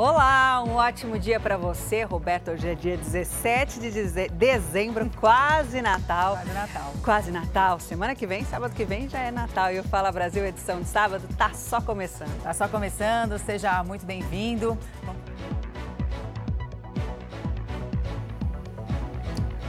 Olá, um ótimo dia para você, Roberto. Hoje é dia 17 de dezembro, quase Natal. Quase Natal. Quase Natal. Semana que vem, sábado que vem já é Natal. E o Fala Brasil, edição de sábado, tá só começando. Tá só começando, seja muito bem-vindo.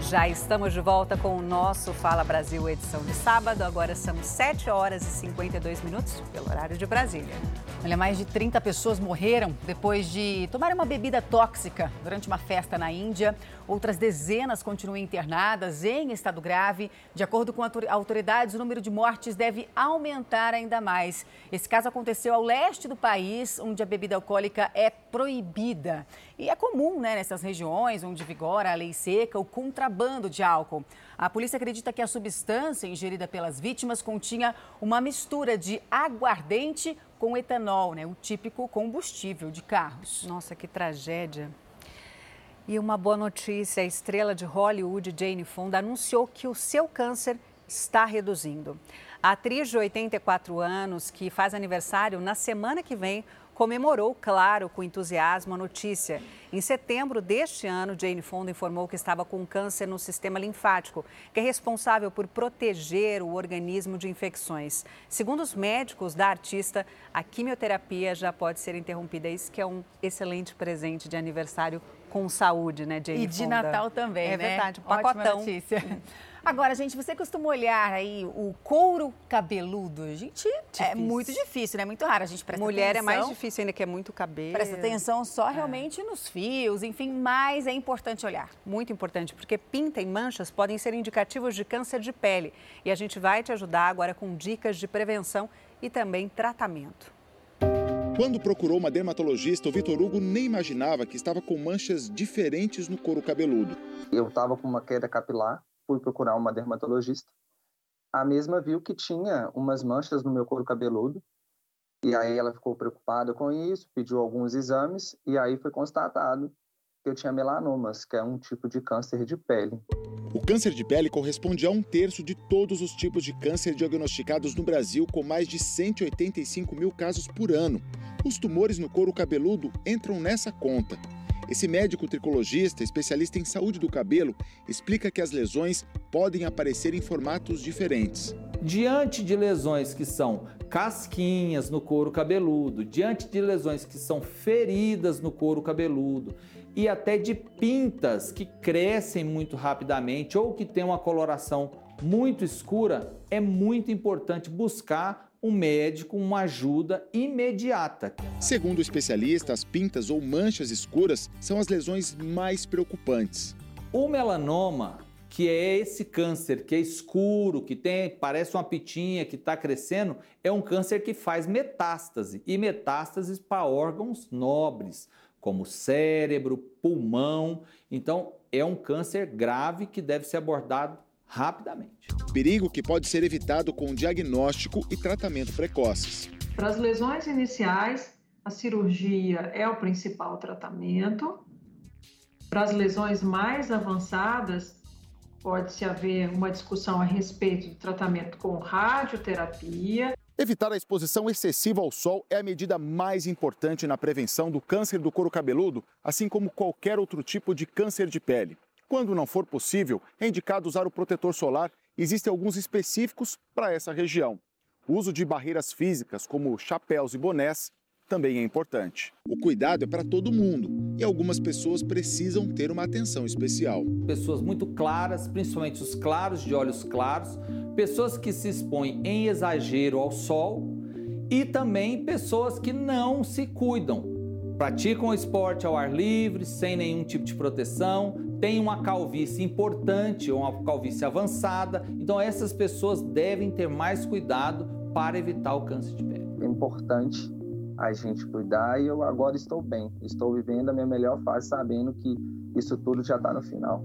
Já estamos de volta com o nosso Fala Brasil, edição de sábado. Agora são 7 horas e 52 minutos, pelo horário de Brasília. Olha, mais de 30 pessoas morreram depois de tomar uma bebida tóxica durante uma festa na Índia. Outras dezenas continuam internadas em estado grave. De acordo com autoridades, o número de mortes deve aumentar ainda mais. Esse caso aconteceu ao leste do país, onde a bebida alcoólica é proibida. E é comum, né, nessas regiões onde vigora a lei seca, o contrabando de álcool. A polícia acredita que a substância ingerida pelas vítimas continha uma mistura de aguardente com etanol, né, o típico combustível de carros. Nossa, que tragédia. E uma boa notícia: a estrela de Hollywood, Jane Fonda, anunciou que o seu câncer está reduzindo. A atriz de 84 anos, que faz aniversário na semana que vem, comemorou, claro, com entusiasmo a notícia. Em setembro deste ano, Jane Fonda informou que estava com câncer no sistema linfático, que é responsável por proteger o organismo de infecções. Segundo os médicos da artista, a quimioterapia já pode ser interrompida. Isso que é um excelente presente de aniversário com saúde, né, Jane E de Natal também, é né? É verdade, um pacotão. Ótima notícia. Agora, gente, você costuma olhar aí o couro cabeludo? Gente, é difícil. é muito difícil, né? Muito raro. A gente presta Mulher atenção. é mais difícil ainda, que é muito cabelo. Presta atenção só é. realmente é. nos fios, enfim, mas é importante olhar. Muito importante, porque pinta e manchas podem ser indicativos de câncer de pele. E a gente vai te ajudar agora com dicas de prevenção e também tratamento. Quando procurou uma dermatologista, o Vitor Hugo nem imaginava que estava com manchas diferentes no couro cabeludo. Eu estava com uma queda capilar fui procurar uma dermatologista. A mesma viu que tinha umas manchas no meu couro cabeludo. E aí ela ficou preocupada com isso, pediu alguns exames e aí foi constatado que eu tinha melanomas, que é um tipo de câncer de pele. O câncer de pele corresponde a um terço de todos os tipos de câncer diagnosticados no Brasil, com mais de 185 mil casos por ano. Os tumores no couro cabeludo entram nessa conta. Esse médico tricologista, especialista em saúde do cabelo, explica que as lesões podem aparecer em formatos diferentes. Diante de lesões que são casquinhas no couro cabeludo, diante de lesões que são feridas no couro cabeludo e até de pintas que crescem muito rapidamente ou que têm uma coloração muito escura, é muito importante buscar um médico uma ajuda imediata. Segundo o especialista, as pintas ou manchas escuras são as lesões mais preocupantes. O melanoma, que é esse câncer que é escuro, que tem parece uma pitinha que está crescendo, é um câncer que faz metástase e metástases para órgãos nobres, como cérebro, pulmão. Então, é um câncer grave que deve ser abordado rapidamente. Perigo que pode ser evitado com diagnóstico e tratamento precoces. Para as lesões iniciais, a cirurgia é o principal tratamento. Para as lesões mais avançadas, pode-se haver uma discussão a respeito do tratamento com radioterapia. Evitar a exposição excessiva ao sol é a medida mais importante na prevenção do câncer do couro cabeludo, assim como qualquer outro tipo de câncer de pele. Quando não for possível, é indicado usar o protetor solar. Existem alguns específicos para essa região. O uso de barreiras físicas, como chapéus e bonés, também é importante. O cuidado é para todo mundo e algumas pessoas precisam ter uma atenção especial. Pessoas muito claras, principalmente os claros de olhos claros, pessoas que se expõem em exagero ao sol e também pessoas que não se cuidam, praticam esporte ao ar livre, sem nenhum tipo de proteção, têm uma calvície importante ou uma calvície avançada. Então, essas pessoas devem ter mais cuidado para evitar o câncer de pele. É importante a gente cuidar e eu agora estou bem. Estou vivendo a minha melhor fase sabendo que isso tudo já está no final.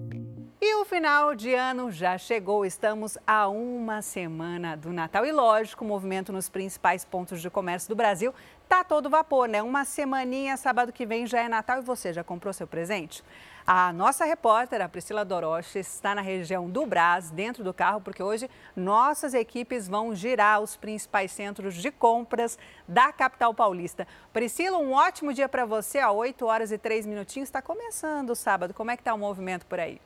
E o final de ano já chegou, estamos a uma semana do Natal. E lógico, o movimento nos principais pontos de comércio do Brasil tá todo vapor, né? Uma semaninha, sábado que vem já é Natal e você já comprou seu presente? A nossa repórter, a Priscila Doroche, está na região do Brás, dentro do carro, porque hoje nossas equipes vão girar os principais centros de compras da capital paulista. Priscila, um ótimo dia para você, a 8 horas e 3 minutinhos. Está começando o sábado. Como é que está o movimento por aí?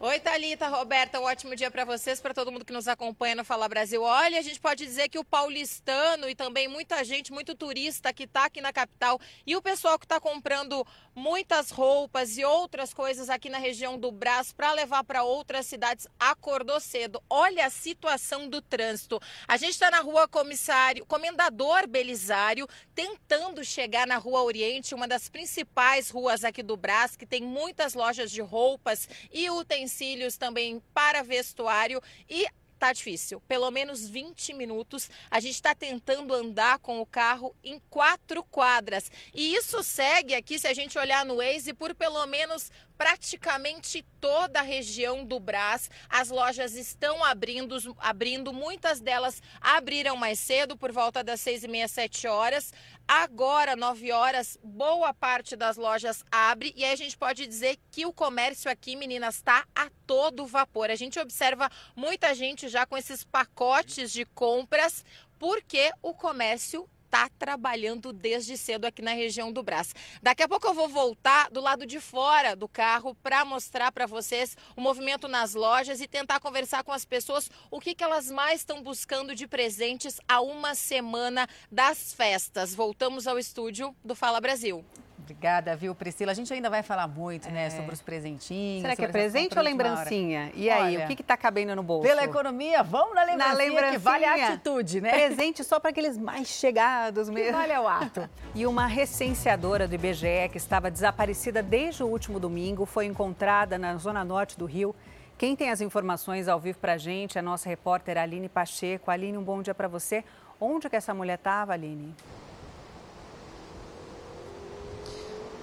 Oi, Thalita, Roberta, um ótimo dia para vocês, para todo mundo que nos acompanha no Fala Brasil. Olha, a gente pode dizer que o paulistano e também muita gente, muito turista que está aqui na capital e o pessoal que está comprando muitas roupas e outras coisas aqui na região do Brás para levar para outras cidades acordou cedo. Olha a situação do trânsito. A gente está na rua Comissário, Comendador Belisário, tentando chegar na Rua Oriente, uma das principais ruas aqui do Brás, que tem muitas lojas de roupas e utensílios utensílios também para vestuário e tá difícil. Pelo menos 20 minutos a gente está tentando andar com o carro em quatro quadras. E isso segue aqui, se a gente olhar no Waze, por pelo menos praticamente toda a região do Brás. As lojas estão abrindo, abrindo, muitas delas abriram mais cedo, por volta das seis e meia, sete horas. Agora, nove horas, boa parte das lojas abre e aí a gente pode dizer que o comércio aqui, meninas, está a todo vapor. A gente observa muita gente já com esses pacotes de compras porque o comércio está trabalhando desde cedo aqui na região do Brás. Daqui a pouco eu vou voltar do lado de fora do carro para mostrar para vocês o movimento nas lojas e tentar conversar com as pessoas o que, que elas mais estão buscando de presentes a uma semana das festas. Voltamos ao estúdio do Fala Brasil. Obrigada, viu, Priscila? A gente ainda vai falar muito, né, é. né, sobre os presentinhos. Será que é presente ou lembrancinha? E aí, Olha, o que está cabendo no bolso? Pela economia, vamos na lembrancinha, na lembrancinha que vale a atitude, né? Presente só para aqueles mais chegados mesmo. Que vale o ato. e uma recenseadora do IBGE que estava desaparecida desde o último domingo foi encontrada na zona norte do Rio. Quem tem as informações ao vivo para a gente é a nossa repórter Aline Pacheco. Aline, um bom dia para você. Onde que essa mulher estava, Aline?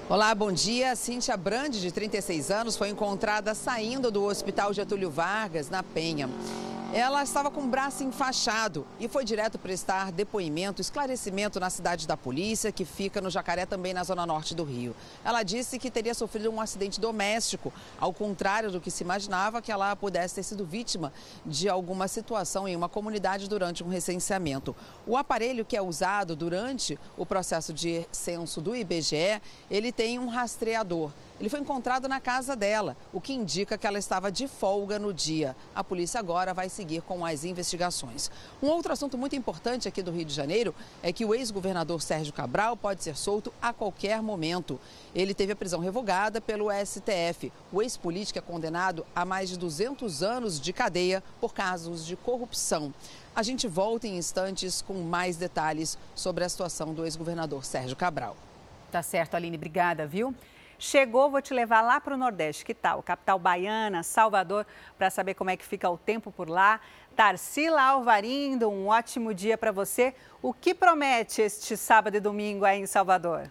Olá, bom dia. Cíntia Brande, de 36 anos, foi encontrada saindo do Hospital Getúlio Vargas, na Penha. Ela estava com o braço enfaixado e foi direto prestar depoimento, esclarecimento na cidade da polícia, que fica no Jacaré, também na zona norte do Rio. Ela disse que teria sofrido um acidente doméstico, ao contrário do que se imaginava que ela pudesse ter sido vítima de alguma situação em uma comunidade durante um recenseamento. O aparelho que é usado durante o processo de censo do IBGE, ele tem um rastreador. Ele foi encontrado na casa dela, o que indica que ela estava de folga no dia. A polícia agora vai seguir com as investigações. Um outro assunto muito importante aqui do Rio de Janeiro é que o ex-governador Sérgio Cabral pode ser solto a qualquer momento. Ele teve a prisão revogada pelo STF. O ex-político é condenado a mais de 200 anos de cadeia por casos de corrupção. A gente volta em instantes com mais detalhes sobre a situação do ex-governador Sérgio Cabral. Tá certo, Aline. Obrigada, viu? Chegou, vou te levar lá para o Nordeste. Que tal? Capital Baiana, Salvador, para saber como é que fica o tempo por lá. Tarsila Alvarindo, um ótimo dia para você. O que promete este sábado e domingo aí em Salvador?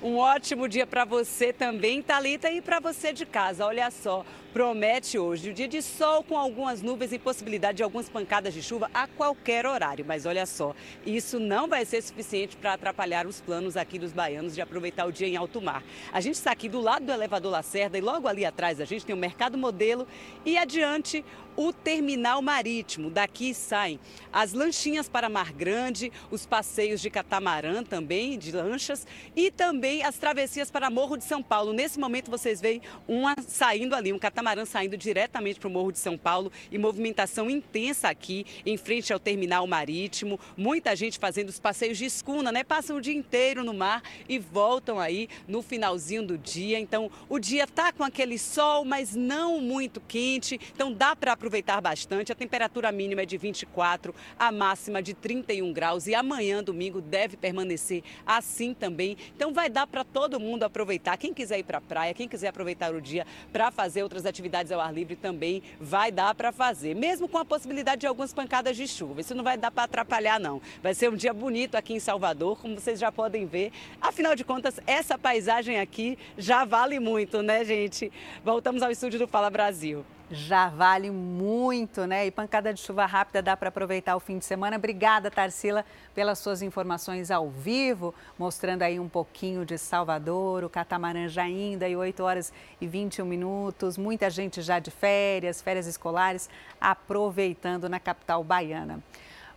Um ótimo dia para você também, Talita, e para você de casa. Olha só, promete hoje um dia de sol com algumas nuvens e possibilidade de algumas pancadas de chuva a qualquer horário. Mas olha só, isso não vai ser suficiente para atrapalhar os planos aqui dos baianos de aproveitar o dia em alto mar. A gente está aqui do lado do elevador Lacerda e logo ali atrás a gente tem o Mercado Modelo e adiante o terminal marítimo. Daqui saem as lanchinhas para Mar Grande, os passeios de catamarã também, de lanchas, e também as travessias para Morro de São Paulo. Nesse momento vocês veem uma saindo ali, um catamarã catamarã saindo diretamente para o Morro de São Paulo e movimentação intensa aqui em frente ao terminal marítimo. Muita gente fazendo os passeios de escuna, né? Passam o dia inteiro no mar e voltam aí no finalzinho do dia. Então, o dia tá com aquele sol, mas não muito quente. Então, dá para aproveitar bastante. A temperatura mínima é de 24, a máxima de 31 graus e amanhã, domingo, deve permanecer assim também. Então, vai dar para todo mundo aproveitar. Quem quiser ir para a praia, quem quiser aproveitar o dia para fazer outras atividades ao ar livre também vai dar para fazer, mesmo com a possibilidade de algumas pancadas de chuva. Isso não vai dar para atrapalhar, não. Vai ser um dia bonito aqui em Salvador, como vocês já podem ver. Afinal de contas, essa paisagem aqui já vale muito, né, gente? Voltamos ao estúdio do Fala Brasil já vale muito, né? E pancada de chuva rápida dá para aproveitar o fim de semana. Obrigada, Tarsila, pelas suas informações ao vivo, mostrando aí um pouquinho de Salvador, o catamarã já ainda, e 8 horas e 21 minutos. Muita gente já de férias, férias escolares, aproveitando na capital baiana.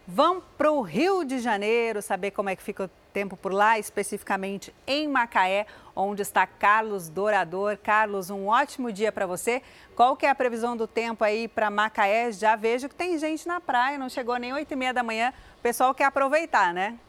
Vão para o Rio de Janeiro saber como é que fica o tempo por lá, especificamente em Macaé, onde está Carlos Dourador. Carlos, um ótimo dia para você. Qual que é a previsão do tempo aí para Macaé? Já vejo que tem gente na praia, não chegou nem 8 e meia da manhã. O pessoal quer aproveitar, né?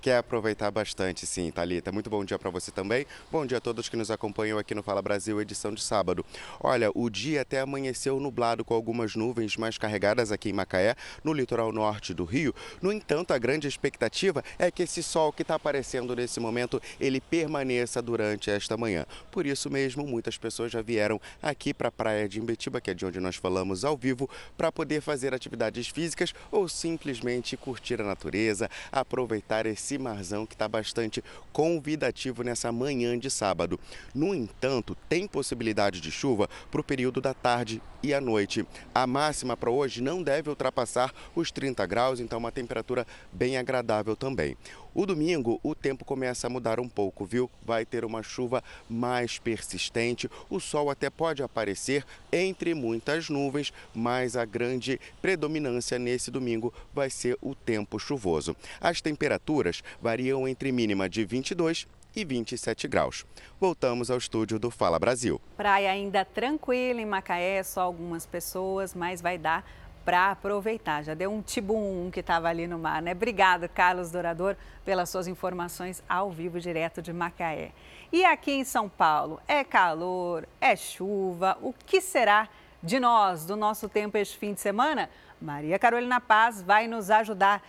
Quer aproveitar bastante, sim, Thalita. Muito bom dia para você também. Bom dia a todos que nos acompanham aqui no Fala Brasil, edição de sábado. Olha, o dia até amanheceu nublado com algumas nuvens mais carregadas aqui em Macaé, no litoral norte do Rio. No entanto, a grande expectativa é que esse sol que está aparecendo nesse momento, ele permaneça durante esta manhã. Por isso mesmo, muitas pessoas já vieram aqui para a praia de Imbetiba, que é de onde nós falamos ao vivo, para poder fazer atividades físicas ou simplesmente curtir a natureza, aproveitar esse esse marzão que está bastante convidativo nessa manhã de sábado. No entanto, tem possibilidade de chuva para o período da tarde e à noite. A máxima para hoje não deve ultrapassar os 30 graus, então uma temperatura bem agradável também. O domingo, o tempo começa a mudar um pouco, viu? Vai ter uma chuva mais persistente. O sol até pode aparecer entre muitas nuvens, mas a grande predominância nesse domingo vai ser o tempo chuvoso. As temperaturas variam entre mínima de 22 e 27 graus. Voltamos ao estúdio do Fala Brasil. Praia ainda tranquila em Macaé, só algumas pessoas, mas vai dar para aproveitar. Já deu um tibum que estava ali no mar, né? Obrigado, Carlos Dourador, pelas suas informações ao vivo, direto de Macaé. E aqui em São Paulo, é calor, é chuva, o que será de nós, do nosso tempo este fim de semana? Maria Carolina Paz vai nos ajudar.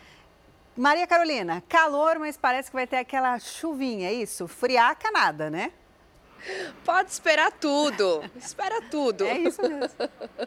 Maria Carolina, calor, mas parece que vai ter aquela chuvinha, é isso? Friaca nada, né? Pode esperar tudo. Espera tudo. É isso mesmo.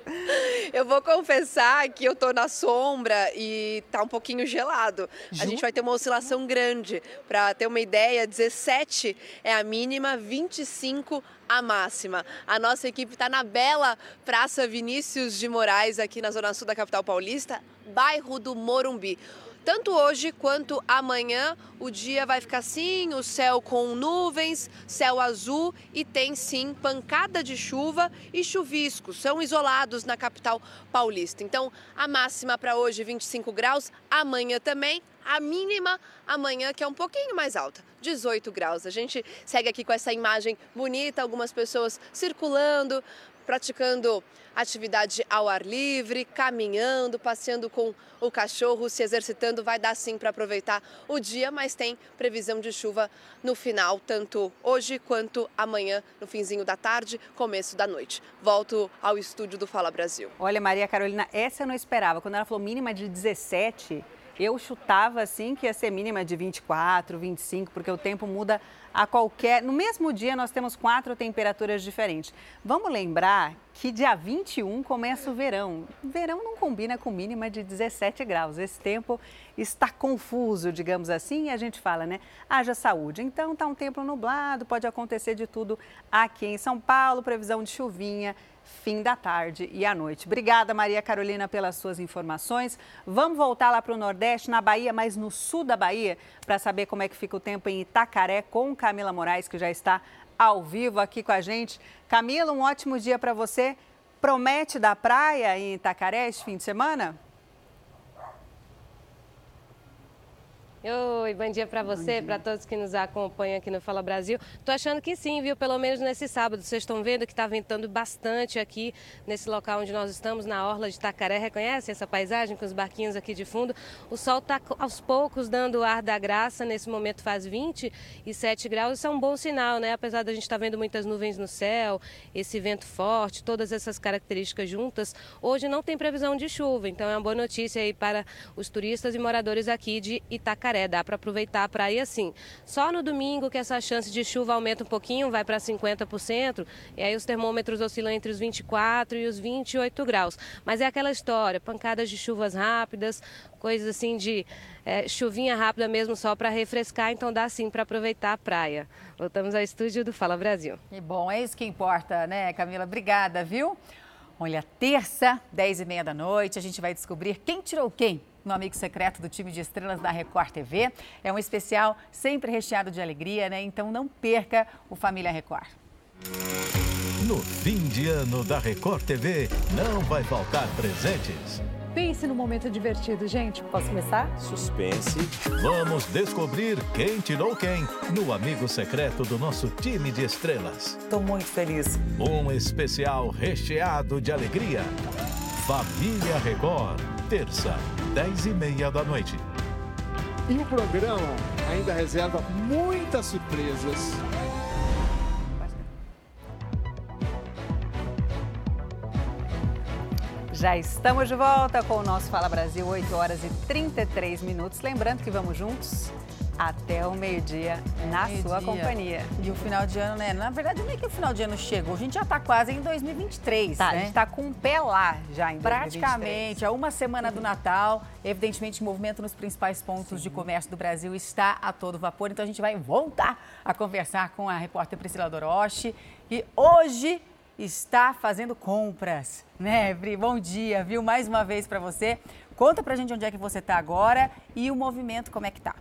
Eu vou confessar que eu tô na sombra e tá um pouquinho gelado. Ju? A gente vai ter uma oscilação grande. Para ter uma ideia, 17 é a mínima, 25 a máxima. A nossa equipe está na bela Praça Vinícius de Moraes, aqui na Zona Sul da capital paulista, bairro do Morumbi. Tanto hoje quanto amanhã, o dia vai ficar assim, o céu com nuvens, céu azul e tem sim pancada de chuva e chuviscos, são isolados na capital paulista. Então, a máxima para hoje 25 graus, amanhã também, a mínima amanhã que é um pouquinho mais alta, 18 graus. A gente segue aqui com essa imagem bonita, algumas pessoas circulando, praticando atividade ao ar livre, caminhando, passeando com o cachorro, se exercitando. Vai dar sim para aproveitar o dia, mas tem previsão de chuva no final, tanto hoje quanto amanhã, no finzinho da tarde, começo da noite. Volto ao estúdio do Fala Brasil. Olha, Maria Carolina, essa eu não esperava. Quando ela falou mínima de 17, eu chutava assim que ia ser mínima de 24, 25, porque o tempo muda a qualquer. No mesmo dia, nós temos quatro temperaturas diferentes. Vamos lembrar que dia 21 começa o verão. Verão não combina com mínima de 17 graus. Esse tempo está confuso, digamos assim, e a gente fala, né? Haja saúde. Então, está um tempo nublado, pode acontecer de tudo aqui em São Paulo, previsão de chuvinha fim da tarde e à noite. Obrigada, Maria Carolina, pelas suas informações. Vamos voltar lá para o Nordeste, na Bahia, mas no sul da Bahia, para saber como é que fica o tempo em Itacaré, com Camila Moraes, que já está ao vivo aqui com a gente. Camila, um ótimo dia para você. Promete da praia em Itacaré este fim de semana? Oi, bom dia para você, para todos que nos acompanham aqui no Fala Brasil. Tô achando que sim, viu? Pelo menos nesse sábado. Vocês estão vendo que está ventando bastante aqui nesse local onde nós estamos, na Orla de Tacaré. Reconhece essa paisagem com os barquinhos aqui de fundo? O sol está aos poucos dando o ar da graça. Nesse momento faz 27 graus. Isso é um bom sinal, né? Apesar da gente estar tá vendo muitas nuvens no céu, esse vento forte, todas essas características juntas. Hoje não tem previsão de chuva, então é uma boa notícia aí para os turistas e moradores aqui de Itacaré. Jacaré. Dá para aproveitar para ir assim. Só no domingo que essa chance de chuva aumenta um pouquinho, vai para 50%, e aí os termômetros oscilam entre os 24 e os 28 graus. Mas é aquela história, pancadas de chuvas rápidas, coisas assim de é, chuvinha rápida mesmo só para refrescar, então dá sim para aproveitar a praia. Voltamos ao estúdio do Fala Brasil. Que bom, é isso que importa, né, Camila? Obrigada, viu? Olha, terça, 10 e meia da noite, a gente vai descobrir quem tirou quem no Amigo Secreto do time de estrelas da Record TV. É um especial sempre recheado de alegria, né? Então não perca o Família Record. No fim de ano da Record TV, não vai faltar presentes. Pense no momento divertido, gente. Posso começar? Suspense. Vamos descobrir quem tirou quem no amigo secreto do nosso time de estrelas. Estou muito feliz. Um especial recheado de alegria. Família Record, terça, 10 e meia da noite. E o programa ainda reserva muitas surpresas. Já estamos de volta com o nosso Fala Brasil, 8 horas e 33 minutos. Lembrando que vamos juntos até o meio-dia na meio sua companhia. E o final de ano, né? Na verdade, nem é que o final de ano chegou, a gente já está quase em 2023, tá, né? A gente está com um pé lá já em Praticamente, a uma semana do Natal. Evidentemente, o movimento nos principais pontos Sim. de comércio do Brasil está a todo vapor. Então, a gente vai voltar a conversar com a repórter Priscila Doroche. E hoje está fazendo compras, né, Bri? Bom dia, viu? Mais uma vez para você. Conta pra gente onde é que você está agora e o movimento como é que tá.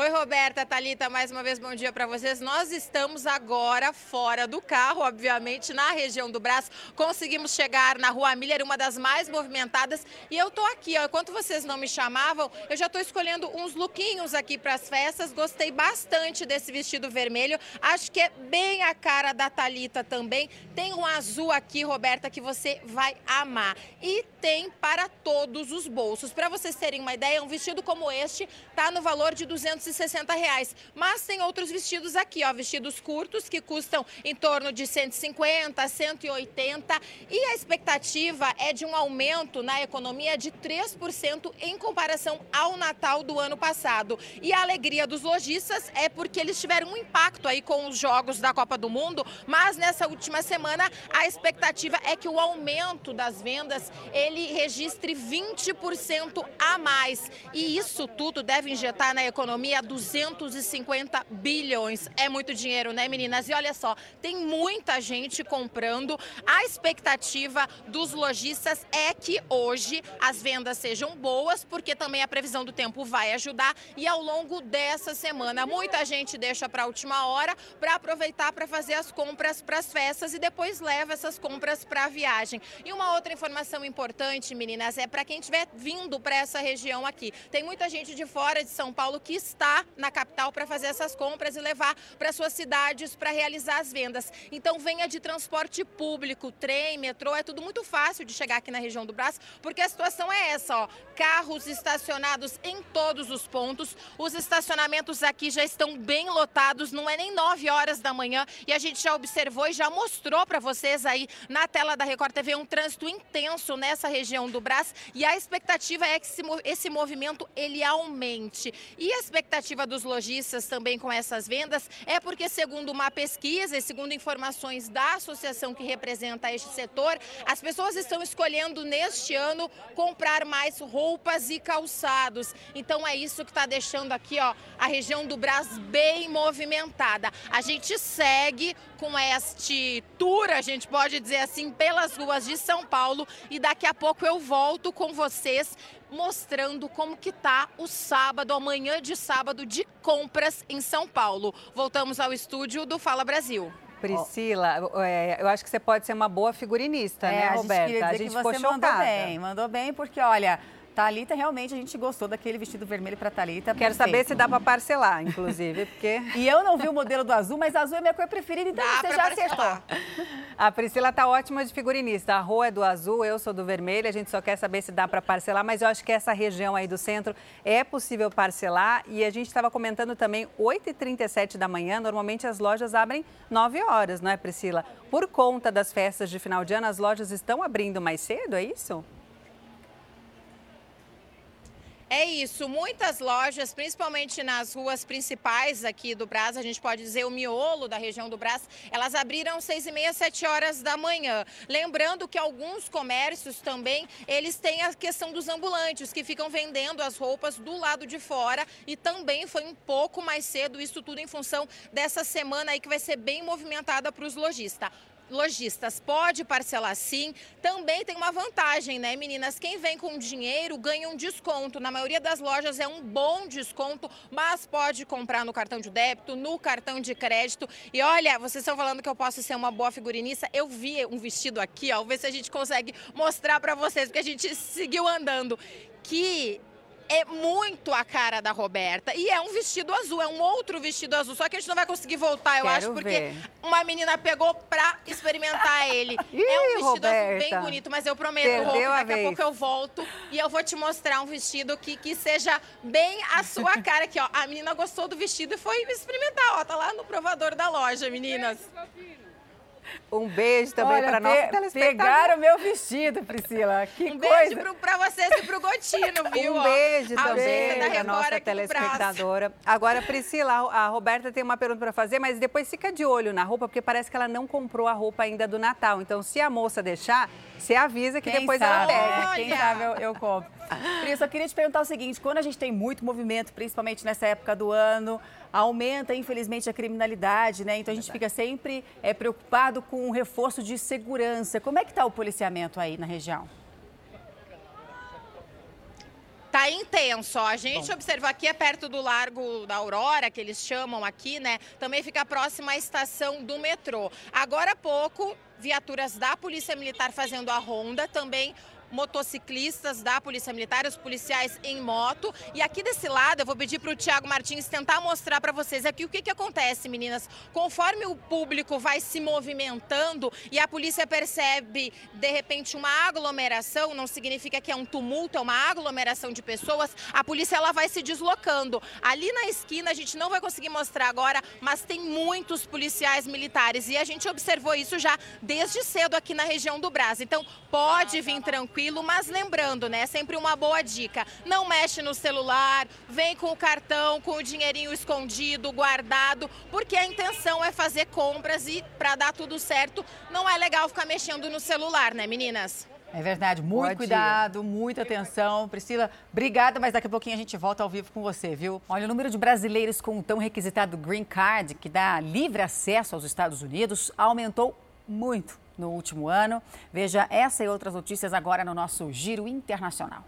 Oi, Roberta, Talita, mais uma vez bom dia para vocês. Nós estamos agora fora do carro, obviamente, na região do Brás. Conseguimos chegar na Rua Miller, uma das mais movimentadas, e eu tô aqui, ó. Enquanto vocês não me chamavam, eu já tô escolhendo uns lookinhos aqui para as festas. Gostei bastante desse vestido vermelho. Acho que é bem a cara da Talita também. Tem um azul aqui, Roberta, que você vai amar. E tem para todos os bolsos. Para vocês terem uma ideia, um vestido como este tá no valor de 200 260 reais. Mas tem outros vestidos aqui, ó, vestidos curtos que custam em torno de 150, 180 e a expectativa é de um aumento na economia de 3% em comparação ao Natal do ano passado. E a alegria dos lojistas é porque eles tiveram um impacto aí com os jogos da Copa do Mundo, mas nessa última semana a expectativa é que o aumento das vendas ele registre 20% a mais. E isso tudo deve injetar na economia 250 bilhões. É muito dinheiro, né, meninas? E olha só, tem muita gente comprando. A expectativa dos lojistas é que hoje as vendas sejam boas, porque também a previsão do tempo vai ajudar. E ao longo dessa semana, muita gente deixa para a última hora para aproveitar para fazer as compras para as festas e depois leva essas compras para a viagem. E uma outra informação importante, meninas, é para quem estiver vindo para essa região aqui. Tem muita gente de fora de São Paulo que está na capital para fazer essas compras e levar para suas cidades para realizar as vendas. Então venha de transporte público, trem, metrô, é tudo muito fácil de chegar aqui na região do Brás, porque a situação é essa, ó, carros estacionados em todos os pontos. Os estacionamentos aqui já estão bem lotados, não é nem 9 horas da manhã e a gente já observou e já mostrou para vocês aí na tela da Record TV um trânsito intenso nessa região do Brás e a expectativa é que esse movimento ele aumente. E a expectativa expectativa dos lojistas também com essas vendas é porque, segundo uma pesquisa e segundo informações da associação que representa este setor, as pessoas estão escolhendo neste ano comprar mais roupas e calçados. Então é isso que está deixando aqui ó, a região do Brás bem movimentada. A gente segue com este tour, a gente pode dizer assim, pelas ruas de São Paulo e daqui a pouco eu volto com vocês mostrando como que tá o sábado, amanhã de sábado de compras em São Paulo. Voltamos ao estúdio do Fala Brasil. Priscila, é, eu acho que você pode ser uma boa figurinista, é, né, Roberta? A gente, a gente ficou mandou bem, mandou bem, porque olha, Thalita, realmente a gente gostou daquele vestido vermelho para Thalita. Quero perfeito. saber se dá para parcelar, inclusive, porque... e eu não vi o modelo do azul, mas azul é minha cor preferida, então Dá você já parcelar. acertou. A Priscila tá ótima de figurinista. A Rô é do azul, eu sou do vermelho. A gente só quer saber se dá para parcelar, mas eu acho que essa região aí do centro é possível parcelar. E a gente estava comentando também, 8h37 da manhã, normalmente as lojas abrem 9 horas, não é, Priscila? Por conta das festas de final de ano, as lojas estão abrindo mais cedo, é isso? É isso, muitas lojas, principalmente nas ruas principais aqui do Brás, a gente pode dizer o miolo da região do Brás, elas abriram seis e meia, sete horas da manhã. Lembrando que alguns comércios também, eles têm a questão dos ambulantes, que ficam vendendo as roupas do lado de fora e também foi um pouco mais cedo, isso tudo em função dessa semana aí que vai ser bem movimentada para os lojistas lojistas pode parcelar sim. Também tem uma vantagem, né, meninas? Quem vem com dinheiro ganha um desconto. Na maioria das lojas é um bom desconto, mas pode comprar no cartão de débito, no cartão de crédito. E olha, vocês estão falando que eu posso ser uma boa figurinista. Eu vi um vestido aqui, ó, vou ver se a gente consegue mostrar para vocês, porque a gente seguiu andando. Que é muito a cara da Roberta. E é um vestido azul, é um outro vestido azul. Só que a gente não vai conseguir voltar, eu Quero acho, porque ver. uma menina pegou pra experimentar ele. Ih, é um vestido azul bem Roberta. bonito, mas eu prometo, Perdeu Rô, daqui a vez. pouco eu volto e eu vou te mostrar um vestido que, que seja bem a sua cara aqui, ó. A menina gostou do vestido e foi experimentar, ó. Tá lá no provador da loja, meninas. Um beijo também Olha, para pe- nosso telespectador. Pegaram meu vestido, Priscila. Que Um coisa. beijo pro, pra vocês e pro Gotino, viu? Um beijo A também para nossa telespectadora. Agora, Priscila, a Roberta tem uma pergunta para fazer, mas depois fica de olho na roupa, porque parece que ela não comprou a roupa ainda do Natal. Então, se a moça deixar, você avisa que Quem depois sabe, ela pega. Quem sabe eu, eu compro. Pri, eu só queria te perguntar o seguinte: quando a gente tem muito movimento, principalmente nessa época do ano, aumenta, infelizmente, a criminalidade, né? Então a gente fica sempre é, preocupado com o reforço de segurança. Como é que está o policiamento aí na região? Tá intenso, ó. A gente observou aqui é perto do Largo da Aurora, que eles chamam aqui, né? Também fica próximo à estação do metrô. Agora há pouco, viaturas da Polícia Militar fazendo a ronda, também motociclistas da Polícia Militar, os policiais em moto. E aqui desse lado, eu vou pedir para o Tiago Martins tentar mostrar para vocês aqui o que, que acontece, meninas. Conforme o público vai se movimentando e a polícia percebe, de repente, uma aglomeração, não significa que é um tumulto, é uma aglomeração de pessoas, a polícia ela vai se deslocando. Ali na esquina, a gente não vai conseguir mostrar agora, mas tem muitos policiais militares. E a gente observou isso já desde cedo aqui na região do Brás. Então, pode vir tranquilo, mas lembrando, né? É sempre uma boa dica. Não mexe no celular, vem com o cartão, com o dinheirinho escondido, guardado, porque a intenção é fazer compras e para dar tudo certo, não é legal ficar mexendo no celular, né, meninas? É verdade, muito Boa cuidado, muita atenção. Priscila, obrigada, mas daqui a pouquinho a gente volta ao vivo com você, viu? Olha, o número de brasileiros com o tão requisitado Green Card, que dá livre acesso aos Estados Unidos, aumentou muito no último ano. Veja essa e outras notícias agora no nosso Giro Internacional.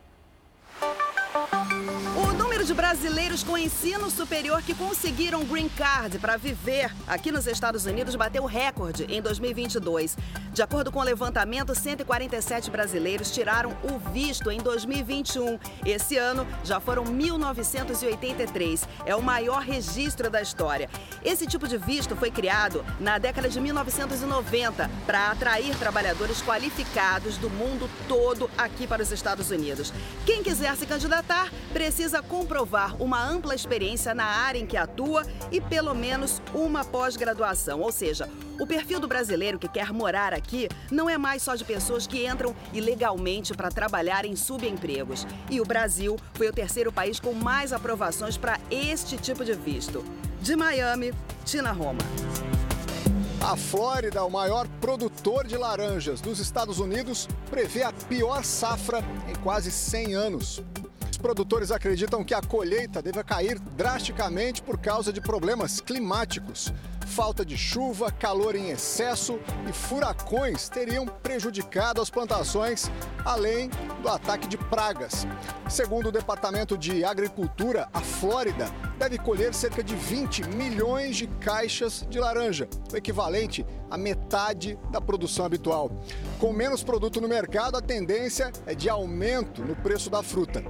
Número de brasileiros com ensino superior que conseguiram Green Card para viver aqui nos Estados Unidos bateu recorde em 2022. De acordo com o levantamento, 147 brasileiros tiraram o visto em 2021. Esse ano já foram 1.983. É o maior registro da história. Esse tipo de visto foi criado na década de 1990 para atrair trabalhadores qualificados do mundo todo aqui para os Estados Unidos. Quem quiser se candidatar precisa comprovar uma ampla experiência na área em que atua e pelo menos uma pós-graduação. Ou seja, o perfil do brasileiro que quer morar aqui não é mais só de pessoas que entram ilegalmente para trabalhar em subempregos. E o Brasil foi o terceiro país com mais aprovações para este tipo de visto. De Miami, Tina Roma. A Flórida, o maior produtor de laranjas dos Estados Unidos, prevê a pior safra em quase 100 anos. Produtores acreditam que a colheita deve cair drasticamente por causa de problemas climáticos. Falta de chuva, calor em excesso e furacões teriam prejudicado as plantações, além do ataque de pragas. Segundo o Departamento de Agricultura, a Flórida deve colher cerca de 20 milhões de caixas de laranja, o equivalente a metade da produção habitual. Com menos produto no mercado, a tendência é de aumento no preço da fruta.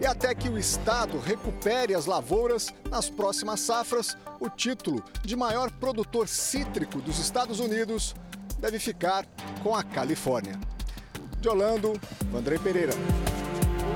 E até que o Estado recupere as lavouras nas próximas safras, o título de maior produtor cítrico dos Estados Unidos deve ficar com a Califórnia. De Orlando, Vandrei Pereira.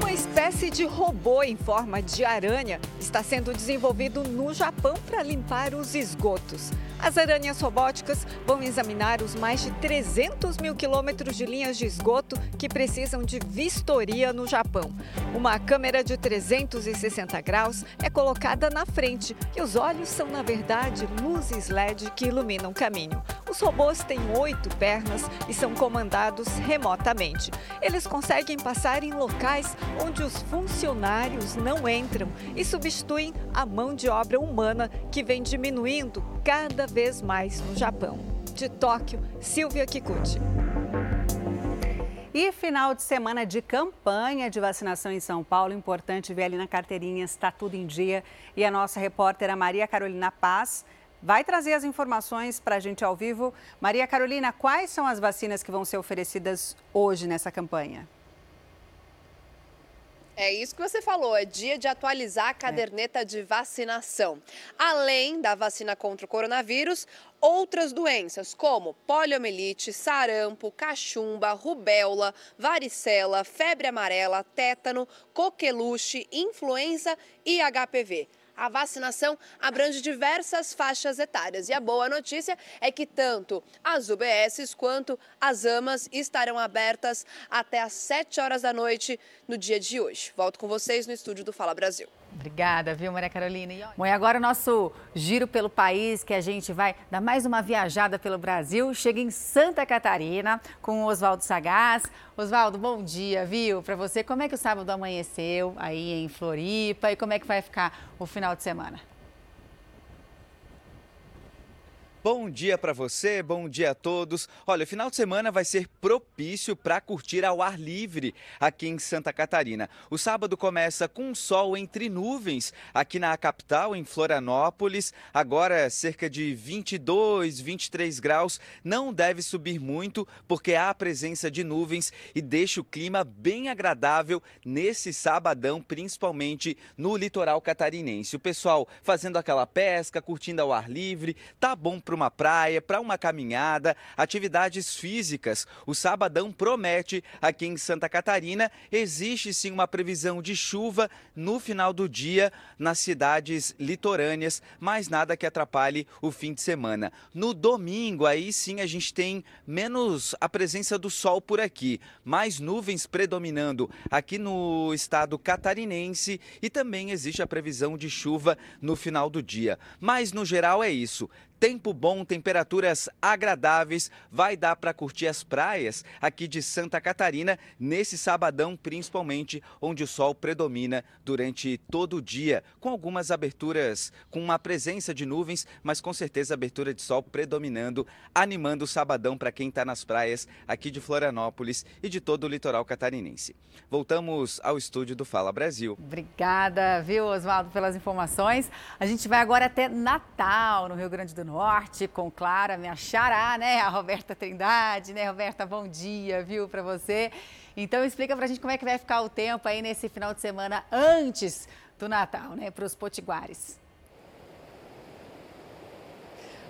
Uma espécie de robô em forma de aranha está sendo desenvolvido no Japão para limpar os esgotos. As aranhas robóticas vão examinar os mais de 300 mil quilômetros de linhas de esgoto que precisam de vistoria no Japão. Uma câmera de 360 graus é colocada na frente e os olhos são, na verdade, luzes LED que iluminam o caminho. Os robôs têm oito pernas e são comandados remotamente. Eles conseguem passar em locais onde os funcionários não entram e substituem a mão de obra humana que vem diminuindo cada vez mais no Japão. De Tóquio, Silvia Kikuchi. E final de semana de campanha de vacinação em São Paulo. Importante ver ali na carteirinha, está tudo em dia. E a nossa repórter, a Maria Carolina Paz, vai trazer as informações para a gente ao vivo. Maria Carolina, quais são as vacinas que vão ser oferecidas hoje nessa campanha? É isso que você falou, é dia de atualizar a caderneta é. de vacinação. Além da vacina contra o coronavírus, outras doenças como poliomielite, sarampo, cachumba, rubéola, varicela, febre amarela, tétano, coqueluche, influenza e HPV. A vacinação abrange diversas faixas etárias e a boa notícia é que tanto as UBSs quanto as AMAs estarão abertas até às 7 horas da noite no dia de hoje. Volto com vocês no estúdio do Fala Brasil. Obrigada, viu, Maria Carolina? E Bom, e agora o nosso giro pelo país, que a gente vai dar mais uma viajada pelo Brasil. Chega em Santa Catarina com o Oswaldo Sagaz. Oswaldo, bom dia, viu? Para você, como é que o sábado amanheceu aí em Floripa e como é que vai ficar o final de semana? Bom dia para você, bom dia a todos. Olha, o final de semana vai ser propício para curtir ao ar livre aqui em Santa Catarina. O sábado começa com sol entre nuvens aqui na capital, em Florianópolis. Agora cerca de 22, 23 graus. Não deve subir muito porque há a presença de nuvens e deixa o clima bem agradável nesse sabadão, principalmente no litoral catarinense. O pessoal fazendo aquela pesca, curtindo ao ar livre, tá bom para uma praia, para uma caminhada, atividades físicas. O sabadão promete aqui em Santa Catarina. Existe sim uma previsão de chuva no final do dia nas cidades litorâneas, mas nada que atrapalhe o fim de semana. No domingo, aí sim a gente tem menos a presença do sol por aqui, mais nuvens predominando aqui no estado catarinense e também existe a previsão de chuva no final do dia. Mas no geral é isso. Tempo bom, temperaturas agradáveis, vai dar para curtir as praias aqui de Santa Catarina nesse sabadão, principalmente onde o sol predomina durante todo o dia, com algumas aberturas, com uma presença de nuvens, mas com certeza abertura de sol predominando, animando o sabadão para quem está nas praias aqui de Florianópolis e de todo o litoral catarinense. Voltamos ao estúdio do Fala Brasil. Obrigada, viu, Oswaldo, pelas informações. A gente vai agora até Natal, no Rio Grande do Norte, com Clara, minha xará, né? A Roberta Trindade, né? Roberta, bom dia, viu, para você. Então explica pra gente como é que vai ficar o tempo aí nesse final de semana antes do Natal, né, para os potiguares.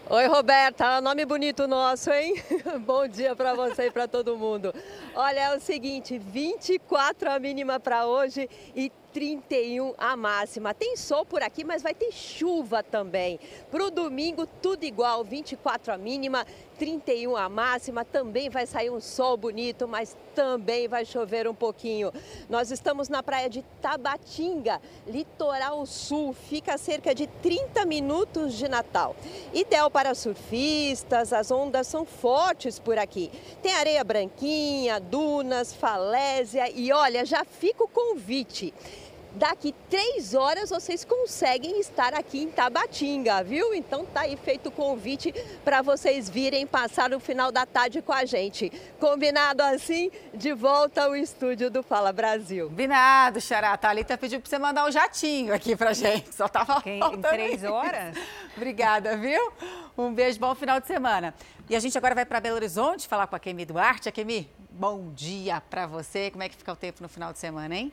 Oi, Roberta, nome bonito nosso, hein? Bom dia para você e para todo mundo. Olha, é o seguinte, 24 a mínima para hoje e 31 a máxima. Tem sol por aqui, mas vai ter chuva também. Para o domingo, tudo igual, 24 a mínima, 31 a máxima. Também vai sair um sol bonito, mas também vai chover um pouquinho. Nós estamos na praia de Tabatinga, litoral sul. Fica a cerca de 30 minutos de Natal. Ideal para surfistas, as ondas são fortes por aqui. Tem areia branquinha, dunas, falésia e olha, já fica o convite. Daqui três horas vocês conseguem estar aqui em Tabatinga, viu? Então tá aí feito o convite para vocês virem passar o final da tarde com a gente. Combinado assim? De volta ao estúdio do Fala Brasil. Combinado, Xará. A Thalita pediu para você mandar um jatinho aqui pra gente. Só tava Quem, em três horas? Obrigada, viu? Um beijo, bom final de semana. E a gente agora vai para Belo Horizonte falar com a Kemi Duarte. A Kemi, bom dia para você. Como é que fica o tempo no final de semana, hein?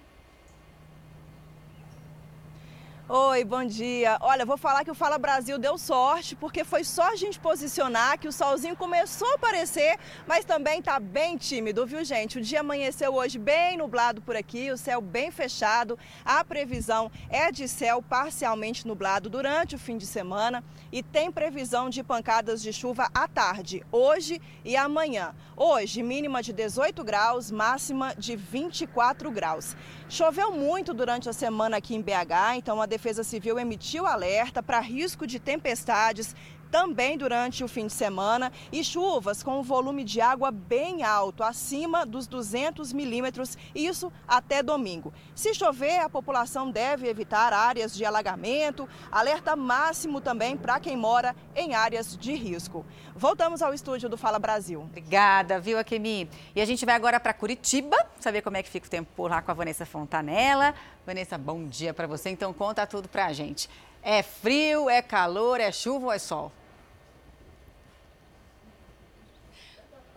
Oi, bom dia. Olha, vou falar que o Fala Brasil deu sorte, porque foi só a gente posicionar que o solzinho começou a aparecer, mas também tá bem tímido, viu, gente? O dia amanheceu hoje bem nublado por aqui, o céu bem fechado. A previsão é de céu parcialmente nublado durante o fim de semana e tem previsão de pancadas de chuva à tarde, hoje e amanhã. Hoje, mínima de 18 graus, máxima de 24 graus. Choveu muito durante a semana aqui em BH, então a Defesa Civil emitiu alerta para risco de tempestades também durante o fim de semana e chuvas com um volume de água bem alto, acima dos 200 milímetros, isso até domingo. Se chover, a população deve evitar áreas de alagamento, alerta máximo também para quem mora em áreas de risco. Voltamos ao estúdio do Fala Brasil. Obrigada, viu, Akemi? E a gente vai agora para Curitiba, saber como é que fica o tempo por lá com a Vanessa Fontanella. Vanessa, bom dia para você, então conta tudo para a gente. É frio, é calor, é chuva ou é sol?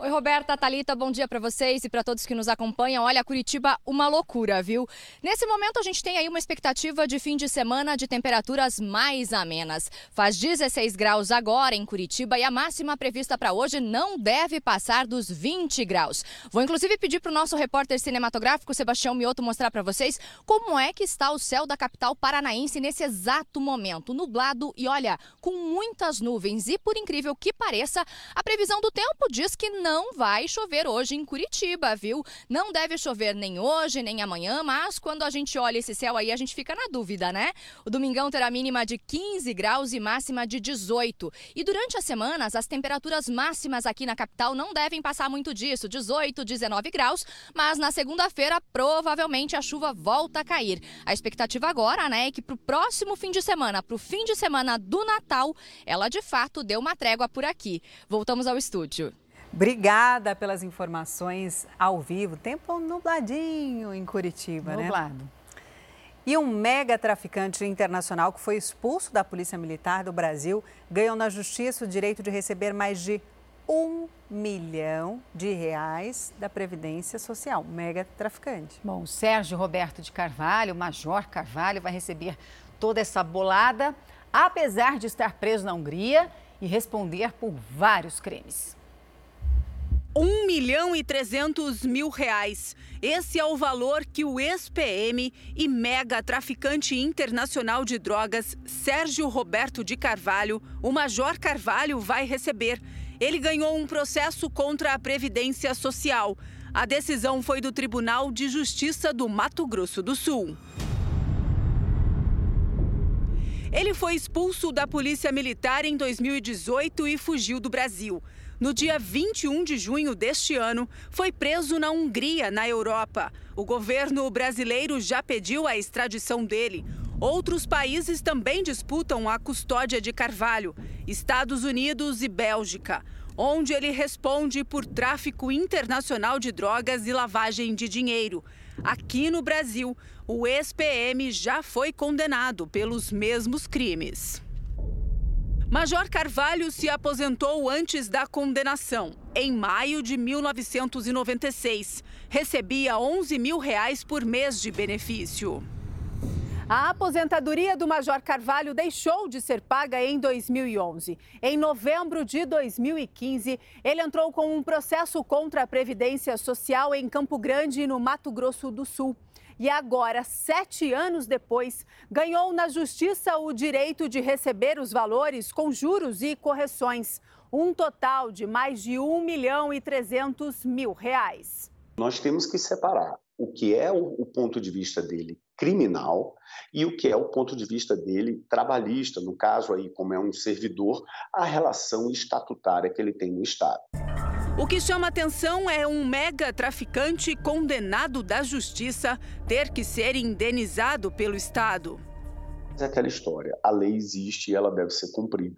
Oi, Roberta, Talita, bom dia para vocês e para todos que nos acompanham. Olha, Curitiba, uma loucura, viu? Nesse momento a gente tem aí uma expectativa de fim de semana de temperaturas mais amenas. Faz 16 graus agora em Curitiba e a máxima prevista para hoje não deve passar dos 20 graus. Vou inclusive pedir para o nosso repórter cinematográfico Sebastião Mioto mostrar para vocês como é que está o céu da capital paranaense nesse exato momento, nublado e olha, com muitas nuvens e por incrível que pareça, a previsão do tempo diz que não não vai chover hoje em Curitiba, viu? Não deve chover nem hoje, nem amanhã, mas quando a gente olha esse céu aí, a gente fica na dúvida, né? O domingão terá mínima de 15 graus e máxima de 18. E durante as semanas, as temperaturas máximas aqui na capital não devem passar muito disso, 18, 19 graus, mas na segunda-feira provavelmente a chuva volta a cair. A expectativa agora, né, é que pro próximo fim de semana, pro fim de semana do Natal, ela de fato deu uma trégua por aqui. Voltamos ao estúdio. Obrigada pelas informações ao vivo. Tempo nubladinho em Curitiba, Nublado. né? Nublado. E um mega traficante internacional que foi expulso da Polícia Militar do Brasil ganhou na justiça o direito de receber mais de um milhão de reais da Previdência Social. Mega traficante. Bom, Sérgio Roberto de Carvalho, Major Carvalho, vai receber toda essa bolada, apesar de estar preso na Hungria e responder por vários crimes. 1 milhão e 300 mil reais. Esse é o valor que o ex-PM e mega traficante internacional de drogas Sérgio Roberto de Carvalho, o Major Carvalho, vai receber. Ele ganhou um processo contra a Previdência Social. A decisão foi do Tribunal de Justiça do Mato Grosso do Sul. Ele foi expulso da Polícia Militar em 2018 e fugiu do Brasil no dia 21 de junho deste ano, foi preso na Hungria, na Europa. O governo brasileiro já pediu a extradição dele. Outros países também disputam a custódia de Carvalho, Estados Unidos e Bélgica, onde ele responde por tráfico internacional de drogas e lavagem de dinheiro. Aqui no Brasil, o ex-PM já foi condenado pelos mesmos crimes. Major Carvalho se aposentou antes da condenação, em maio de 1996. Recebia 11 mil reais por mês de benefício. A aposentadoria do Major Carvalho deixou de ser paga em 2011. Em novembro de 2015, ele entrou com um processo contra a Previdência Social em Campo Grande, no Mato Grosso do Sul e agora, sete anos depois, ganhou na justiça o direito de receber os valores com juros e correções. Um total de mais de 1 milhão e 300 mil reais. Nós temos que separar o que é o, ponto de vista dele criminal e o que é o ponto de vista dele trabalhista, no caso aí, como é um servidor, a relação estatutária que ele tem no Estado. O que chama atenção é um mega traficante condenado da justiça ter que ser indenizado pelo Estado. É aquela história, a lei existe e ela deve ser cumprida.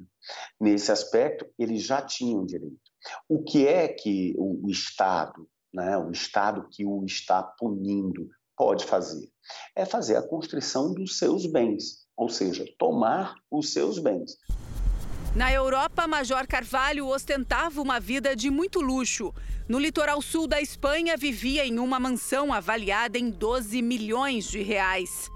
Nesse aspecto, eles já tinham direito. O que é que o Estado, né, o Estado que o está punindo, pode fazer? É fazer a constrição dos seus bens, ou seja, tomar os seus bens. Na Europa, Major Carvalho ostentava uma vida de muito luxo. No litoral sul da Espanha, vivia em uma mansão avaliada em 12 milhões de reais.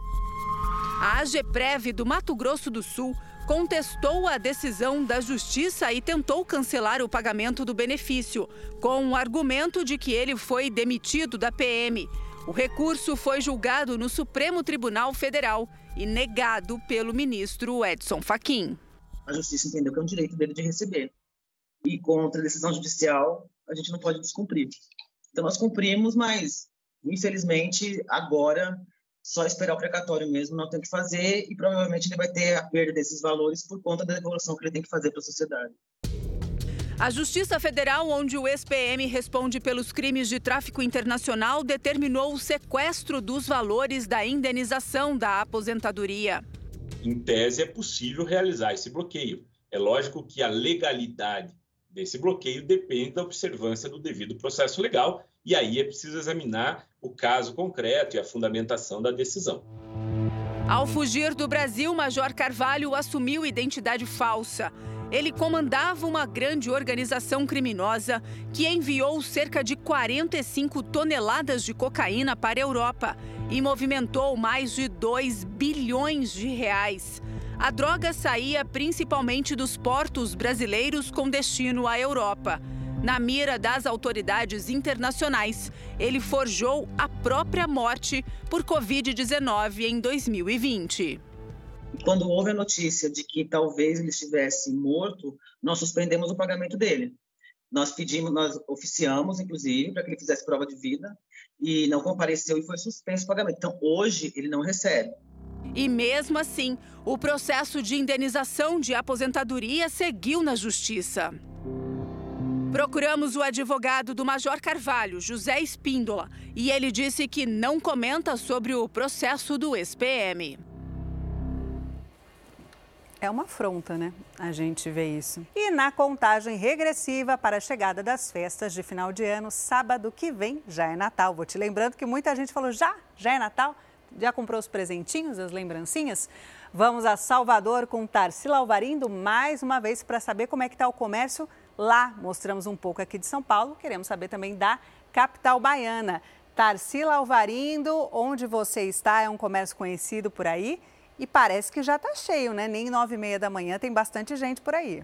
A AGPREV do Mato Grosso do Sul contestou a decisão da Justiça e tentou cancelar o pagamento do benefício, com o argumento de que ele foi demitido da PM. O recurso foi julgado no Supremo Tribunal Federal e negado pelo ministro Edson Fachin a justiça entendeu que é um direito dele de receber. E contra a decisão judicial, a gente não pode descumprir. Então, nós cumprimos, mas, infelizmente, agora, só esperar o precatório mesmo, não tem o que fazer, e provavelmente ele vai ter a perda desses valores por conta da devolução que ele tem que fazer para a sociedade. A Justiça Federal, onde o ex-PM responde pelos crimes de tráfico internacional, determinou o sequestro dos valores da indenização da aposentadoria em tese, é possível realizar esse bloqueio. É lógico que a legalidade desse bloqueio depende da observância do devido processo legal, e aí é preciso examinar o caso concreto e a fundamentação da decisão. Ao fugir do Brasil, Major Carvalho assumiu identidade falsa. Ele comandava uma grande organização criminosa que enviou cerca de 45 toneladas de cocaína para a Europa e movimentou mais de 2 bilhões de reais. A droga saía principalmente dos portos brasileiros com destino à Europa. Na mira das autoridades internacionais, ele forjou a própria morte por Covid-19 em 2020. Quando houve a notícia de que talvez ele estivesse morto, nós suspendemos o pagamento dele. Nós pedimos, nós oficiamos, inclusive, para que ele fizesse prova de vida e não compareceu e foi suspenso o pagamento. Então, hoje, ele não recebe. E mesmo assim, o processo de indenização de aposentadoria seguiu na Justiça. Procuramos o advogado do Major Carvalho, José Espíndola, e ele disse que não comenta sobre o processo do ex-PM. É uma afronta, né? A gente vê isso. E na contagem regressiva para a chegada das festas de final de ano, sábado que vem já é Natal. Vou te lembrando que muita gente falou: já? Já é Natal? Já comprou os presentinhos, as lembrancinhas? Vamos a Salvador com Tarsila Alvarindo mais uma vez para saber como é que está o comércio lá. Mostramos um pouco aqui de São Paulo, queremos saber também da capital baiana. Tarsila Alvarindo, onde você está? É um comércio conhecido por aí? E parece que já está cheio, né? Nem nove e meia da manhã tem bastante gente por aí.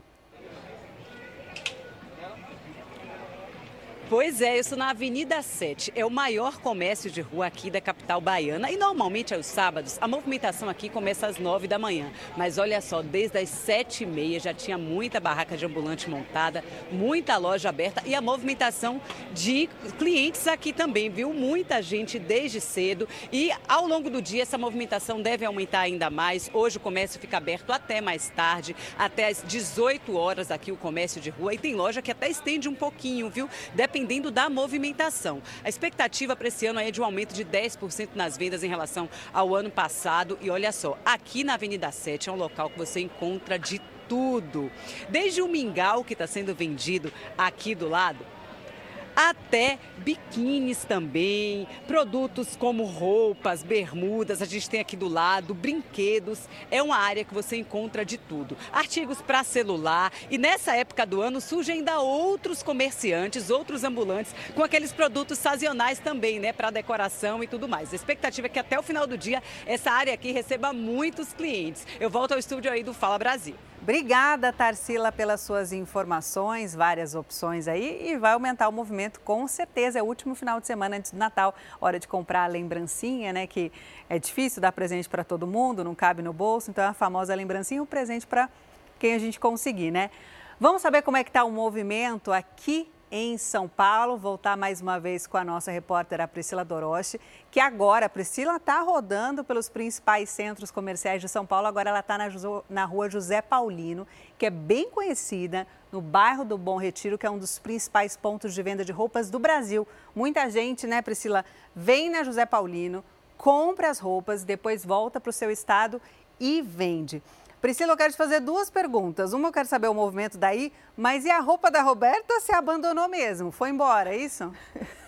Pois é, isso na Avenida 7. É o maior comércio de rua aqui da capital baiana. E normalmente aos sábados, a movimentação aqui começa às 9 da manhã. Mas olha só, desde as 7 e meia já tinha muita barraca de ambulante montada, muita loja aberta e a movimentação de clientes aqui também, viu? Muita gente desde cedo. E ao longo do dia essa movimentação deve aumentar ainda mais. Hoje o comércio fica aberto até mais tarde, até às 18 horas aqui o comércio de rua. E tem loja que até estende um pouquinho, viu? Dependendo dependendo da movimentação. A expectativa para esse ano é de um aumento de 10% nas vendas em relação ao ano passado. E olha só, aqui na Avenida 7 é um local que você encontra de tudo. Desde o mingau que está sendo vendido aqui do lado, até biquínis também, produtos como roupas, bermudas, a gente tem aqui do lado, brinquedos. É uma área que você encontra de tudo. Artigos para celular e nessa época do ano surgem ainda outros comerciantes, outros ambulantes com aqueles produtos sazonais também, né, para decoração e tudo mais. A expectativa é que até o final do dia essa área aqui receba muitos clientes. Eu volto ao estúdio aí do Fala Brasil. Obrigada, Tarsila, pelas suas informações, várias opções aí e vai aumentar o movimento com certeza. É o último final de semana antes do Natal, hora de comprar a lembrancinha, né? Que é difícil dar presente para todo mundo, não cabe no bolso, então é a famosa lembrancinha, um presente para quem a gente conseguir, né? Vamos saber como é que está o movimento aqui em São Paulo. Voltar mais uma vez com a nossa repórter, a Priscila Doroche, que agora, a Priscila está rodando pelos principais centros comerciais de São Paulo. Agora ela está na, na rua José Paulino, que é bem conhecida no bairro do Bom Retiro, que é um dos principais pontos de venda de roupas do Brasil. Muita gente, né, Priscila, vem na José Paulino, compra as roupas, depois volta para o seu estado e vende. Priscila, eu quero te fazer duas perguntas. Uma, eu quero saber o movimento daí, mas e a roupa da Roberta se abandonou mesmo? Foi embora, é isso?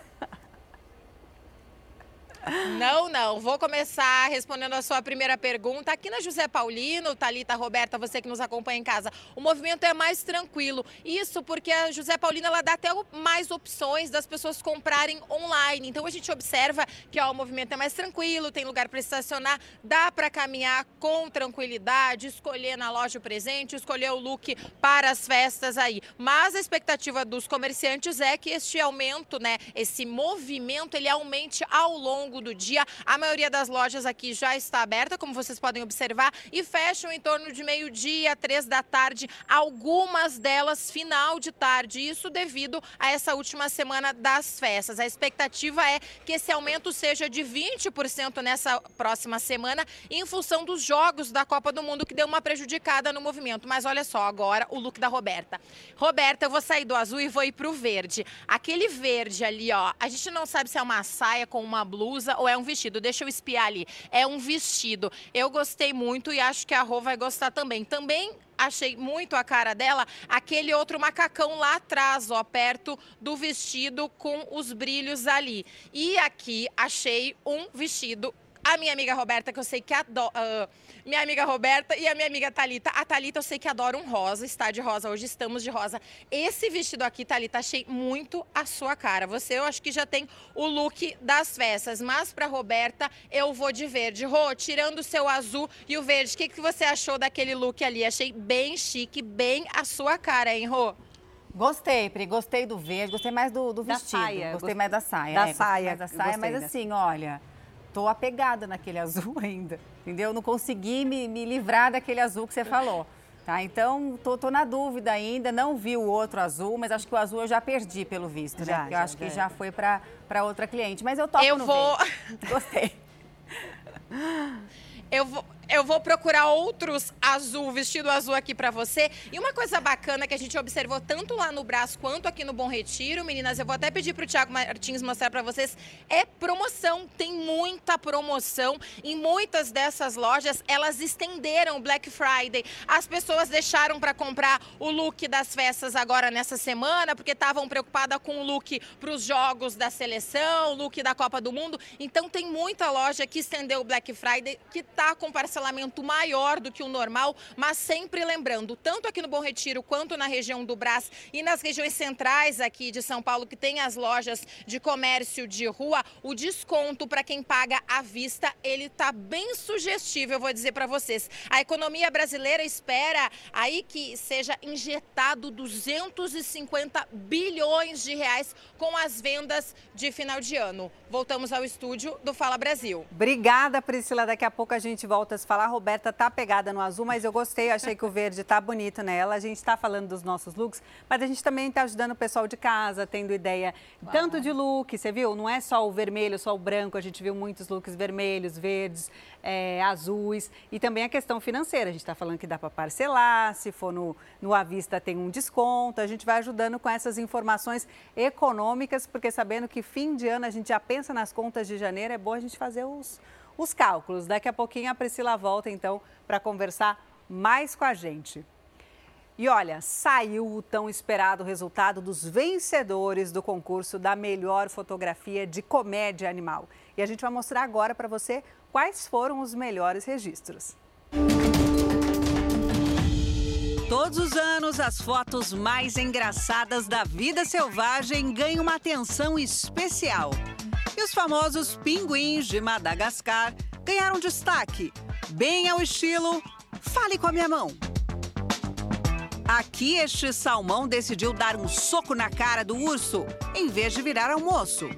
Não, não. Vou começar respondendo a sua primeira pergunta. Aqui na José Paulino, Talita, Roberta, você que nos acompanha em casa, o movimento é mais tranquilo. Isso porque a José Paulino ela dá até mais opções das pessoas comprarem online. Então a gente observa que ó, o movimento é mais tranquilo, tem lugar para estacionar, dá para caminhar com tranquilidade, escolher na loja o presente, escolher o look para as festas aí. Mas a expectativa dos comerciantes é que este aumento, né, esse movimento, ele aumente ao longo longo do dia. A maioria das lojas aqui já está aberta, como vocês podem observar, e fecham em torno de meio-dia, três da tarde, algumas delas final de tarde. Isso devido a essa última semana das festas. A expectativa é que esse aumento seja de 20% nessa próxima semana, em função dos jogos da Copa do Mundo, que deu uma prejudicada no movimento. Mas olha só, agora o look da Roberta. Roberta, eu vou sair do azul e vou ir pro verde. Aquele verde ali, ó, a gente não sabe se é uma saia com uma blusa ou é um vestido? Deixa eu espiar ali. É um vestido. Eu gostei muito e acho que a Rô vai gostar também. Também achei muito a cara dela aquele outro macacão lá atrás, ó, perto do vestido com os brilhos ali. E aqui achei um vestido a minha amiga Roberta, que eu sei que adora. Uh, minha amiga Roberta e a minha amiga Talita. A Talita eu sei que adora um rosa, está de rosa. Hoje estamos de rosa. Esse vestido aqui, Talita, achei muito a sua cara. Você, eu acho que já tem o look das festas, mas para Roberta eu vou de verde. Rô, tirando o seu azul e o verde, o que, que você achou daquele look ali? Achei bem chique, bem a sua cara, hein, Rô? Gostei, Pri, gostei do verde, gostei mais do, do vestido. Saia. Gostei mais da saia. Da é, saia. Mais da saia, mas assim, olha tô apegada naquele azul ainda, entendeu? Não consegui me, me livrar daquele azul que você falou. Tá, então, tô, tô, na dúvida ainda, não vi o outro azul, mas acho que o azul eu já perdi pelo visto, já, né? Porque eu acho que já foi para outra cliente. Mas eu topo Eu vou... Verde. Gostei. Eu vou, eu vou procurar outros azul, vestido azul aqui para você. E uma coisa bacana que a gente observou tanto lá no braço quanto aqui no Bom Retiro, meninas, eu vou até pedir pro Thiago Martins mostrar para vocês, é promoção, tem muita promoção. Em muitas dessas lojas, elas estenderam o Black Friday. As pessoas deixaram para comprar o look das festas agora nessa semana, porque estavam preocupadas com o look para os jogos da seleção, o look da Copa do Mundo. Então tem muita loja que estendeu o Black Friday, que tá com parceria parcelamento maior do que o normal, mas sempre lembrando, tanto aqui no Bom Retiro quanto na região do Brás e nas regiões centrais aqui de São Paulo, que tem as lojas de comércio de rua, o desconto para quem paga à vista, ele tá bem sugestivo, eu vou dizer para vocês. A economia brasileira espera aí que seja injetado 250 bilhões de reais com as vendas de final de ano. Voltamos ao estúdio do Fala Brasil. Obrigada, Priscila. Daqui a pouco a gente volta falar. A Roberta tá pegada no azul, mas eu gostei, achei que o verde tá bonito nela. A gente está falando dos nossos looks, mas a gente também está ajudando o pessoal de casa, tendo ideia tanto de look, você viu? Não é só o vermelho, só o branco. A gente viu muitos looks vermelhos, verdes, é, azuis. E também a questão financeira. A gente está falando que dá para parcelar, se for no, no à vista tem um desconto. A gente vai ajudando com essas informações econômicas, porque sabendo que fim de ano a gente já pensa nas contas de janeiro, é bom a gente fazer os, os cálculos. Daqui a pouquinho a Priscila volta então para conversar mais com a gente. E olha, saiu o tão esperado resultado dos vencedores do concurso da melhor fotografia de comédia animal. E a gente vai mostrar agora para você quais foram os melhores registros. Todos os anos, as fotos mais engraçadas da vida selvagem ganham uma atenção especial. E os famosos pinguins de Madagascar ganharam destaque, bem ao estilo Fale com a minha mão. Aqui, este salmão decidiu dar um soco na cara do urso, em vez de virar almoço.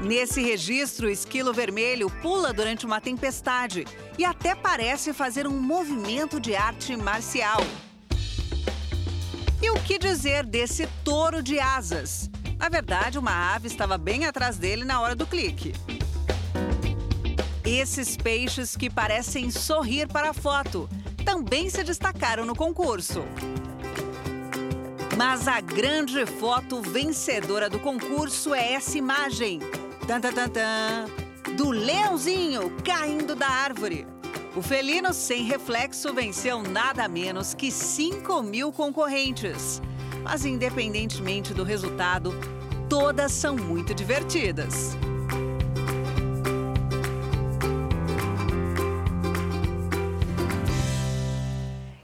Nesse registro, o esquilo vermelho pula durante uma tempestade e até parece fazer um movimento de arte marcial. E o que dizer desse touro de asas? Na verdade, uma ave estava bem atrás dele na hora do clique. Esses peixes que parecem sorrir para a foto também se destacaram no concurso. Mas a grande foto vencedora do concurso é essa imagem. Tan, tan, tan, tan, do leãozinho caindo da árvore. O felino sem reflexo venceu nada menos que 5 mil concorrentes. Mas, independentemente do resultado, todas são muito divertidas.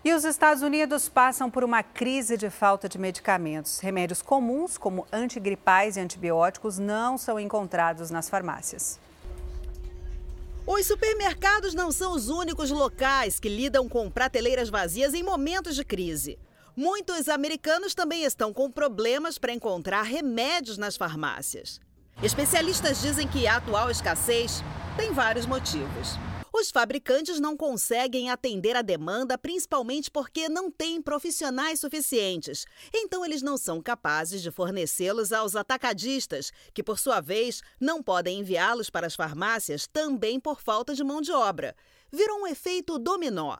E os Estados Unidos passam por uma crise de falta de medicamentos. Remédios comuns, como antigripais e antibióticos, não são encontrados nas farmácias. Os supermercados não são os únicos locais que lidam com prateleiras vazias em momentos de crise. Muitos americanos também estão com problemas para encontrar remédios nas farmácias. Especialistas dizem que a atual escassez tem vários motivos. Os fabricantes não conseguem atender a demanda, principalmente porque não têm profissionais suficientes. Então, eles não são capazes de fornecê-los aos atacadistas, que, por sua vez, não podem enviá-los para as farmácias também por falta de mão de obra. Virou um efeito dominó.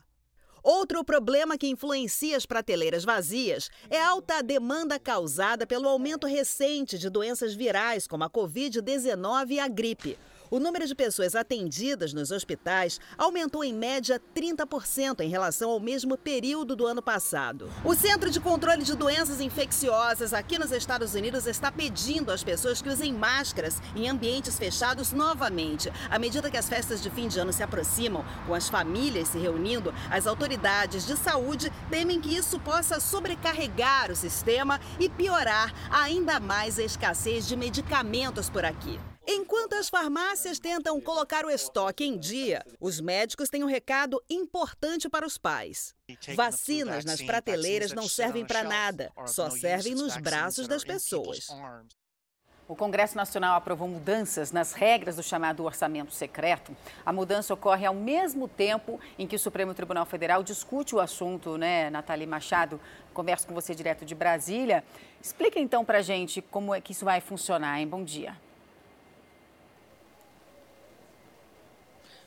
Outro problema que influencia as prateleiras vazias é a alta demanda causada pelo aumento recente de doenças virais como a Covid-19 e a gripe. O número de pessoas atendidas nos hospitais aumentou em média 30% em relação ao mesmo período do ano passado. O Centro de Controle de Doenças Infecciosas aqui nos Estados Unidos está pedindo às pessoas que usem máscaras em ambientes fechados novamente. À medida que as festas de fim de ano se aproximam, com as famílias se reunindo, as autoridades de saúde temem que isso possa sobrecarregar o sistema e piorar ainda mais a escassez de medicamentos por aqui. Enquanto as farmácias tentam colocar o estoque em dia, os médicos têm um recado importante para os pais. Vacinas nas prateleiras não servem para nada, só servem nos braços das pessoas. O Congresso Nacional aprovou mudanças nas regras do chamado orçamento secreto. A mudança ocorre ao mesmo tempo em que o Supremo Tribunal Federal discute o assunto, né, Nathalie Machado? Converso com você direto de Brasília. Explica então para gente como é que isso vai funcionar, hein? Bom dia.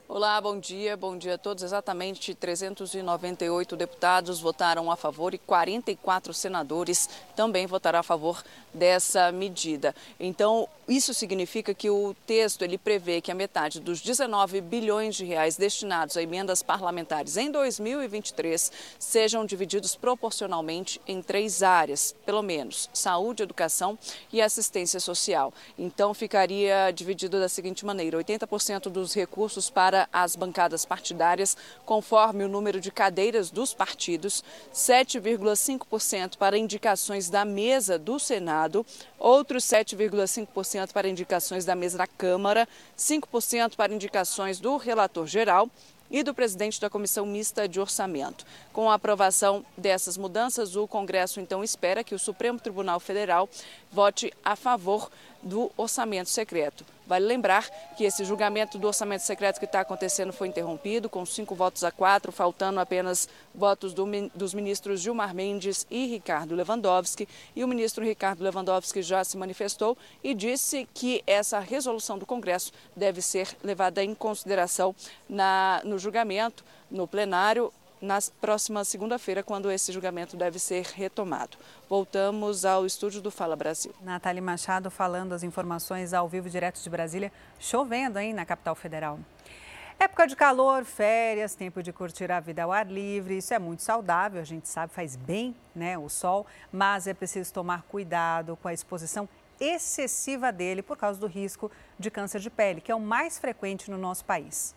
Olá, bom dia. Bom dia a todos. Exatamente 398 deputados votaram a favor e 44 senadores também votaram a favor dessa medida. Então, isso significa que o texto ele prevê que a metade dos 19 bilhões de reais destinados a emendas parlamentares em 2023 sejam divididos proporcionalmente em três áreas, pelo menos: saúde, educação e assistência social. Então, ficaria dividido da seguinte maneira: 80% dos recursos para para as bancadas partidárias, conforme o número de cadeiras dos partidos, 7,5% para indicações da mesa do Senado, outros 7,5% para indicações da mesa da Câmara, 5% para indicações do relator geral e do presidente da Comissão Mista de Orçamento. Com a aprovação dessas mudanças, o Congresso então espera que o Supremo Tribunal Federal vote a favor do orçamento secreto. Vale lembrar que esse julgamento do orçamento secreto que está acontecendo foi interrompido, com cinco votos a quatro, faltando apenas votos do, dos ministros Gilmar Mendes e Ricardo Lewandowski. E o ministro Ricardo Lewandowski já se manifestou e disse que essa resolução do Congresso deve ser levada em consideração na, no julgamento, no plenário na próxima segunda-feira, quando esse julgamento deve ser retomado. Voltamos ao estúdio do Fala Brasil. Nathalie Machado falando as informações ao vivo direto de Brasília, chovendo aí na capital federal. Época de calor, férias, tempo de curtir a vida ao ar livre, isso é muito saudável, a gente sabe, faz bem né, o sol, mas é preciso tomar cuidado com a exposição excessiva dele por causa do risco de câncer de pele, que é o mais frequente no nosso país.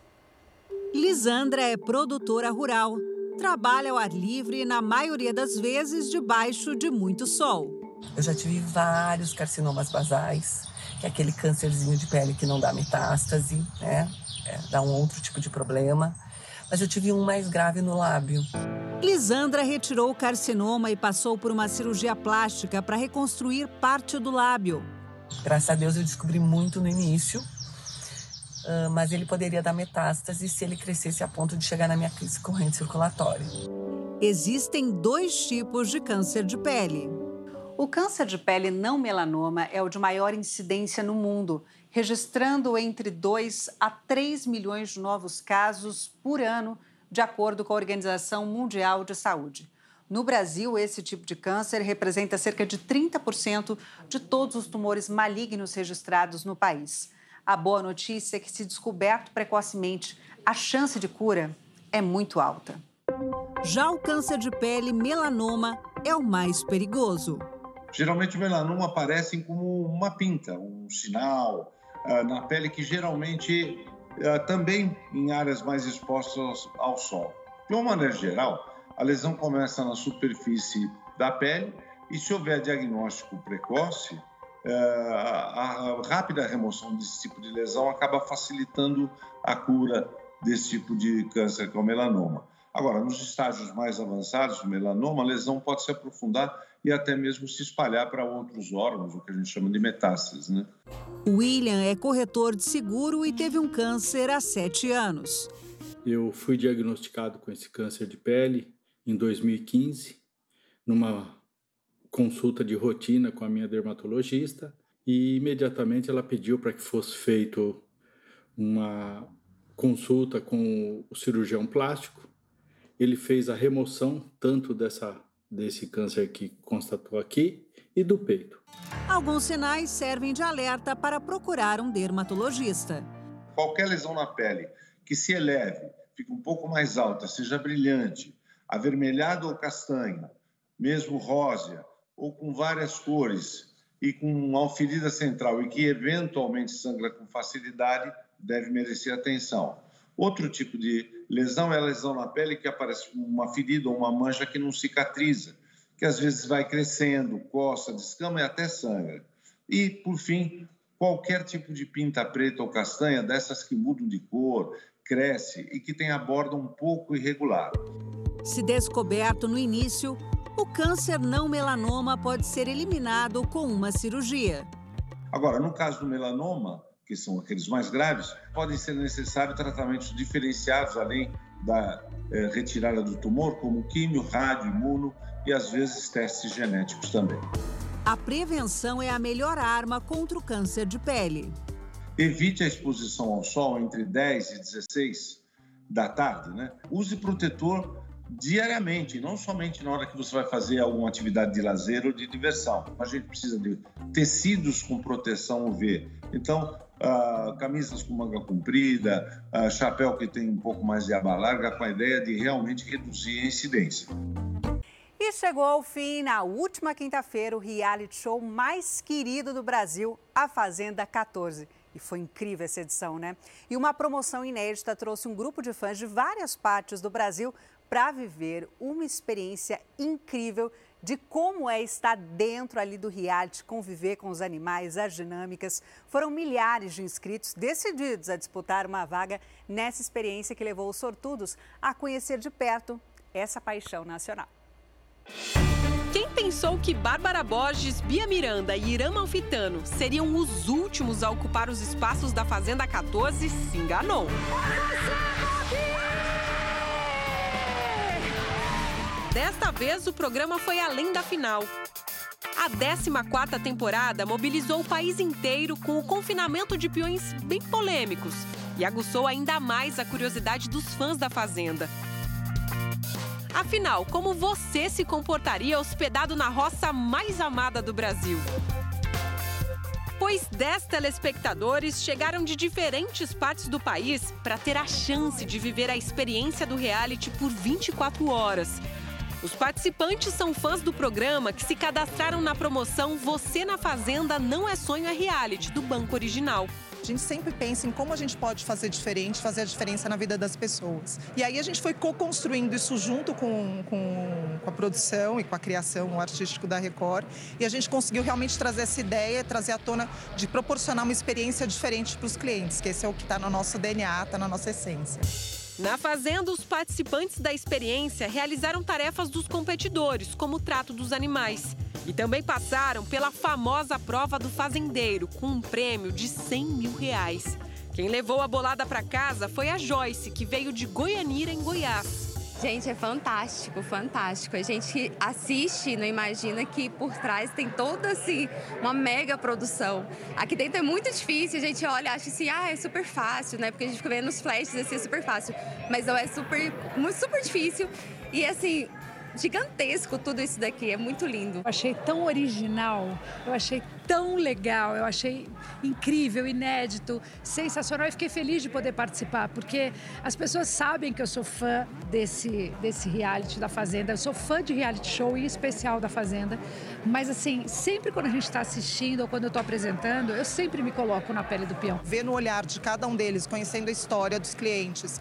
Lisandra é produtora rural. Trabalha ao ar livre e, na maioria das vezes, debaixo de muito sol. Eu já tive vários carcinomas basais, que é aquele câncerzinho de pele que não dá metástase, né? É, dá um outro tipo de problema. Mas eu tive um mais grave no lábio. Lisandra retirou o carcinoma e passou por uma cirurgia plástica para reconstruir parte do lábio. Graças a Deus eu descobri muito no início, ah, mas ele poderia dar metástase se ele crescesse a ponto de chegar na minha corrente circulatória. Existem dois tipos de câncer de pele. O câncer de pele não melanoma é o de maior incidência no mundo, registrando entre 2 a 3 milhões de novos casos por ano, de acordo com a Organização Mundial de Saúde. No Brasil, esse tipo de câncer representa cerca de 30% de todos os tumores malignos registrados no país. A boa notícia é que, se descoberto precocemente, a chance de cura é muito alta. Já o câncer de pele melanoma é o mais perigoso. Geralmente o melanoma aparece como uma pinta, um sinal uh, na pele que geralmente uh, também em áreas mais expostas ao sol. De uma maneira geral, a lesão começa na superfície da pele e se houver diagnóstico precoce, a rápida remoção desse tipo de lesão acaba facilitando a cura desse tipo de câncer que é o melanoma. Agora, nos estágios mais avançados do melanoma, a lesão pode se aprofundar e até mesmo se espalhar para outros órgãos, o que a gente chama de metástases. Né? William é corretor de seguro e teve um câncer há sete anos. Eu fui diagnosticado com esse câncer de pele em 2015, numa consulta de rotina com a minha dermatologista, e imediatamente ela pediu para que fosse feito uma consulta com o cirurgião plástico ele fez a remoção tanto dessa, desse câncer que constatou aqui e do peito. Alguns sinais servem de alerta para procurar um dermatologista. Qualquer lesão na pele que se eleve, fique um pouco mais alta, seja brilhante, avermelhado ou castanho, mesmo rósea, ou com várias cores, e com uma ferida central e que eventualmente sangra com facilidade, deve merecer atenção. Outro tipo de lesão é a lesão na pele que aparece uma ferida ou uma mancha que não cicatriza, que às vezes vai crescendo, coça, descama e até sangra. E, por fim, qualquer tipo de pinta preta ou castanha, dessas que mudam de cor, cresce e que tem a borda um pouco irregular. Se descoberto no início, o câncer não melanoma pode ser eliminado com uma cirurgia. Agora, no caso do melanoma, que são aqueles mais graves, podem ser necessários tratamentos diferenciados, além da eh, retirada do tumor, como químio, rádio, imuno e às vezes testes genéticos também. A prevenção é a melhor arma contra o câncer de pele. Evite a exposição ao sol entre 10 e 16 da tarde, né? Use protetor diariamente, não somente na hora que você vai fazer alguma atividade de lazer ou de diversão. A gente precisa de tecidos com proteção UV. Então, uh, camisas com manga comprida, uh, chapéu que tem um pouco mais de aba larga, com a ideia de realmente reduzir a incidência. E chegou ao fim, na última quinta-feira, o reality show mais querido do Brasil, A Fazenda 14. E foi incrível essa edição, né? E uma promoção inédita trouxe um grupo de fãs de várias partes do Brasil para viver uma experiência incrível de como é estar dentro ali do reality, conviver com os animais, as dinâmicas. Foram milhares de inscritos decididos a disputar uma vaga nessa experiência que levou os sortudos a conhecer de perto essa paixão nacional. Quem pensou que Bárbara Borges, Bia Miranda e Irã Malfitano seriam os últimos a ocupar os espaços da Fazenda 14 se enganou. Desta vez, o programa foi além da final. A 14ª temporada mobilizou o país inteiro com o confinamento de peões bem polêmicos e aguçou ainda mais a curiosidade dos fãs da Fazenda. Afinal, como você se comportaria hospedado na roça mais amada do Brasil? Pois 10 telespectadores chegaram de diferentes partes do país para ter a chance de viver a experiência do reality por 24 horas os participantes são fãs do programa que se cadastraram na promoção Você na Fazenda Não é Sonho é Reality, do Banco Original. A gente sempre pensa em como a gente pode fazer diferente, fazer a diferença na vida das pessoas. E aí a gente foi co-construindo isso junto com, com, com, a produção e com a criação artística da Record. E a gente conseguiu realmente trazer essa ideia, trazer à tona de proporcionar uma experiência diferente para os clientes, que esse é o que está no nosso DNA, está na nossa essência. Na Fazenda, os participantes da experiência realizaram tarefas dos competidores, como o trato dos animais. E também passaram pela famosa prova do fazendeiro, com um prêmio de 100 mil reais. Quem levou a bolada para casa foi a Joyce, que veio de Goianira, em Goiás. Gente, é fantástico, fantástico. A gente assiste não imagina que por trás tem toda assim uma mega produção. Aqui dentro é muito difícil, a gente olha, acha assim, ah, é super fácil, né? Porque a gente fica vendo os flashes assim, é super fácil. Mas não é super, super difícil. E assim, gigantesco tudo isso daqui, é muito lindo. Eu achei tão original, eu achei tão legal, eu achei incrível, inédito, sensacional e fiquei feliz de poder participar, porque as pessoas sabem que eu sou fã desse, desse reality da Fazenda, eu sou fã de reality show e especial da Fazenda, mas assim, sempre quando a gente está assistindo ou quando eu estou apresentando, eu sempre me coloco na pele do peão. Ver no olhar de cada um deles, conhecendo a história dos clientes,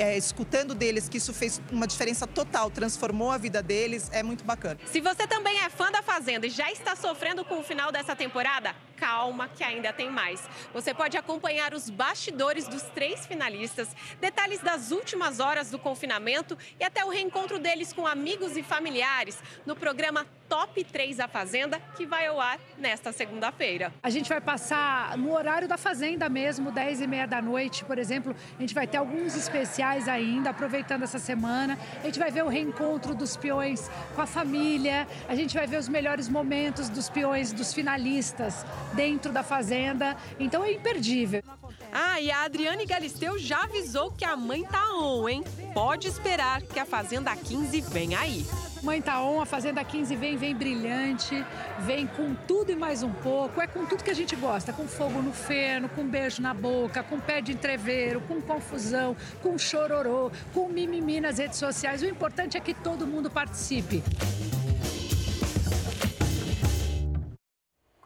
é, escutando deles que isso fez uma diferença total, transformou a vida deles, é muito bacana. Se você também é fã da Fazenda e já está sofrendo com o final dessa temporada, calma que ainda tem mais. Você pode acompanhar os bastidores dos três finalistas, detalhes das últimas horas do confinamento e até o reencontro deles com amigos e familiares no programa Top 3 da Fazenda, que vai ao ar nesta segunda-feira. A gente vai passar no horário da Fazenda mesmo, 10 e meia da noite, por exemplo. A gente vai ter alguns especiais ainda, aproveitando essa semana. A gente vai ver o reencontro dos peões com a família. A gente vai ver os melhores momentos dos peões, dos finalistas dentro da Fazenda. Então é imperdível. Ah, e a Adriane Galisteu já avisou que a mãe tá on, hein? Pode esperar que a Fazenda 15 vem aí. Mãe tá on, a Fazenda 15 vem, vem brilhante, vem com tudo e mais um pouco. É com tudo que a gente gosta, com fogo no feno, com beijo na boca, com pé de entreveiro, com confusão, com chororô, com mimimi nas redes sociais. O importante é que todo mundo participe.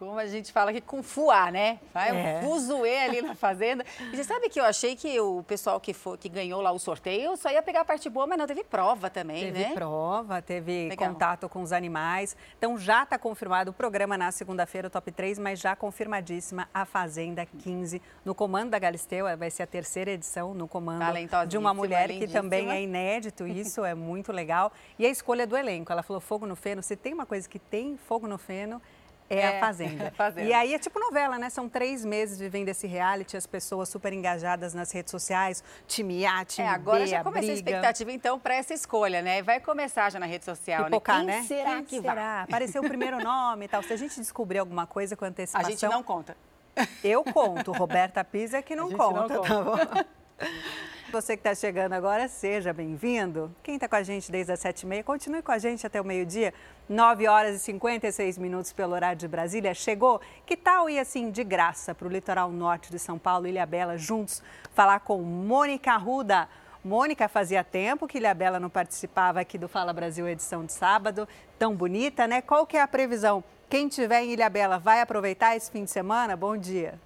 Como a gente fala aqui, com fuá, né? Vai é. um fuzuê ali na fazenda. E você sabe que eu achei que o pessoal que, for, que ganhou lá o sorteio só ia pegar a parte boa, mas não, teve prova também, teve né? Teve prova, teve Legal. contato com os animais. Então já está confirmado o programa na segunda-feira, o top 3, mas já confirmadíssima a Fazenda 15 no comando da Galisteu. Vai ser a terceira edição no comando de uma mulher que também é inédito. Isso é muito legal. E a escolha do elenco. Ela falou fogo no feno. Se tem uma coisa que tem fogo no feno, é, é, a Fazenda. Fazenda. E aí é tipo novela, né? São três meses vivendo esse reality, as pessoas super engajadas nas redes sociais, time A, time é, agora B, já começa a, expectativa, então, para essa escolha, né? Vai começar já na rede social, Pipocar, né? Quem né? será Quem que será? vai? Apareceu o primeiro nome e tal. Se a gente descobrir alguma coisa com antecipação... A gente não conta. Eu conto. Roberta Pisa é que não conta, não conta, tá bom? Você que está chegando agora, seja bem-vindo. Quem está com a gente desde as 7h30, continue com a gente até o meio-dia. 9 horas e 56 minutos pelo horário de Brasília. Chegou? Que tal ir assim de graça para o litoral norte de São Paulo, Ilha Bela, juntos, falar com Mônica Arruda? Mônica, fazia tempo que Ilha Bela não participava aqui do Fala Brasil edição de sábado. Tão bonita, né? Qual que é a previsão? Quem tiver em Ilha Bela vai aproveitar esse fim de semana? Bom dia.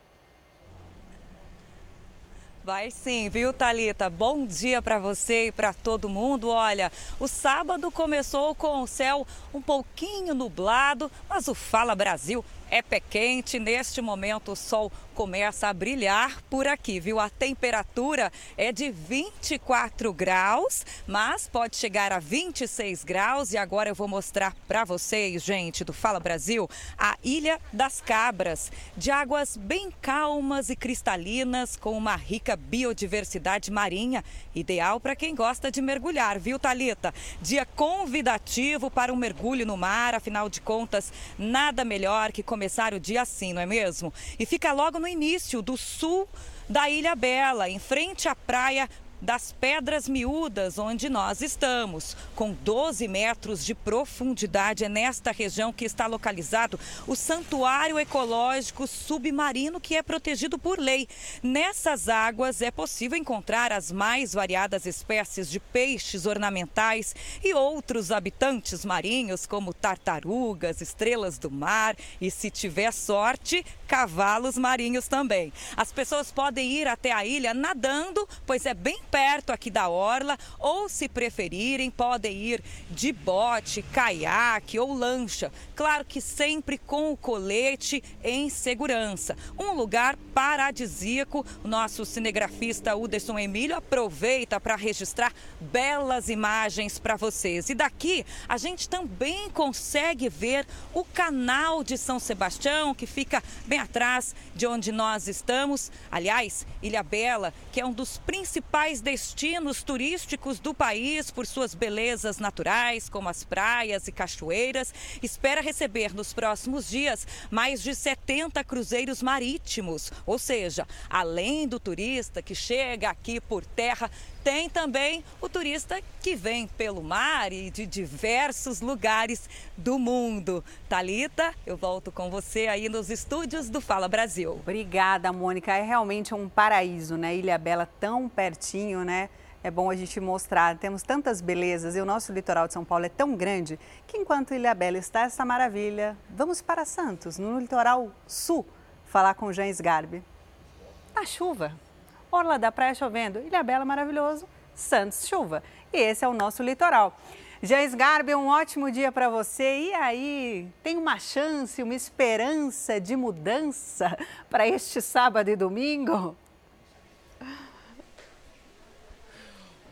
Vai sim, viu, Talita? Bom dia para você e para todo mundo. Olha, o sábado começou com o céu um pouquinho nublado, mas o Fala Brasil é pé quente. Neste momento, o sol começa a brilhar por aqui, viu? A temperatura é de 24 graus, mas pode chegar a 26 graus. E agora eu vou mostrar para vocês, gente, do Fala Brasil, a Ilha das Cabras, de águas bem calmas e cristalinas, com uma rica biodiversidade marinha, ideal para quem gosta de mergulhar, viu, Talita? Dia convidativo para um mergulho no mar, afinal de contas, nada melhor que começar o dia assim, não é mesmo? E fica logo no início do sul da Ilha Bela, em frente à praia das Pedras Miúdas, onde nós estamos, com 12 metros de profundidade. É nesta região que está localizado o Santuário Ecológico Submarino, que é protegido por lei. Nessas águas é possível encontrar as mais variadas espécies de peixes ornamentais e outros habitantes marinhos, como tartarugas, estrelas do mar e, se tiver sorte, cavalos marinhos também. As pessoas podem ir até a ilha nadando, pois é bem perto aqui da orla, ou se preferirem, podem ir de bote, caiaque ou lancha. Claro que sempre com o colete em segurança. Um lugar paradisíaco. O nosso cinegrafista Uderson Emílio aproveita para registrar belas imagens para vocês. E daqui a gente também consegue ver o canal de São Sebastião, que fica bem atrás de onde nós estamos. Aliás, Ilha Bela, que é um dos principais principais destinos turísticos do país por suas belezas naturais, como as praias e cachoeiras, espera receber nos próximos dias mais de 70 cruzeiros marítimos. Ou seja, além do turista que chega aqui por terra, tem também o turista que vem pelo mar e de diversos lugares do mundo. Talita, eu volto com você aí nos estúdios do Fala Brasil. Obrigada, Mônica. É realmente um paraíso, né? Ilha Bela tão pertinho, né? É bom a gente mostrar. Temos tantas belezas e o nosso litoral de São Paulo é tão grande que enquanto Ilha Bela está essa maravilha, vamos para Santos, no litoral sul, falar com Jean Sgarbi. A chuva. Orla da Praia chovendo, Ilha Bela maravilhoso, Santos chuva. E esse é o nosso litoral. Jair Garbi, um ótimo dia para você. E aí, tem uma chance, uma esperança de mudança para este sábado e domingo?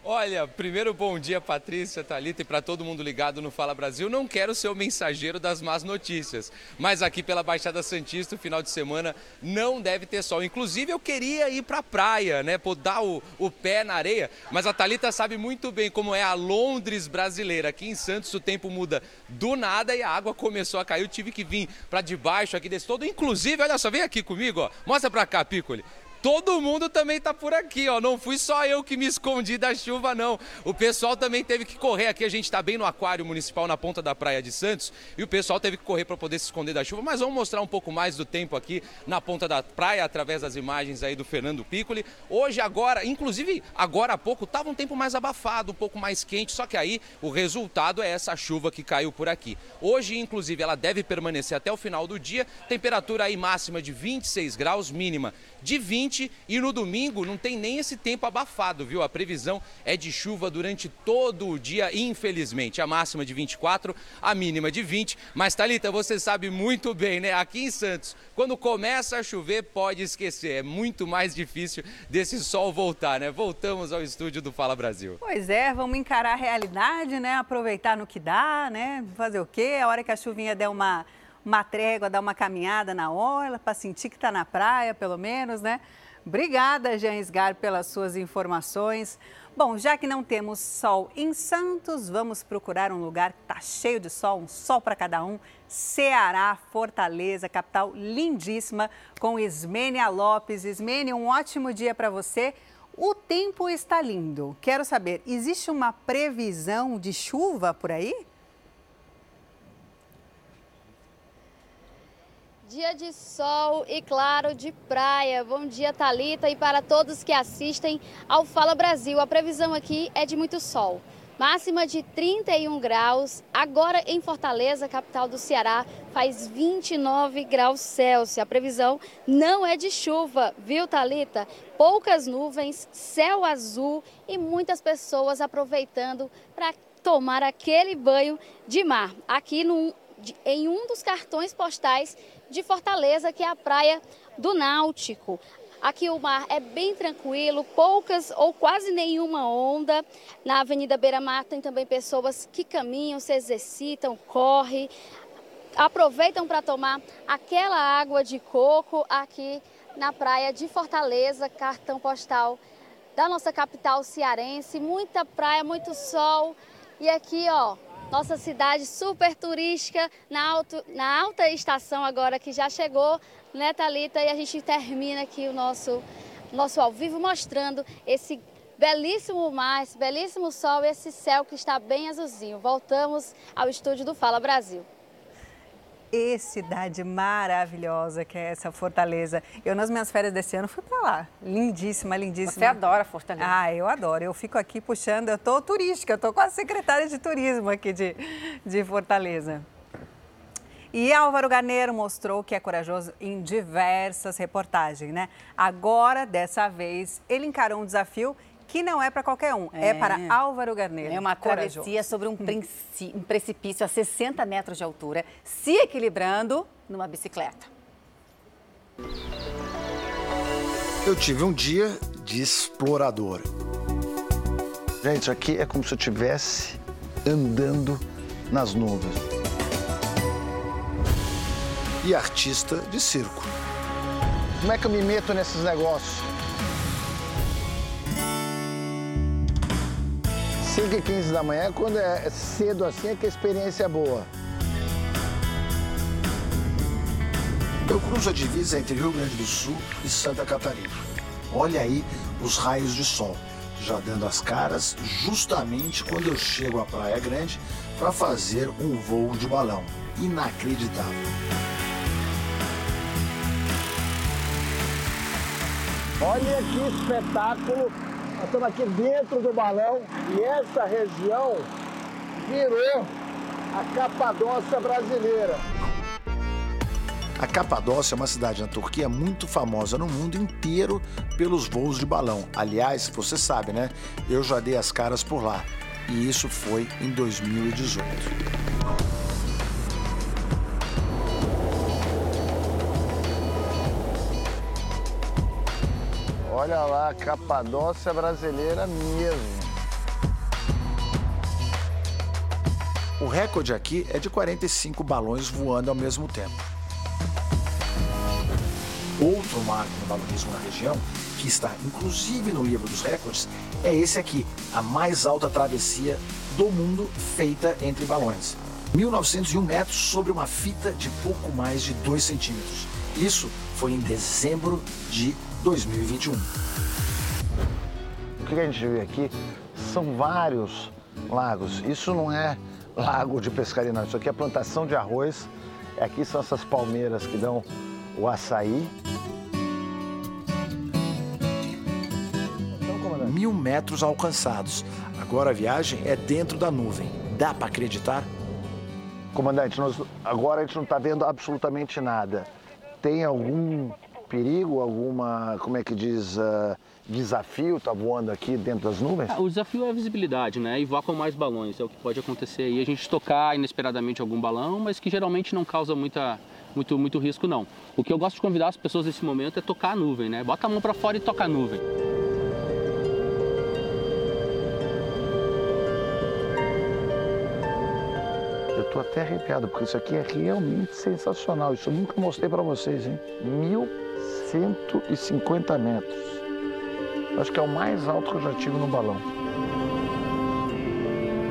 Olha, primeiro bom dia, Patrícia, Thalita e para todo mundo ligado no Fala Brasil. Não quero ser o mensageiro das más notícias, mas aqui pela Baixada Santista, o final de semana não deve ter sol. Inclusive, eu queria ir para a praia, né, dar o, o pé na areia, mas a Thalita sabe muito bem como é a Londres brasileira. Aqui em Santos o tempo muda do nada e a água começou a cair. Eu tive que vir para debaixo aqui desse todo. Inclusive, olha só, vem aqui comigo, ó. Mostra para cá, Piccoli. Todo mundo também tá por aqui, ó. Não fui só eu que me escondi da chuva, não. O pessoal também teve que correr aqui. A gente tá bem no aquário municipal na ponta da Praia de Santos e o pessoal teve que correr para poder se esconder da chuva. Mas vamos mostrar um pouco mais do tempo aqui na ponta da praia através das imagens aí do Fernando Piccoli. Hoje, agora, inclusive agora há pouco, tava um tempo mais abafado, um pouco mais quente, só que aí o resultado é essa chuva que caiu por aqui. Hoje, inclusive, ela deve permanecer até o final do dia. Temperatura aí máxima de 26 graus, mínima de 20 e no domingo não tem nem esse tempo abafado, viu? A previsão é de chuva durante todo o dia, infelizmente. A máxima de 24, a mínima de 20. Mas, Thalita, você sabe muito bem, né? Aqui em Santos, quando começa a chover, pode esquecer. É muito mais difícil desse sol voltar, né? Voltamos ao estúdio do Fala Brasil. Pois é, vamos encarar a realidade, né? Aproveitar no que dá, né? Fazer o quê? A hora que a chuvinha der uma uma trégua, dar uma caminhada na orla para sentir que está na praia, pelo menos, né? Obrigada, Jean Sgar, pelas suas informações. Bom, já que não temos sol em Santos, vamos procurar um lugar que está cheio de sol, um sol para cada um. Ceará, Fortaleza, capital lindíssima, com Ismênia Lopes. Ismênia, um ótimo dia para você. O tempo está lindo. Quero saber, existe uma previsão de chuva por aí? Dia de sol e claro de praia. Bom dia, Talita, e para todos que assistem ao Fala Brasil. A previsão aqui é de muito sol. Máxima de 31 graus. Agora em Fortaleza, capital do Ceará, faz 29 graus Celsius. A previsão não é de chuva, viu, Talita? Poucas nuvens, céu azul e muitas pessoas aproveitando para tomar aquele banho de mar. Aqui no, em um dos cartões postais de Fortaleza, que é a Praia do Náutico. Aqui o mar é bem tranquilo, poucas ou quase nenhuma onda. Na Avenida Beira Mar tem também pessoas que caminham, se exercitam, correm, aproveitam para tomar aquela água de coco aqui na praia de Fortaleza, cartão postal da nossa capital cearense. Muita praia, muito sol. E aqui, ó, nossa cidade super turística na, alto, na alta estação agora que já chegou, né, Thalita? E a gente termina aqui o nosso, nosso ao vivo mostrando esse belíssimo mar, esse belíssimo sol e esse céu que está bem azulzinho. Voltamos ao estúdio do Fala Brasil e cidade maravilhosa que é essa Fortaleza. Eu, nas minhas férias desse ano, fui para lá. Lindíssima, lindíssima. Você adora Fortaleza? Ah, eu adoro. Eu fico aqui puxando, eu tô turística, eu tô com a secretária de turismo aqui de, de Fortaleza. E Álvaro Garneiro mostrou que é corajoso em diversas reportagens, né? Agora, dessa vez, ele encarou um desafio que não é para qualquer um, é. é. para Álvaro Garneiro. É uma Corajoso. travessia sobre um, um precipício a 60 metros de altura, se equilibrando numa bicicleta. Eu tive um dia de explorador. Gente, isso aqui é como se eu estivesse andando nas nuvens. E artista de circo. Como é que eu me meto nesses negócios? 5 e 15 da manhã, quando é cedo assim, é que a experiência é boa. Eu cruzo a divisa entre Rio Grande do Sul e Santa Catarina. Olha aí os raios de sol, já dando as caras justamente quando eu chego à Praia Grande para fazer um voo de balão. Inacreditável. Olha que espetáculo! Nós estamos aqui dentro do balão e essa região virou a Capadócia brasileira. A Capadócia é uma cidade na Turquia muito famosa no mundo inteiro pelos voos de balão. Aliás, você sabe, né? Eu já dei as caras por lá. E isso foi em 2018. Olha lá, Capadócia brasileira mesmo. O recorde aqui é de 45 balões voando ao mesmo tempo. Outro marco no balonismo na região, que está inclusive no livro dos recordes, é esse aqui, a mais alta travessia do mundo feita entre balões. 1901 metros sobre uma fita de pouco mais de 2 centímetros. Isso foi em dezembro de 2021. O que a gente vê aqui são vários lagos. Isso não é lago de pescaria, não. Isso aqui é plantação de arroz. Aqui são essas palmeiras que dão o açaí. Mil metros alcançados. Agora a viagem é dentro da nuvem. Dá para acreditar? Comandante, nós, agora a gente não está vendo absolutamente nada. Tem algum perigo, alguma, como é que diz, uh, desafio tá voando aqui dentro das nuvens? Ah, o desafio é a visibilidade, né? E voar com mais balões, é o que pode acontecer aí. A gente tocar inesperadamente algum balão, mas que geralmente não causa muita, muito, muito risco, não. O que eu gosto de convidar as pessoas nesse momento é tocar a nuvem, né? Bota a mão para fora e toca a nuvem. Eu tô até arrepiado, porque isso aqui é realmente sensacional. Isso eu nunca mostrei para vocês, hein? 1.150 metros. Acho que é o mais alto que eu já tive no balão.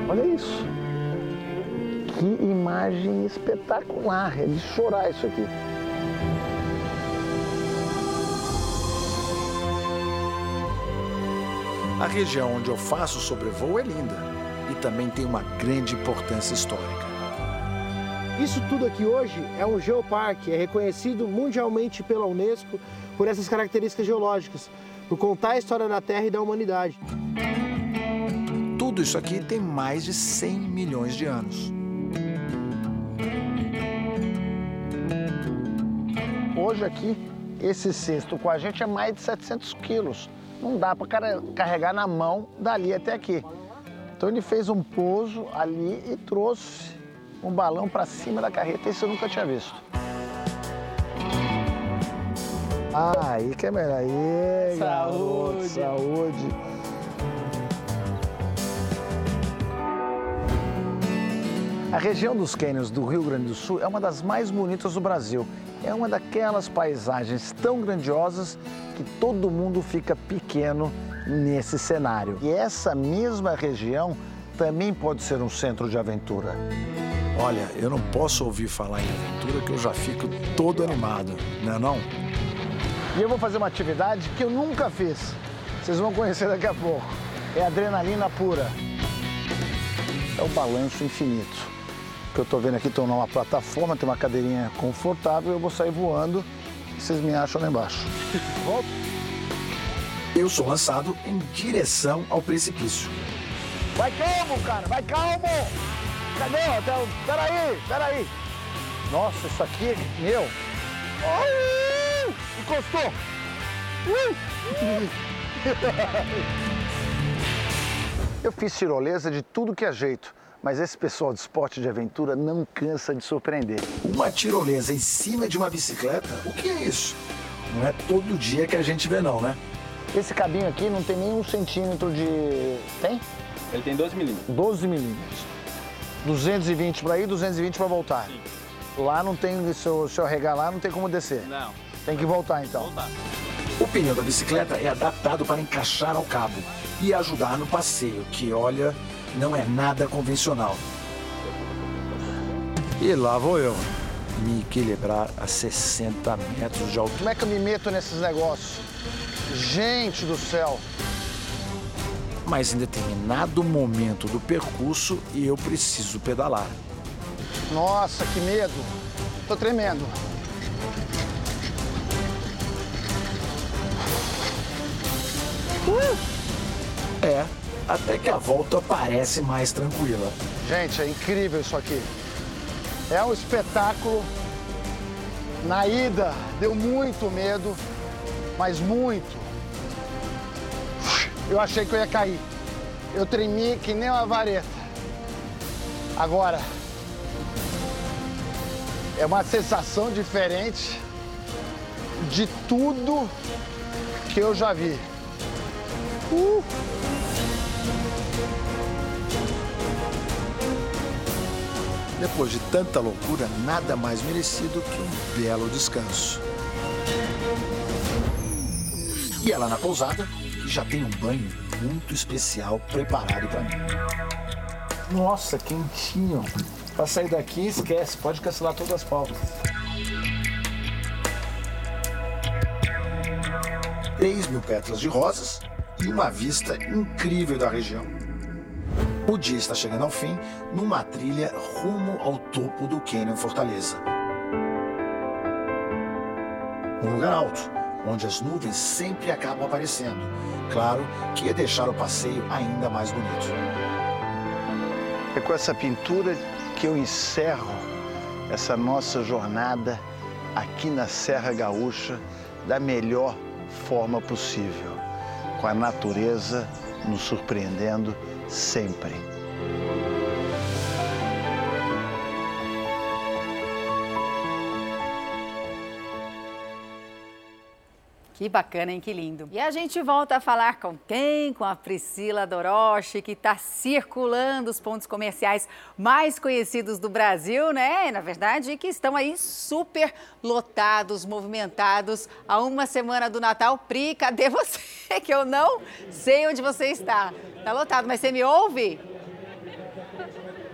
Olha isso. Que imagem espetacular. É de chorar isso aqui. A região onde eu faço sobrevoo é linda e também tem uma grande importância histórica. Isso tudo aqui hoje é um geoparque, é reconhecido mundialmente pela Unesco por essas características geológicas, por contar a história da Terra e da humanidade. Tudo isso aqui tem mais de 100 milhões de anos. Hoje aqui, esse cesto com a gente é mais de 700 quilos. Não dá para carregar na mão dali até aqui. Então ele fez um pouso ali e trouxe um balão para cima da carreta. Isso eu nunca tinha visto. Ah, aí que é melhor. Aí, saúde. Garoto, saúde. A região dos cânions do Rio Grande do Sul é uma das mais bonitas do Brasil. É uma daquelas paisagens tão grandiosas que todo mundo fica pequeno nesse cenário. E essa mesma região também pode ser um centro de aventura. Olha, eu não posso ouvir falar em aventura que eu já fico todo animado, não é não? E eu vou fazer uma atividade que eu nunca fiz. Vocês vão conhecer daqui a pouco. É adrenalina pura. É o balanço infinito. O que eu estou vendo aqui, estou numa plataforma, tem uma cadeirinha confortável, eu vou sair voando e vocês me acham lá embaixo. Eu sou lançado em direção ao precipício. Vai calmo, cara, vai calmo! Cadê? Peraí, peraí. Nossa, isso aqui, meu. Ai, encostou. Eu fiz tirolesa de tudo que é jeito, mas esse pessoal de esporte de aventura não cansa de surpreender. Uma tirolesa em cima de uma bicicleta? O que é isso? Não é todo dia que a gente vê não, né? Esse cabinho aqui não tem nem um centímetro de... Tem? Ele tem 12 milímetros. 12 milímetros. 220 para ir, 220 para voltar. Sim. Lá não tem, se eu, se eu regar lá, não tem como descer. Não. Tem que voltar então. Voltar. O pneu da bicicleta é adaptado para encaixar ao cabo e ajudar no passeio, que olha, não é nada convencional. E lá vou eu, me equilibrar a 60 metros de altura. Como é que eu me meto nesses negócios? Gente do céu! Mas em determinado momento do percurso eu preciso pedalar. Nossa, que medo! Tô tremendo. É, até que a volta parece mais tranquila. Gente, é incrível isso aqui. É um espetáculo. Na ida, deu muito medo, mas muito. Eu achei que eu ia cair. Eu tremi que nem uma vareta. Agora, é uma sensação diferente de tudo que eu já vi. Uh! Depois de tanta loucura, nada mais merecido que um belo descanso. E lá na pousada já tem um banho muito especial preparado para mim. Nossa, quentinho. Pra sair daqui, esquece, pode cancelar todas as pautas. 3 mil pétalas de rosas e uma vista incrível da região. O dia está chegando ao fim numa trilha rumo ao topo do Canyon Fortaleza. Um lugar alto, onde as nuvens sempre acabam aparecendo. Claro que ia deixar o passeio ainda mais bonito. É com essa pintura que eu encerro essa nossa jornada aqui na Serra Gaúcha da melhor forma possível, com a natureza nos surpreendendo sempre. Que bacana, hein? Que lindo. E a gente volta a falar com quem? Com a Priscila Doroche, que está circulando os pontos comerciais mais conhecidos do Brasil, né? Na verdade, que estão aí super lotados, movimentados há uma semana do Natal. Pri, cadê você? Que eu não sei onde você está. Tá lotado, mas você me ouve?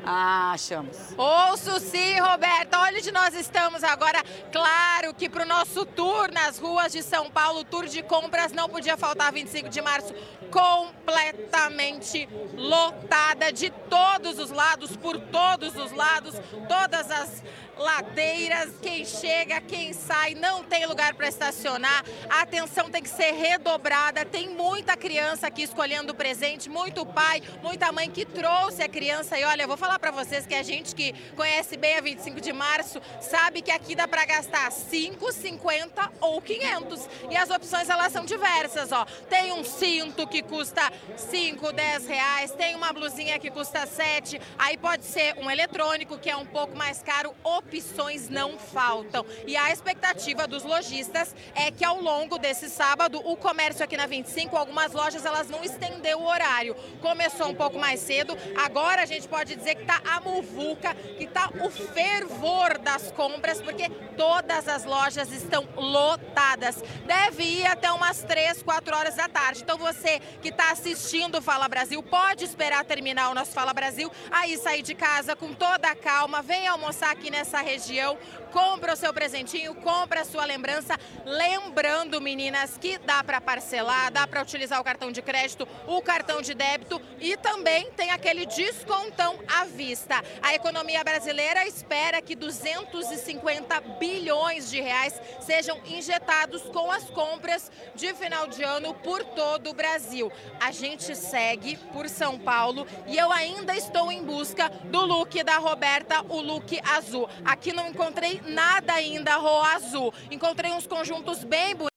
Ah, achamos. Ouço sim, Roberta. Olha onde nós estamos agora. Claro que para o nosso tour nas ruas de São Paulo, tour de compras, não podia faltar 25 de março, completamente lotada de todos os lados, por todos os lados, todas as ladeiras, quem chega, quem sai, não tem lugar para estacionar. A atenção tem que ser redobrada. Tem muita criança aqui escolhendo o presente, muito pai, muita mãe que trouxe a criança. E olha, eu vou falar para vocês que a gente que conhece bem a 25 de março sabe que aqui dá para gastar 5, 50 ou 500. E as opções elas são diversas, ó. Tem um cinto que custa 5, 10 reais, tem uma blusinha que custa 7, aí pode ser um eletrônico que é um pouco mais caro, opções não faltam. E a expectativa dos lojistas é que ao longo desse sábado, o comércio aqui na 25, algumas lojas elas vão estender o horário. Começou um pouco mais cedo, agora a gente pode dizer que está a muvuca, que está o fervor das compras, porque todas as lojas estão lotadas. Deve ir até umas 3, 4 horas da tarde. Então você que está assistindo o Fala Brasil, pode esperar terminar o nosso Fala Brasil, aí sair de casa com toda a calma, vem almoçar aqui nessa região, compra o seu presentinho, compra a sua lembrança. Lembrando, meninas, que dá para parcelar, dá para utilizar o cartão de crédito, o cartão de débito e também tem aquele descontão à vista. A economia brasileira espera que 250 bilhões de reais sejam injetados com as compras de final de ano por todo o Brasil. A gente segue por São Paulo e eu ainda estou em busca do look da Roberta, o look azul. Aqui não encontrei nada ainda, Ro Azul. Encontrei uns conjuntos bem bonitos.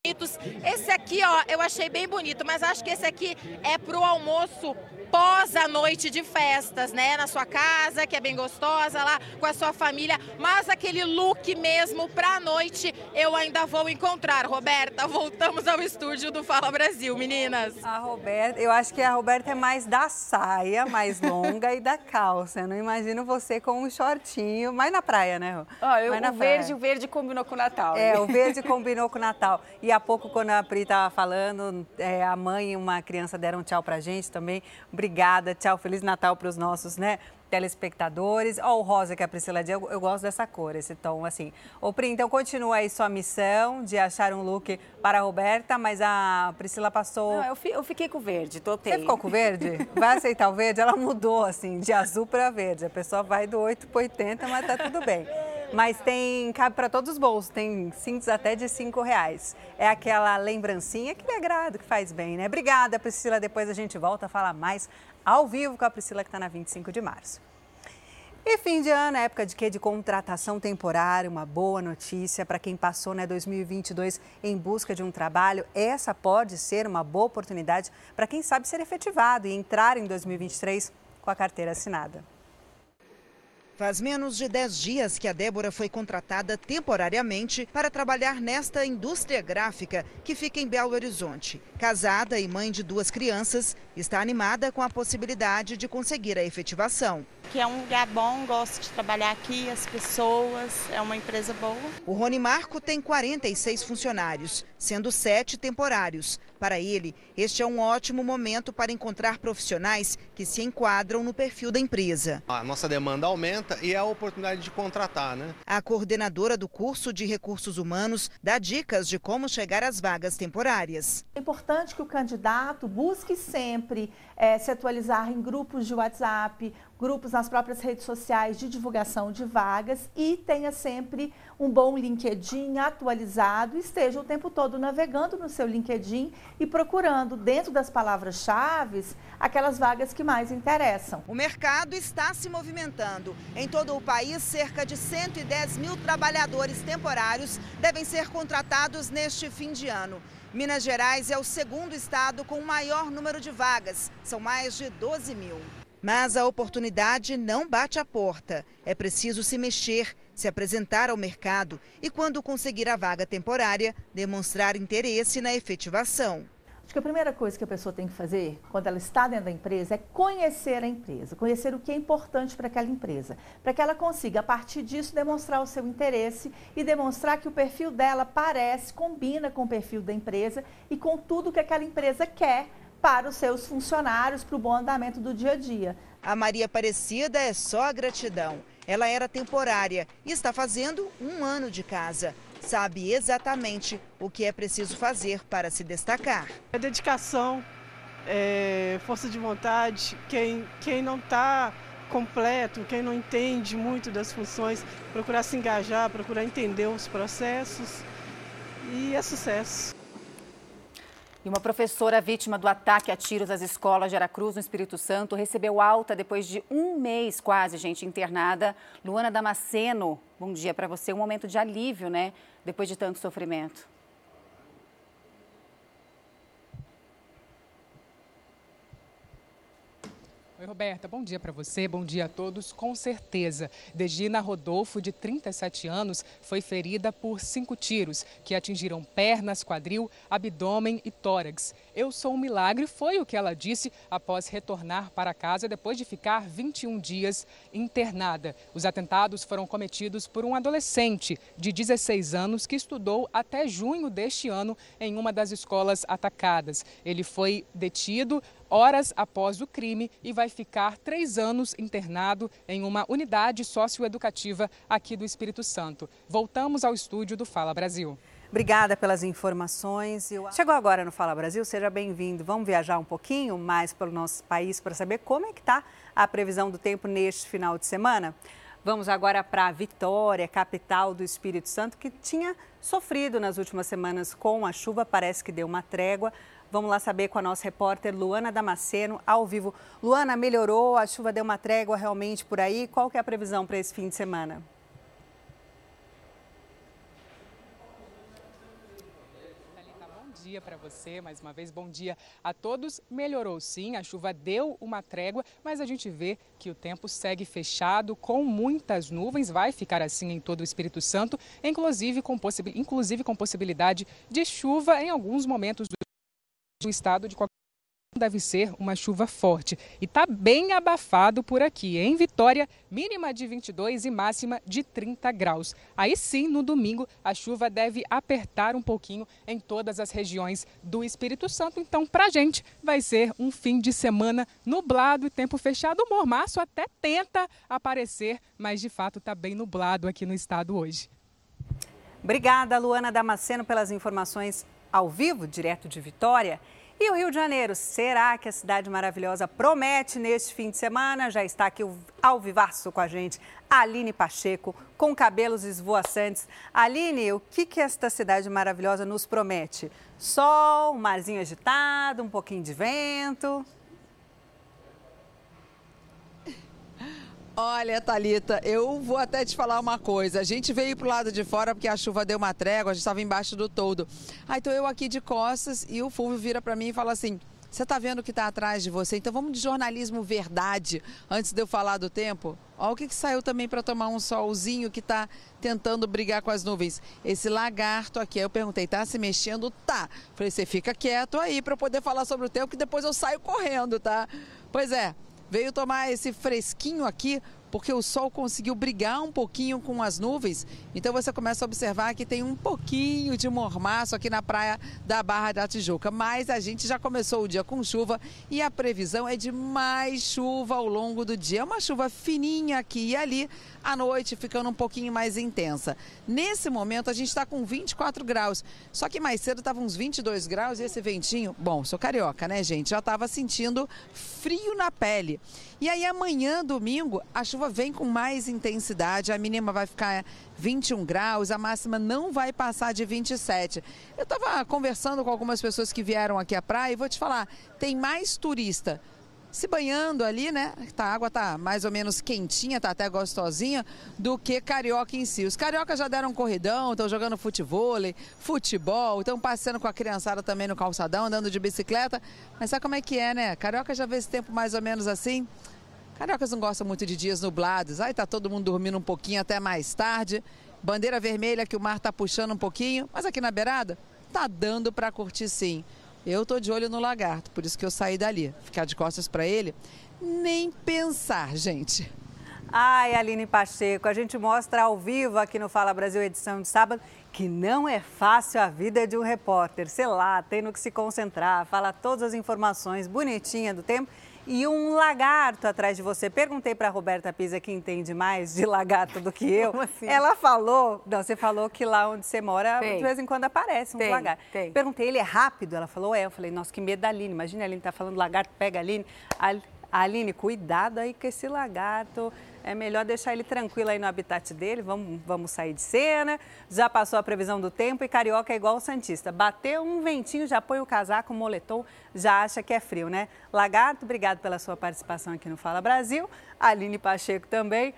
Esse aqui, ó, eu achei bem bonito, mas acho que esse aqui é pro almoço pós a noite de festas, né? Na sua casa, que é bem gostosa, lá com a sua família. Mas aquele look mesmo pra noite eu ainda vou encontrar. Roberta, voltamos ao estúdio do Fala Brasil, meninas. A Roberta, eu acho que a Roberta é mais da saia, mais longa e da calça. Eu não imagino você com um shortinho, mais na praia, né, Rô? Ah, eu, o verde, praia. o verde combinou com o Natal. É, né? o verde combinou com o Natal. E há pouco, quando a Pri estava falando, é, a mãe e uma criança deram tchau pra gente também. Obrigada, tchau. Feliz Natal para os nossos, né? telespectadores. Ó, oh, o rosa que a Priscila disse, eu, eu, gosto dessa cor, esse tom, assim. Ô, Pri, então continua aí sua missão de achar um look para a Roberta, mas a Priscila passou... Não, eu, fi, eu fiquei com o verde, topei. Você ficou com o verde? Vai aceitar o verde? Ela mudou, assim, de azul para verde. A pessoa vai do 8 para 80, mas tá tudo bem. Mas tem, cabe para todos os bolsos, tem cintos até de 5 reais. É aquela lembrancinha que me agrada, que faz bem, né? Obrigada, Priscila. Depois a gente volta a falar mais ao vivo com a Priscila, que está na 25 de março. E fim de ano, época de quê? De contratação temporária, uma boa notícia para quem passou né, 2022 em busca de um trabalho. Essa pode ser uma boa oportunidade para quem sabe ser efetivado e entrar em 2023 com a carteira assinada. Faz menos de 10 dias que a Débora foi contratada temporariamente para trabalhar nesta indústria gráfica que fica em Belo Horizonte. Casada e mãe de duas crianças, está animada com a possibilidade de conseguir a efetivação. Que é um lugar bom, gosto de trabalhar aqui, as pessoas, é uma empresa boa. O Rony Marco tem 46 funcionários, sendo sete temporários. Para ele, este é um ótimo momento para encontrar profissionais que se enquadram no perfil da empresa. A nossa demanda aumenta e é a oportunidade de contratar, né? A coordenadora do curso de recursos humanos dá dicas de como chegar às vagas temporárias. É importante que o candidato busque sempre é, se atualizar em grupos de WhatsApp, grupos nas próprias redes sociais de divulgação de vagas e tenha sempre um bom LinkedIn atualizado, esteja o tempo todo navegando no seu LinkedIn e procurando dentro das palavras-chave aquelas vagas que mais interessam. O mercado está se movimentando. Em todo o país, cerca de 110 mil trabalhadores temporários devem ser contratados neste fim de ano. Minas Gerais é o segundo estado com o maior número de vagas, são mais de 12 mil. Mas a oportunidade não bate a porta. É preciso se mexer, se apresentar ao mercado e, quando conseguir a vaga temporária, demonstrar interesse na efetivação. Acho que a primeira coisa que a pessoa tem que fazer quando ela está dentro da empresa é conhecer a empresa, conhecer o que é importante para aquela empresa, para que ela consiga, a partir disso, demonstrar o seu interesse e demonstrar que o perfil dela parece, combina com o perfil da empresa e com tudo que aquela empresa quer para os seus funcionários, para o bom andamento do dia a dia. A Maria Aparecida é só gratidão. Ela era temporária e está fazendo um ano de casa sabe exatamente o que é preciso fazer para se destacar. É dedicação, é força de vontade. Quem, quem não está completo, quem não entende muito das funções, procurar se engajar, procurar entender os processos e é sucesso. E uma professora vítima do ataque a tiros às escolas de Aracruz, no Espírito Santo, recebeu alta depois de um mês quase, gente, internada. Luana Damasceno, bom dia para você. Um momento de alívio, né? Depois de tanto sofrimento. Oi, Roberta, bom dia para você, bom dia a todos. Com certeza, Degina Rodolfo, de 37 anos, foi ferida por cinco tiros que atingiram pernas, quadril, abdômen e tórax. Eu sou um milagre, foi o que ela disse após retornar para casa depois de ficar 21 dias internada. Os atentados foram cometidos por um adolescente de 16 anos que estudou até junho deste ano em uma das escolas atacadas. Ele foi detido horas após o crime e vai ficar três anos internado em uma unidade socioeducativa aqui do Espírito Santo. Voltamos ao estúdio do Fala Brasil. Obrigada pelas informações. Chegou agora no Fala Brasil, seja bem-vindo. Vamos viajar um pouquinho mais pelo nosso país para saber como é que está a previsão do tempo neste final de semana? Vamos agora para Vitória, capital do Espírito Santo, que tinha sofrido nas últimas semanas com a chuva, parece que deu uma trégua. Vamos lá saber com a nossa repórter Luana Damasceno, ao vivo. Luana, melhorou? A chuva deu uma trégua realmente por aí? Qual que é a previsão para esse fim de semana? Dia para você, mais uma vez, bom dia a todos. Melhorou sim, a chuva deu uma trégua, mas a gente vê que o tempo segue fechado, com muitas nuvens, vai ficar assim em todo o Espírito Santo, inclusive com, inclusive com possibilidade de chuva em alguns momentos do do estado de qualquer deve ser uma chuva forte. E está bem abafado por aqui. Em Vitória, mínima de 22 e máxima de 30 graus. Aí sim, no domingo, a chuva deve apertar um pouquinho em todas as regiões do Espírito Santo. Então, para gente, vai ser um fim de semana nublado e tempo fechado. O mormaço até tenta aparecer, mas de fato está bem nublado aqui no estado hoje. Obrigada, Luana Damasceno, pelas informações ao vivo, direto de Vitória. E o Rio de Janeiro, será que a cidade maravilhosa promete neste fim de semana? Já está aqui ao vivaço com a gente, Aline Pacheco, com cabelos esvoaçantes. Aline, o que, que esta cidade maravilhosa nos promete? Sol, um marzinho agitado, um pouquinho de vento? Olha, Talita, eu vou até te falar uma coisa. A gente veio pro lado de fora porque a chuva deu uma trégua, a gente estava embaixo do todo. Aí tô eu aqui de costas e o Fulvio vira para mim e fala assim: "Você tá vendo o que tá atrás de você? Então vamos de jornalismo verdade antes de eu falar do tempo". Olha o que, que saiu também para tomar um solzinho que tá tentando brigar com as nuvens. Esse lagarto aqui, eu perguntei, tá se mexendo? Tá. Falei, você fica quieto aí para eu poder falar sobre o tempo que depois eu saio correndo, tá? Pois é, veio tomar esse fresquinho aqui porque o sol conseguiu brigar um pouquinho com as nuvens. Então você começa a observar que tem um pouquinho de mormaço aqui na praia da Barra da Tijuca. Mas a gente já começou o dia com chuva e a previsão é de mais chuva ao longo do dia. Uma chuva fininha aqui e ali, à noite ficando um pouquinho mais intensa. Nesse momento a gente está com 24 graus, só que mais cedo estava uns 22 graus e esse ventinho, bom, sou carioca, né, gente? Já estava sentindo frio na pele. E aí amanhã, domingo, a chuva vem com mais intensidade, a mínima vai ficar 21 graus, a máxima não vai passar de 27. Eu estava conversando com algumas pessoas que vieram aqui à praia e vou te falar, tem mais turista se banhando ali, né? Tá, a água tá mais ou menos quentinha, tá até gostosinha, do que carioca em si. Os cariocas já deram um corridão, estão jogando futebol, futebol, estão passeando com a criançada também no calçadão, andando de bicicleta. Mas sabe como é que é, né? Carioca já vê esse tempo mais ou menos assim. Cariocas não gostam muito de dias nublados. Aí tá todo mundo dormindo um pouquinho até mais tarde. Bandeira vermelha que o mar tá puxando um pouquinho, mas aqui na beirada tá dando para curtir sim. Eu tô de olho no lagarto, por isso que eu saí dali. Ficar de costas para ele, nem pensar, gente. Ai, Aline Pacheco, a gente mostra ao vivo aqui no Fala Brasil, edição de sábado, que não é fácil a vida de um repórter. Sei lá, tendo que se concentrar, falar todas as informações bonitinha do tempo e um lagarto atrás de você. Perguntei para a Roberta Pisa, que entende mais de lagarto do que eu. Assim? Ela falou, não, você falou que lá onde você mora, tem. de vez em quando aparece um tem, lagarto. Tem. Perguntei, ele é rápido? Ela falou, é. Eu falei, nossa, que medo da Aline. Imagina a Aline tá falando lagarto, pega a Aline. A Aline, cuidado aí com esse lagarto é melhor deixar ele tranquilo aí no habitat dele, vamos, vamos sair de cena. Já passou a previsão do tempo e carioca é igual o Santista. Bateu um ventinho, já põe o casaco, o moletom, já acha que é frio, né? Lagarto, obrigado pela sua participação aqui no Fala Brasil. Aline Pacheco também.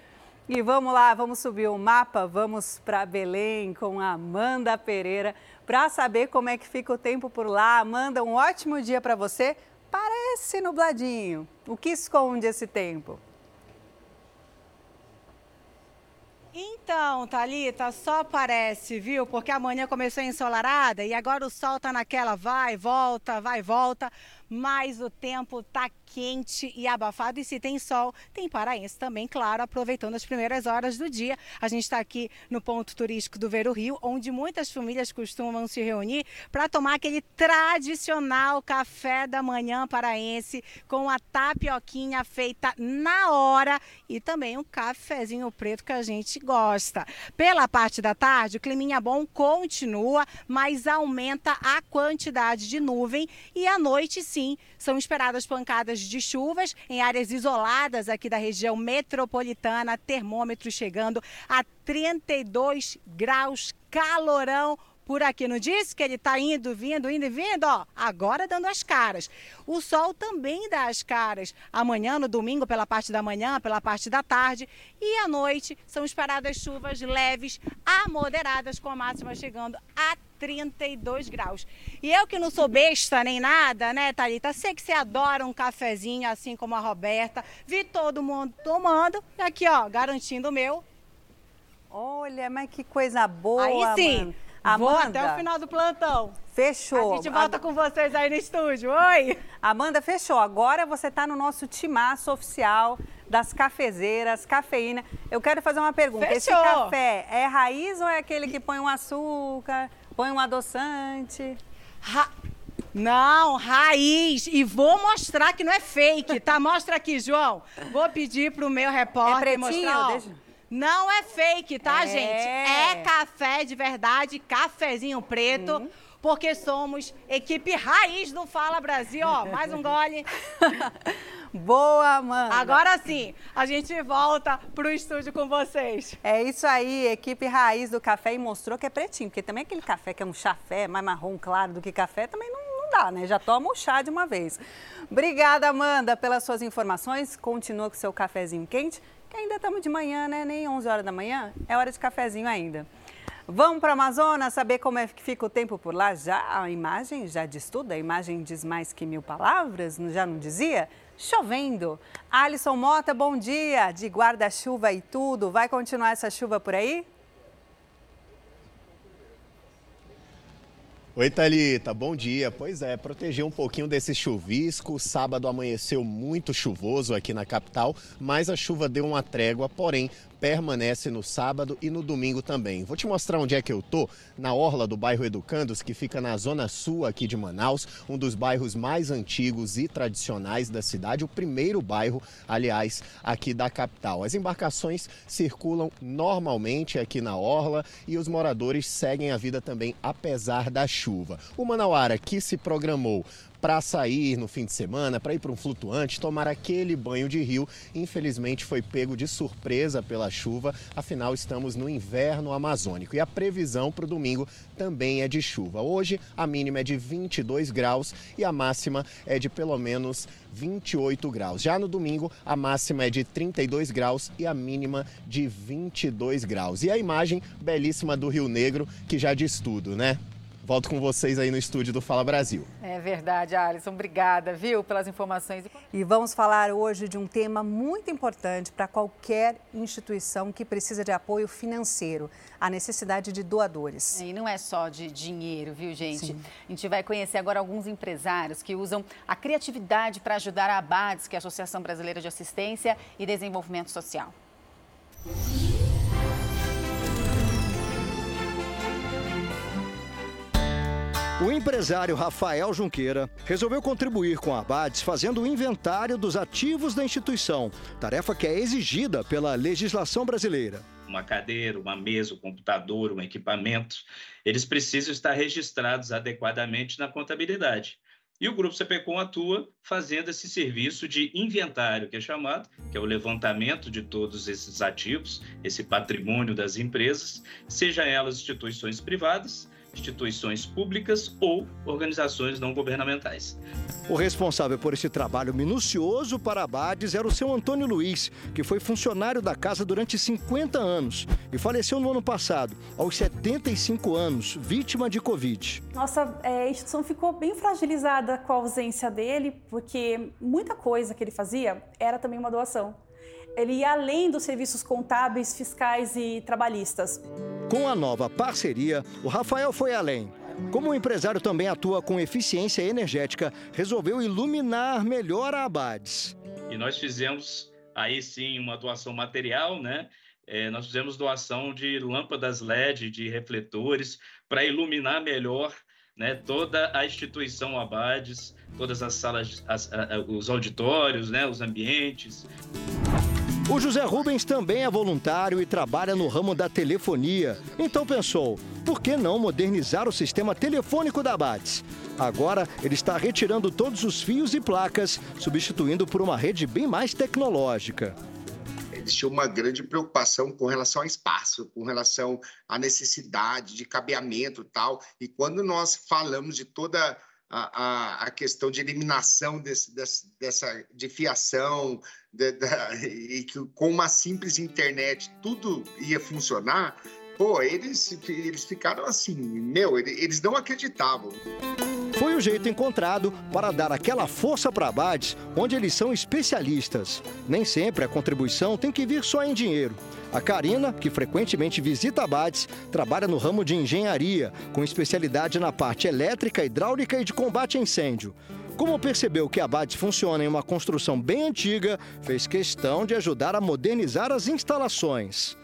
E vamos lá, vamos subir o mapa, vamos para Belém com a Amanda Pereira para saber como é que fica o tempo por lá. Amanda, um ótimo dia para você. Parece nubladinho. O que esconde esse tempo? Então, Thalita, só parece, viu? Porque amanhã começou ensolarada e agora o sol tá naquela vai, volta, vai, volta mas o tempo tá quente e abafado. E se tem sol, tem paraense também, claro, aproveitando as primeiras horas do dia. A gente está aqui no ponto turístico do Ver o Rio, onde muitas famílias costumam se reunir para tomar aquele tradicional café da manhã paraense com a tapioquinha feita na hora e também um cafezinho preto que a gente gosta. Pela parte da tarde, o climinha bom continua, mas aumenta a quantidade de nuvem e à noite sim, são esperadas pancadas de chuvas em áreas isoladas aqui da região metropolitana, termômetro chegando a 32 graus, calorão por aqui. Não disse que ele está indo, vindo, indo e vindo? Ó, agora dando as caras. O sol também dá as caras. Amanhã, no domingo, pela parte da manhã, pela parte da tarde. E à noite são esperadas chuvas leves a moderadas, com a máxima chegando a 32 graus. E eu que não sou besta nem nada, né, Thalita? Sei que você adora um cafezinho, assim como a Roberta. Vi todo mundo tomando. E aqui, ó, garantindo o meu. Olha, mas que coisa boa, Aí sim. Mano. Amanda, Vou até o final do plantão. Fechou. A gente volta com vocês aí no estúdio. Oi! Amanda, fechou. Agora você está no nosso timaço oficial das cafezeiras, cafeína. Eu quero fazer uma pergunta. Esse Fechou. café é raiz ou é aquele que põe um açúcar, põe um adoçante? Ra... Não, raiz. E vou mostrar que não é fake, tá? Mostra aqui, João. Vou pedir pro meu repórter É pretinho? mostrar. ó. Deixa- Não é fake, tá, É. gente? É café de verdade, cafezinho preto. Hum. Porque somos equipe raiz do Fala Brasil, ó. Mais um gole. Boa, Amanda. Agora sim, a gente volta pro estúdio com vocês. É isso aí, equipe raiz do café e mostrou que é pretinho, porque também aquele café que é um chafé mais marrom claro do que café também não, dá, né? Já toma o chá de uma vez. Obrigada, Amanda, pelas suas informações. Continua com seu cafezinho quente, que ainda estamos de manhã, né? Nem 11 horas da manhã, é hora de cafezinho ainda. Vamos para o Amazonas saber como é que fica o tempo por lá? Já a imagem já diz tudo, a imagem diz mais que mil palavras, já não dizia? Chovendo. Alisson Mota, bom dia. De guarda-chuva e tudo. Vai continuar essa chuva por aí? Oi, Thalita, bom dia. Pois é, proteger um pouquinho desse chuvisco. Sábado amanheceu muito chuvoso aqui na capital, mas a chuva deu uma trégua, porém permanece no sábado e no domingo também. Vou te mostrar onde é que eu tô, na orla do bairro Educandos, que fica na zona sul aqui de Manaus, um dos bairros mais antigos e tradicionais da cidade, o primeiro bairro, aliás, aqui da capital. As embarcações circulam normalmente aqui na orla e os moradores seguem a vida também apesar da chuva. O Manauara que se programou para sair no fim de semana, para ir para um flutuante, tomar aquele banho de rio, infelizmente foi pego de surpresa pela chuva, afinal estamos no inverno amazônico e a previsão para o domingo também é de chuva. Hoje a mínima é de 22 graus e a máxima é de pelo menos 28 graus. Já no domingo a máxima é de 32 graus e a mínima de 22 graus. E a imagem belíssima do Rio Negro que já diz tudo, né? Volto com vocês aí no estúdio do Fala Brasil. É verdade, Alisson. Obrigada, viu, pelas informações. E vamos falar hoje de um tema muito importante para qualquer instituição que precisa de apoio financeiro: a necessidade de doadores. E não é só de dinheiro, viu, gente? A gente vai conhecer agora alguns empresários que usam a criatividade para ajudar a ABADES, que é a Associação Brasileira de Assistência e Desenvolvimento Social. O empresário Rafael Junqueira resolveu contribuir com a Abades fazendo o inventário dos ativos da instituição, tarefa que é exigida pela legislação brasileira. uma cadeira, uma mesa, um computador, um equipamento, eles precisam estar registrados adequadamente na contabilidade. E o Grupo CPCom atua fazendo esse serviço de inventário, que é chamado, que é o levantamento de todos esses ativos, esse patrimônio das empresas, seja elas instituições privadas, instituições públicas ou organizações não governamentais. O responsável por esse trabalho minucioso para a Abades era o seu Antônio Luiz, que foi funcionário da casa durante 50 anos e faleceu no ano passado, aos 75 anos, vítima de Covid. Nossa é, instituição ficou bem fragilizada com a ausência dele, porque muita coisa que ele fazia era também uma doação. Ele ia além dos serviços contábeis, fiscais e trabalhistas. Com a nova parceria, o Rafael foi além. Como o empresário também atua com eficiência energética, resolveu iluminar melhor a Abades. E nós fizemos aí sim uma doação material, né? É, nós fizemos doação de lâmpadas LED, de refletores, para iluminar melhor né, toda a instituição Abades, todas as salas, as, a, os auditórios, né, os ambientes. O José Rubens também é voluntário e trabalha no ramo da telefonia. Então pensou, por que não modernizar o sistema telefônico da Abades? Agora ele está retirando todos os fios e placas, substituindo por uma rede bem mais tecnológica existia uma grande preocupação com relação ao espaço, com relação à necessidade de cabeamento e tal. E quando nós falamos de toda a, a, questão de eliminação desse, desse, dessa de fiação, de, e que com uma simples internet tudo ia funcionar, pô, eles, eles ficaram assim, meu, eles não acreditavam. Foi o jeito encontrado para dar aquela força para Abades, onde eles são especialistas. Nem sempre a contribuição tem que vir só em dinheiro. A Karina, que frequentemente visita Abades, trabalha no ramo de engenharia, com especialidade na parte elétrica, hidráulica e de combate a incêndio. Como percebeu que Abades funciona em uma construção bem antiga, fez questão de ajudar a modernizar as instalações.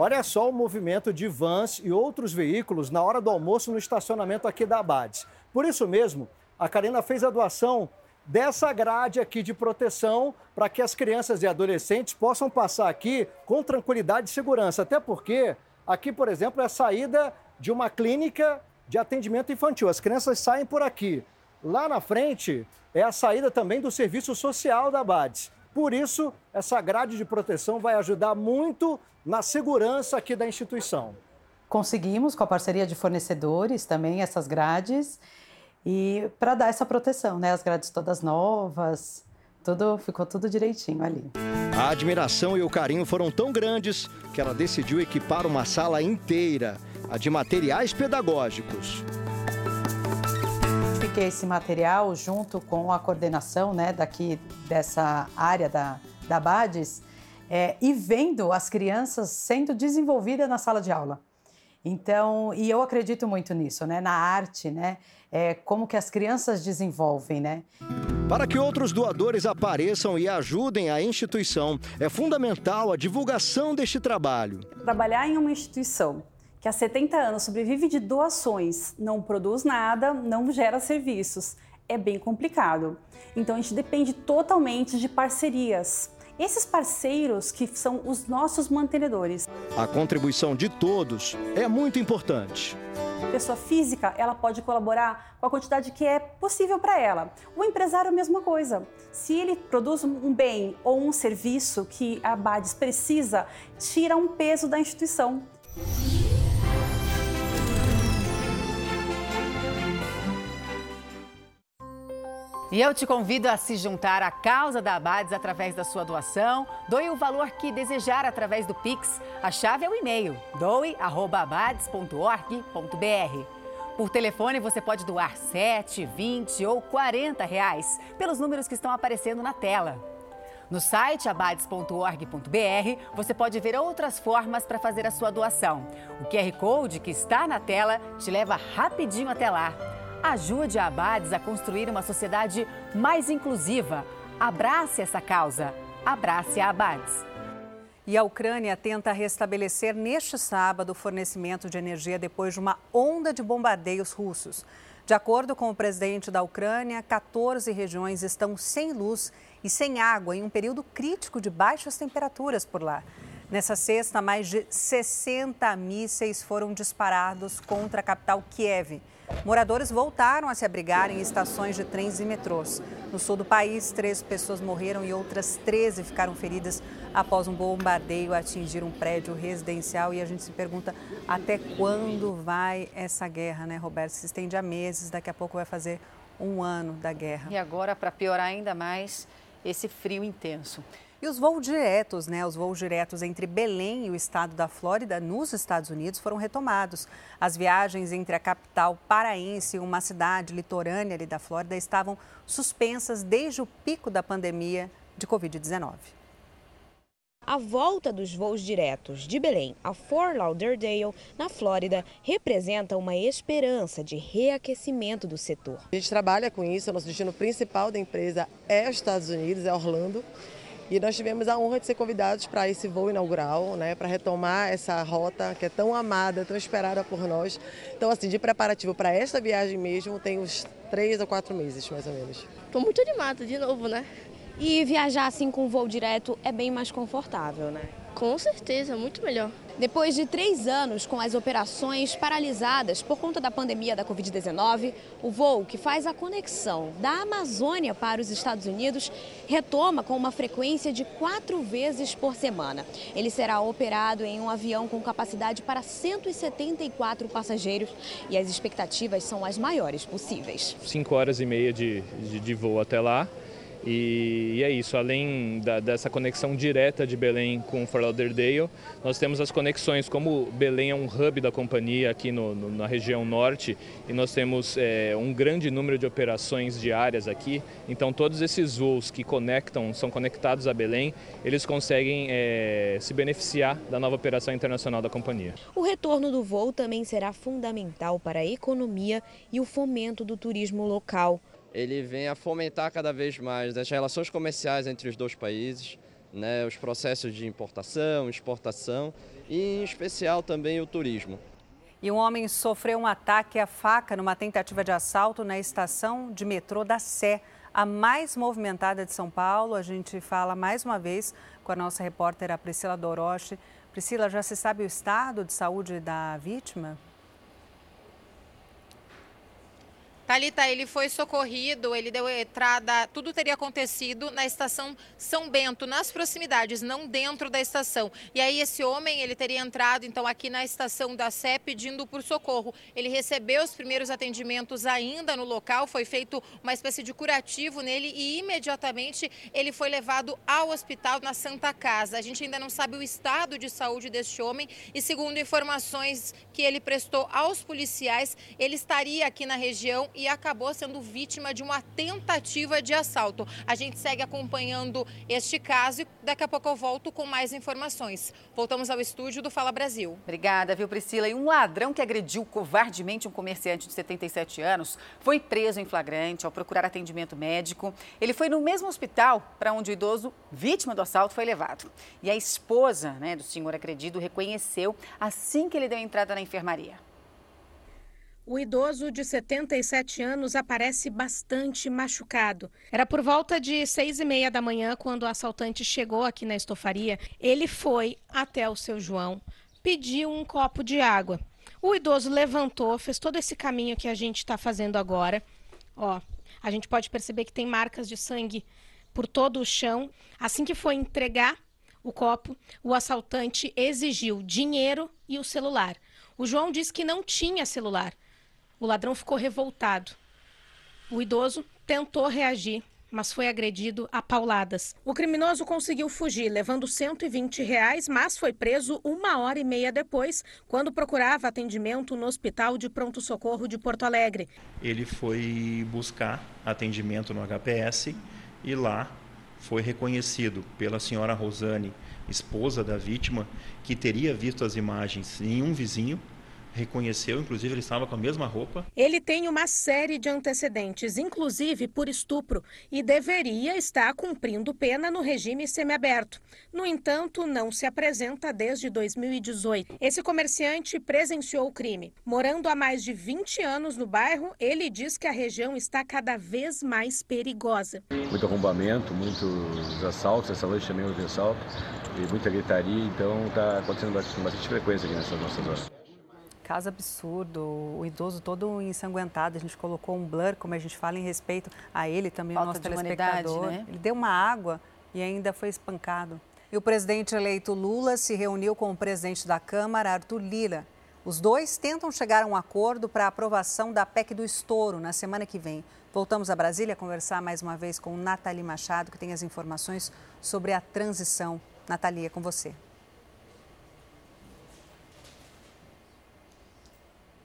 Olha só o movimento de vans e outros veículos na hora do almoço no estacionamento aqui da Abades. Por isso mesmo, a Karina fez a doação dessa grade aqui de proteção para que as crianças e adolescentes possam passar aqui com tranquilidade e segurança. Até porque aqui, por exemplo, é a saída de uma clínica de atendimento infantil. As crianças saem por aqui. Lá na frente é a saída também do serviço social da Abades. Por isso, essa grade de proteção vai ajudar muito na segurança aqui da instituição. Conseguimos, com a parceria de fornecedores, também essas grades e para dar essa proteção, né? As grades todas novas, tudo ficou tudo direitinho ali. A admiração e o carinho foram tão grandes que ela decidiu equipar uma sala inteira, a de materiais pedagógicos. Fiquei esse material junto com a coordenação, né, daqui dessa área da, da BADES, é, e vendo as crianças sendo desenvolvidas na sala de aula. Então, e eu acredito muito nisso, né? Na arte, né? É, como que as crianças desenvolvem, né? Para que outros doadores apareçam e ajudem a instituição, é fundamental a divulgação deste trabalho. Trabalhar em uma instituição que há 70 anos sobrevive de doações, não produz nada, não gera serviços, é bem complicado. Então a gente depende totalmente de parcerias esses parceiros que são os nossos mantenedores. A contribuição de todos é muito importante. A pessoa física, ela pode colaborar com a quantidade que é possível para ela. O empresário, a mesma coisa. Se ele produz um bem ou um serviço que a BADES precisa, tira um peso da instituição. E eu te convido a se juntar à causa da Abades através da sua doação. Doe o valor que desejar através do Pix. A chave é o e-mail doe.abades.org.br. Por telefone você pode doar 7, 20 ou 40 reais pelos números que estão aparecendo na tela. No site abades.org.br você pode ver outras formas para fazer a sua doação. O QR Code que está na tela te leva rapidinho até lá. Ajude a Abades a construir uma sociedade mais inclusiva. Abrace essa causa. Abrace a Abades. E a Ucrânia tenta restabelecer neste sábado o fornecimento de energia depois de uma onda de bombardeios russos. De acordo com o presidente da Ucrânia, 14 regiões estão sem luz e sem água em um período crítico de baixas temperaturas por lá. Nessa sexta, mais de 60 mísseis foram disparados contra a capital Kiev. Moradores voltaram a se abrigar em estações de trens e metrôs. No sul do país, três pessoas morreram e outras 13 ficaram feridas após um bombardeio atingir um prédio residencial. E a gente se pergunta até quando vai essa guerra, né, Roberto? Se estende há meses, daqui a pouco vai fazer um ano da guerra. E agora, para piorar ainda mais, esse frio intenso. E os voos diretos, né? Os voos diretos entre Belém e o estado da Flórida, nos Estados Unidos, foram retomados. As viagens entre a capital paraense e uma cidade litorânea ali da Flórida estavam suspensas desde o pico da pandemia de Covid-19. A volta dos voos diretos de Belém a Fort Lauderdale, na Flórida, representa uma esperança de reaquecimento do setor. A gente trabalha com isso, o nosso destino principal da empresa é os Estados Unidos, é Orlando. E nós tivemos a honra de ser convidados para esse voo inaugural, né, para retomar essa rota que é tão amada, tão esperada por nós. Então, assim, de preparativo para esta viagem mesmo, tem uns três ou quatro meses, mais ou menos. Estou muito animada de novo, né? E viajar assim com voo direto é bem mais confortável, né? Com certeza, muito melhor. Depois de três anos com as operações paralisadas por conta da pandemia da Covid-19, o voo que faz a conexão da Amazônia para os Estados Unidos retoma com uma frequência de quatro vezes por semana. Ele será operado em um avião com capacidade para 174 passageiros e as expectativas são as maiores possíveis. Cinco horas e meia de, de, de voo até lá E, e é isso, além da, dessa conexão direta de Belém com Fort Lauderdale, nós temos as conexões, como Belém é um hub da companhia aqui no, no, na região norte, e nós temos é, um grande número de operações diárias aqui, então todos esses voos que conectam, são conectados a Belém, eles conseguem é, se beneficiar da nova operação internacional da companhia. O retorno do voo também será fundamental para a economia e o fomento do turismo local ele vem a fomentar cada vez mais as relações comerciais entre os dois países, né, os processos de importação, exportação e, em especial, também o turismo. E um homem sofreu um ataque à faca numa tentativa de assalto na estação de metrô da Sé, a mais movimentada de São Paulo. A gente fala mais uma vez com a nossa repórter, a Priscila Doroche. Priscila, já se sabe o estado de saúde da vítima? Talita, ele foi socorrido, ele deu entrada, tudo teria acontecido na estação São Bento, nas proximidades, não dentro da estação. E aí esse homem, ele teria entrado então aqui na estação da Sé pedindo por socorro. Ele recebeu os primeiros atendimentos ainda no local, foi feito uma espécie de curativo nele e imediatamente ele foi levado ao hospital na Santa Casa. A gente ainda não sabe o estado de saúde deste homem e segundo informações que ele prestou aos policiais, ele estaria aqui na região e acabou sendo vítima de uma tentativa de assalto. A gente segue acompanhando este caso e daqui a pouco eu volto com mais informações. Voltamos ao estúdio do Fala Brasil. Obrigada, viu, Priscila? E um ladrão que agrediu covardemente um comerciante de 77 anos foi preso em flagrante ao procurar atendimento médico. Ele foi no mesmo hospital para onde o idoso, vítima do assalto, foi levado. E a esposa né, do senhor agredido reconheceu assim que ele deu entrada na enfermaria. O idoso de 77 anos aparece bastante machucado. Era por volta de seis e meia da manhã quando o assaltante chegou aqui na estofaria. Ele foi até o seu João, pediu um copo de água. O idoso levantou, fez todo esse caminho que a gente está fazendo agora. Ó, a gente pode perceber que tem marcas de sangue por todo o chão. Assim que foi entregar o copo, o assaltante exigiu dinheiro e o celular. O João disse que não tinha celular. O ladrão ficou revoltado. O idoso tentou reagir, mas foi agredido a pauladas. O criminoso conseguiu fugir, levando 120 reais, mas foi preso uma hora e meia depois, quando procurava atendimento no Hospital de Pronto Socorro de Porto Alegre. Ele foi buscar atendimento no HPS e lá foi reconhecido pela senhora Rosane, esposa da vítima, que teria visto as imagens em um vizinho reconheceu, inclusive ele estava com a mesma roupa. Ele tem uma série de antecedentes, inclusive por estupro, e deveria estar cumprindo pena no regime semiaberto. No entanto, não se apresenta desde 2018. Esse comerciante presenciou o crime. Morando há mais de 20 anos no bairro, ele diz que a região está cada vez mais perigosa. Muito arrombamento, muitos assaltos, essa noite também houve assalto, e muita gritaria, então está acontecendo bastante frequência aqui nessa nossa zona. Caso absurdo, o idoso todo ensanguentado. A gente colocou um blur, como a gente fala, em respeito a ele também, Falta o nosso telespectador. Né? Ele deu uma água e ainda foi espancado. E o presidente eleito Lula se reuniu com o presidente da Câmara, Arthur Lira. Os dois tentam chegar a um acordo para a aprovação da PEC do estouro na semana que vem. Voltamos a Brasília a conversar mais uma vez com Nathalie Machado, que tem as informações sobre a transição. Nathalie, é com você.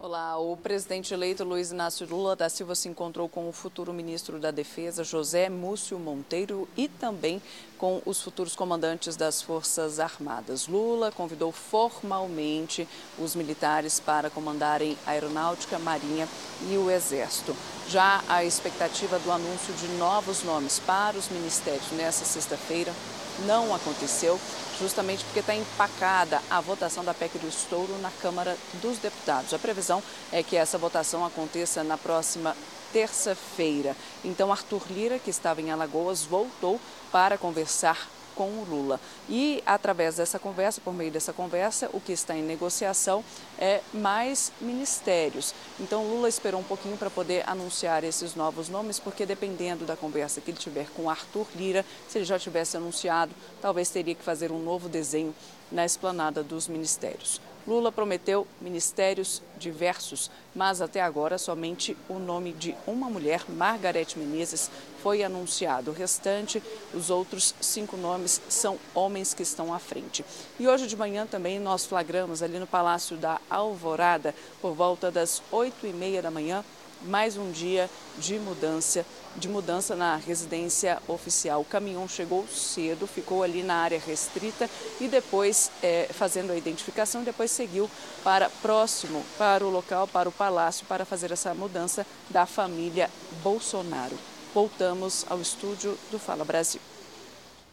Olá, o presidente eleito Luiz Inácio Lula da Silva se encontrou com o futuro ministro da Defesa, José Múcio Monteiro, e também com os futuros comandantes das Forças Armadas. Lula convidou formalmente os militares para comandarem a Aeronáutica, Marinha e o Exército. Já a expectativa do anúncio de novos nomes para os ministérios nessa sexta-feira não aconteceu justamente porque está empacada a votação da PEC do estouro na Câmara dos Deputados. A previsão é que essa votação aconteça na próxima terça-feira. Então, Arthur Lira, que estava em Alagoas, voltou para conversar com o Lula. E através dessa conversa, por meio dessa conversa, o que está em negociação é mais ministérios. Então Lula esperou um pouquinho para poder anunciar esses novos nomes, porque dependendo da conversa que ele tiver com Arthur Lira, se ele já tivesse anunciado, talvez teria que fazer um novo desenho na esplanada dos ministérios. Lula prometeu ministérios diversos, mas até agora somente o nome de uma mulher, Margarete Menezes, foi anunciado. O restante, os outros cinco nomes, são homens que estão à frente. E hoje de manhã também nós flagramos ali no Palácio da Alvorada, por volta das oito e meia da manhã, mais um dia de mudança, de mudança na residência oficial. O caminhão chegou cedo, ficou ali na área restrita e depois é, fazendo a identificação, depois seguiu para próximo, para o local, para o palácio, para fazer essa mudança da família Bolsonaro. Voltamos ao estúdio do Fala Brasil.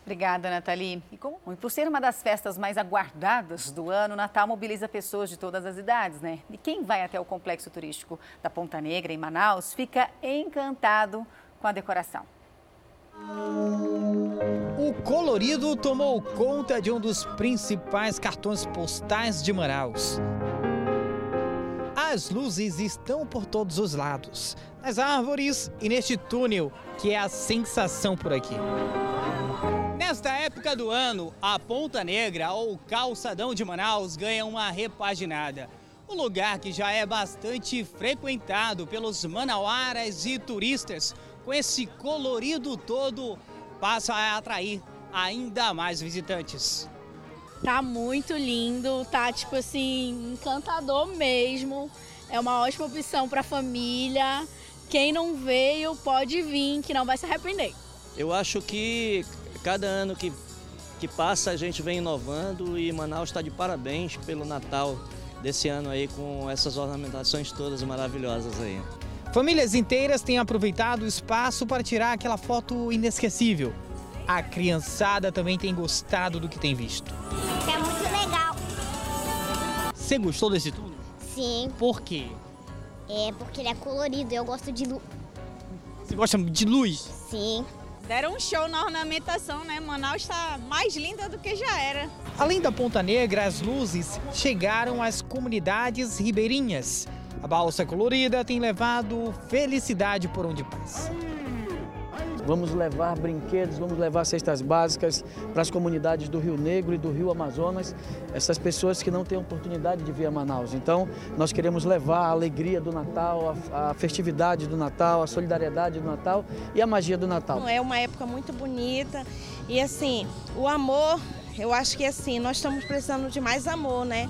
Obrigada, Nathalie. E, como, e por ser uma das festas mais aguardadas do ano, o Natal mobiliza pessoas de todas as idades, né? E quem vai até o complexo turístico da Ponta Negra, em Manaus, fica encantado com a decoração. O colorido tomou conta de um dos principais cartões postais de Manaus. As luzes estão por todos os lados, nas árvores e neste túnel, que é a sensação por aqui. Nesta época do ano, a Ponta Negra ou Calçadão de Manaus ganha uma repaginada. O lugar que já é bastante frequentado pelos manauaras e turistas, com esse colorido todo, passa a atrair ainda mais visitantes. Tá muito lindo, tá tipo assim, encantador mesmo. É uma ótima opção para família. Quem não veio pode vir, que não vai se arrepender. Eu acho que cada ano que, que passa a gente vem inovando e Manaus está de parabéns pelo Natal desse ano aí com essas ornamentações todas maravilhosas aí. Famílias inteiras têm aproveitado o espaço para tirar aquela foto inesquecível. A criançada também tem gostado do que tem visto. É muito legal. Você gostou desse túnel? Sim. Por quê? É porque ele é colorido, eu gosto de luz. Você gosta de luz? Sim. Deram um show na ornamentação, né? Manaus está mais linda do que já era. Além da Ponta Negra, as luzes chegaram às comunidades ribeirinhas. A balsa colorida tem levado felicidade por onde passa. Vamos levar brinquedos, vamos levar cestas básicas para as comunidades do Rio Negro e do Rio Amazonas, essas pessoas que não têm oportunidade de vir a Manaus. Então, nós queremos levar a alegria do Natal, a, a festividade do Natal, a solidariedade do Natal e a magia do Natal. É uma época muito bonita e assim, o amor, eu acho que assim, nós estamos precisando de mais amor, né?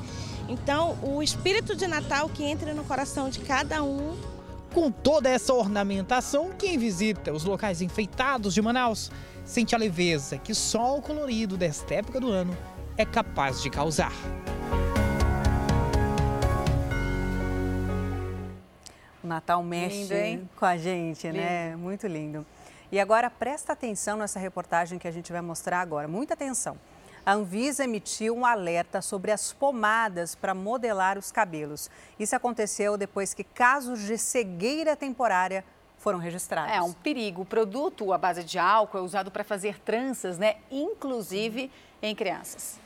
Então, o espírito de Natal que entra no coração de cada um com toda essa ornamentação, quem visita os locais enfeitados de Manaus sente a leveza que só o colorido desta época do ano é capaz de causar. O Natal mexe lindo, com a gente, lindo. né? Muito lindo. E agora presta atenção nessa reportagem que a gente vai mostrar agora. Muita atenção a Anvisa emitiu um alerta sobre as pomadas para modelar os cabelos. Isso aconteceu depois que casos de cegueira temporária foram registrados. É um perigo. O produto à base de álcool é usado para fazer tranças, né? Inclusive em crianças.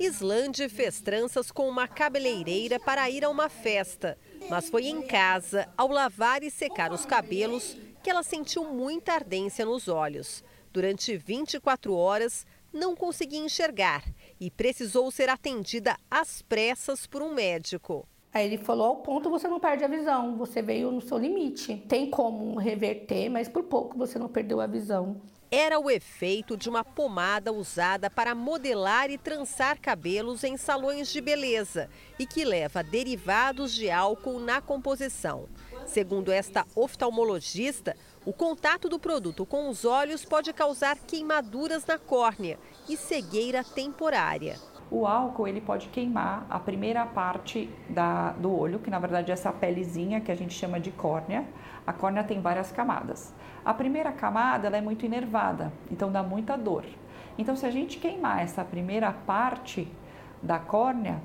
Islande fez tranças com uma cabeleireira para ir a uma festa, mas foi em casa, ao lavar e secar os cabelos, que ela sentiu muita ardência nos olhos. Durante 24 horas, não conseguia enxergar e precisou ser atendida às pressas por um médico. Aí ele falou: ao ponto você não perde a visão, você veio no seu limite. Tem como reverter, mas por pouco você não perdeu a visão. Era o efeito de uma pomada usada para modelar e trançar cabelos em salões de beleza e que leva derivados de álcool na composição. Segundo esta oftalmologista, o contato do produto com os olhos pode causar queimaduras na córnea e cegueira temporária. O álcool ele pode queimar a primeira parte da, do olho, que na verdade é essa pelezinha que a gente chama de córnea. A córnea tem várias camadas. A primeira camada ela é muito inervada, então dá muita dor. Então, se a gente queimar essa primeira parte da córnea,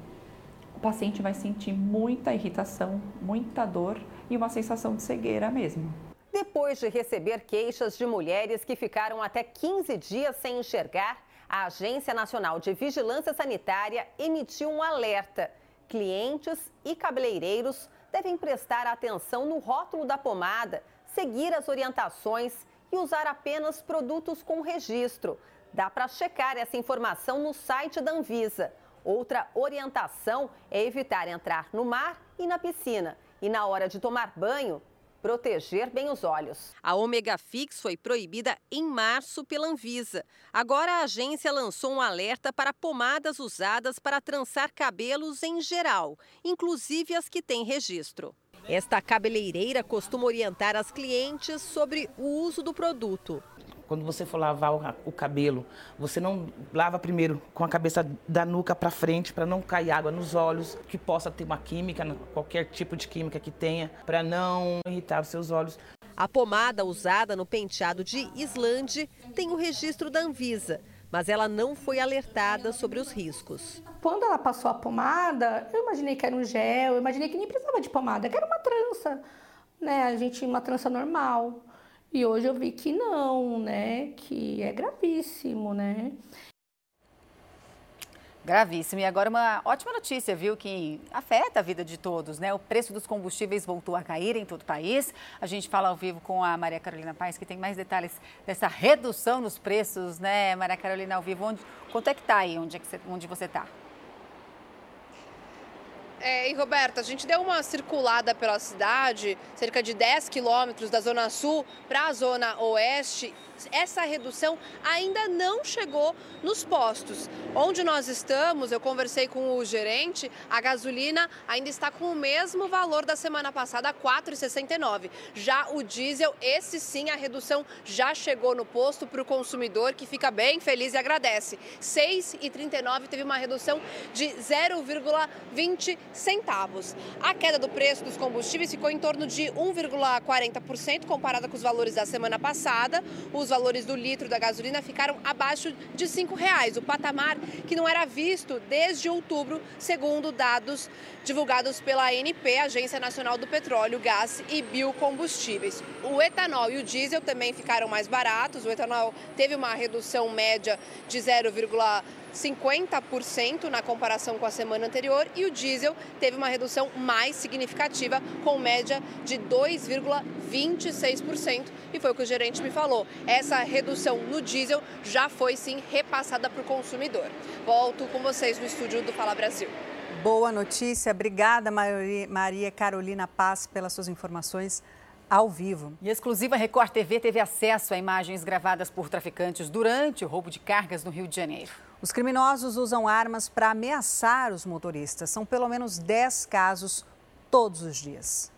o paciente vai sentir muita irritação, muita dor e uma sensação de cegueira mesmo. Depois de receber queixas de mulheres que ficaram até 15 dias sem enxergar, a Agência Nacional de Vigilância Sanitária emitiu um alerta. Clientes e cabeleireiros devem prestar atenção no rótulo da pomada, seguir as orientações e usar apenas produtos com registro. Dá para checar essa informação no site da Anvisa. Outra orientação é evitar entrar no mar e na piscina. E na hora de tomar banho, proteger bem os olhos. A Omega Fix foi proibida em março pela Anvisa. Agora a agência lançou um alerta para pomadas usadas para trançar cabelos em geral, inclusive as que têm registro. Esta cabeleireira costuma orientar as clientes sobre o uso do produto. Quando você for lavar o cabelo, você não lava primeiro com a cabeça da nuca para frente para não cair água nos olhos, que possa ter uma química, qualquer tipo de química que tenha, para não irritar os seus olhos. A pomada usada no penteado de Islande tem o registro da Anvisa, mas ela não foi alertada sobre os riscos. Quando ela passou a pomada, eu imaginei que era um gel, eu imaginei que nem precisava de pomada, que era uma trança, né? A gente uma trança normal. E hoje eu vi que não, né? Que é gravíssimo, né? Gravíssimo. E agora uma ótima notícia, viu, que afeta a vida de todos, né? O preço dos combustíveis voltou a cair em todo o país. A gente fala ao vivo com a Maria Carolina Paes, que tem mais detalhes dessa redução nos preços, né, Maria Carolina, ao vivo. Onde, quanto é que está aí, onde, é que você, onde você está? É, e Roberta, a gente deu uma circulada pela cidade, cerca de 10 quilômetros da Zona Sul para a Zona Oeste essa redução ainda não chegou nos postos. Onde nós estamos, eu conversei com o gerente, a gasolina ainda está com o mesmo valor da semana passada, R$ 4,69. Já o diesel, esse sim, a redução já chegou no posto para o consumidor, que fica bem feliz e agradece. R$ 6,39 teve uma redução de 0,20 centavos. A queda do preço dos combustíveis ficou em torno de 1,40% comparada com os valores da semana passada. Os valores do litro da gasolina ficaram abaixo de R$ reais, o patamar que não era visto desde outubro, segundo dados divulgados pela ANP, Agência Nacional do Petróleo, Gás e Biocombustíveis. O etanol e o diesel também ficaram mais baratos. O etanol teve uma redução média de 0,5 50% na comparação com a semana anterior e o diesel teve uma redução mais significativa, com média de 2,26%. E foi o que o gerente me falou. Essa redução no diesel já foi sim repassada para o consumidor. Volto com vocês no estúdio do Fala Brasil. Boa notícia. Obrigada, Maria Carolina Paz, pelas suas informações ao vivo. E a exclusiva Record TV teve acesso a imagens gravadas por traficantes durante o roubo de cargas no Rio de Janeiro. Os criminosos usam armas para ameaçar os motoristas. São pelo menos 10 casos todos os dias.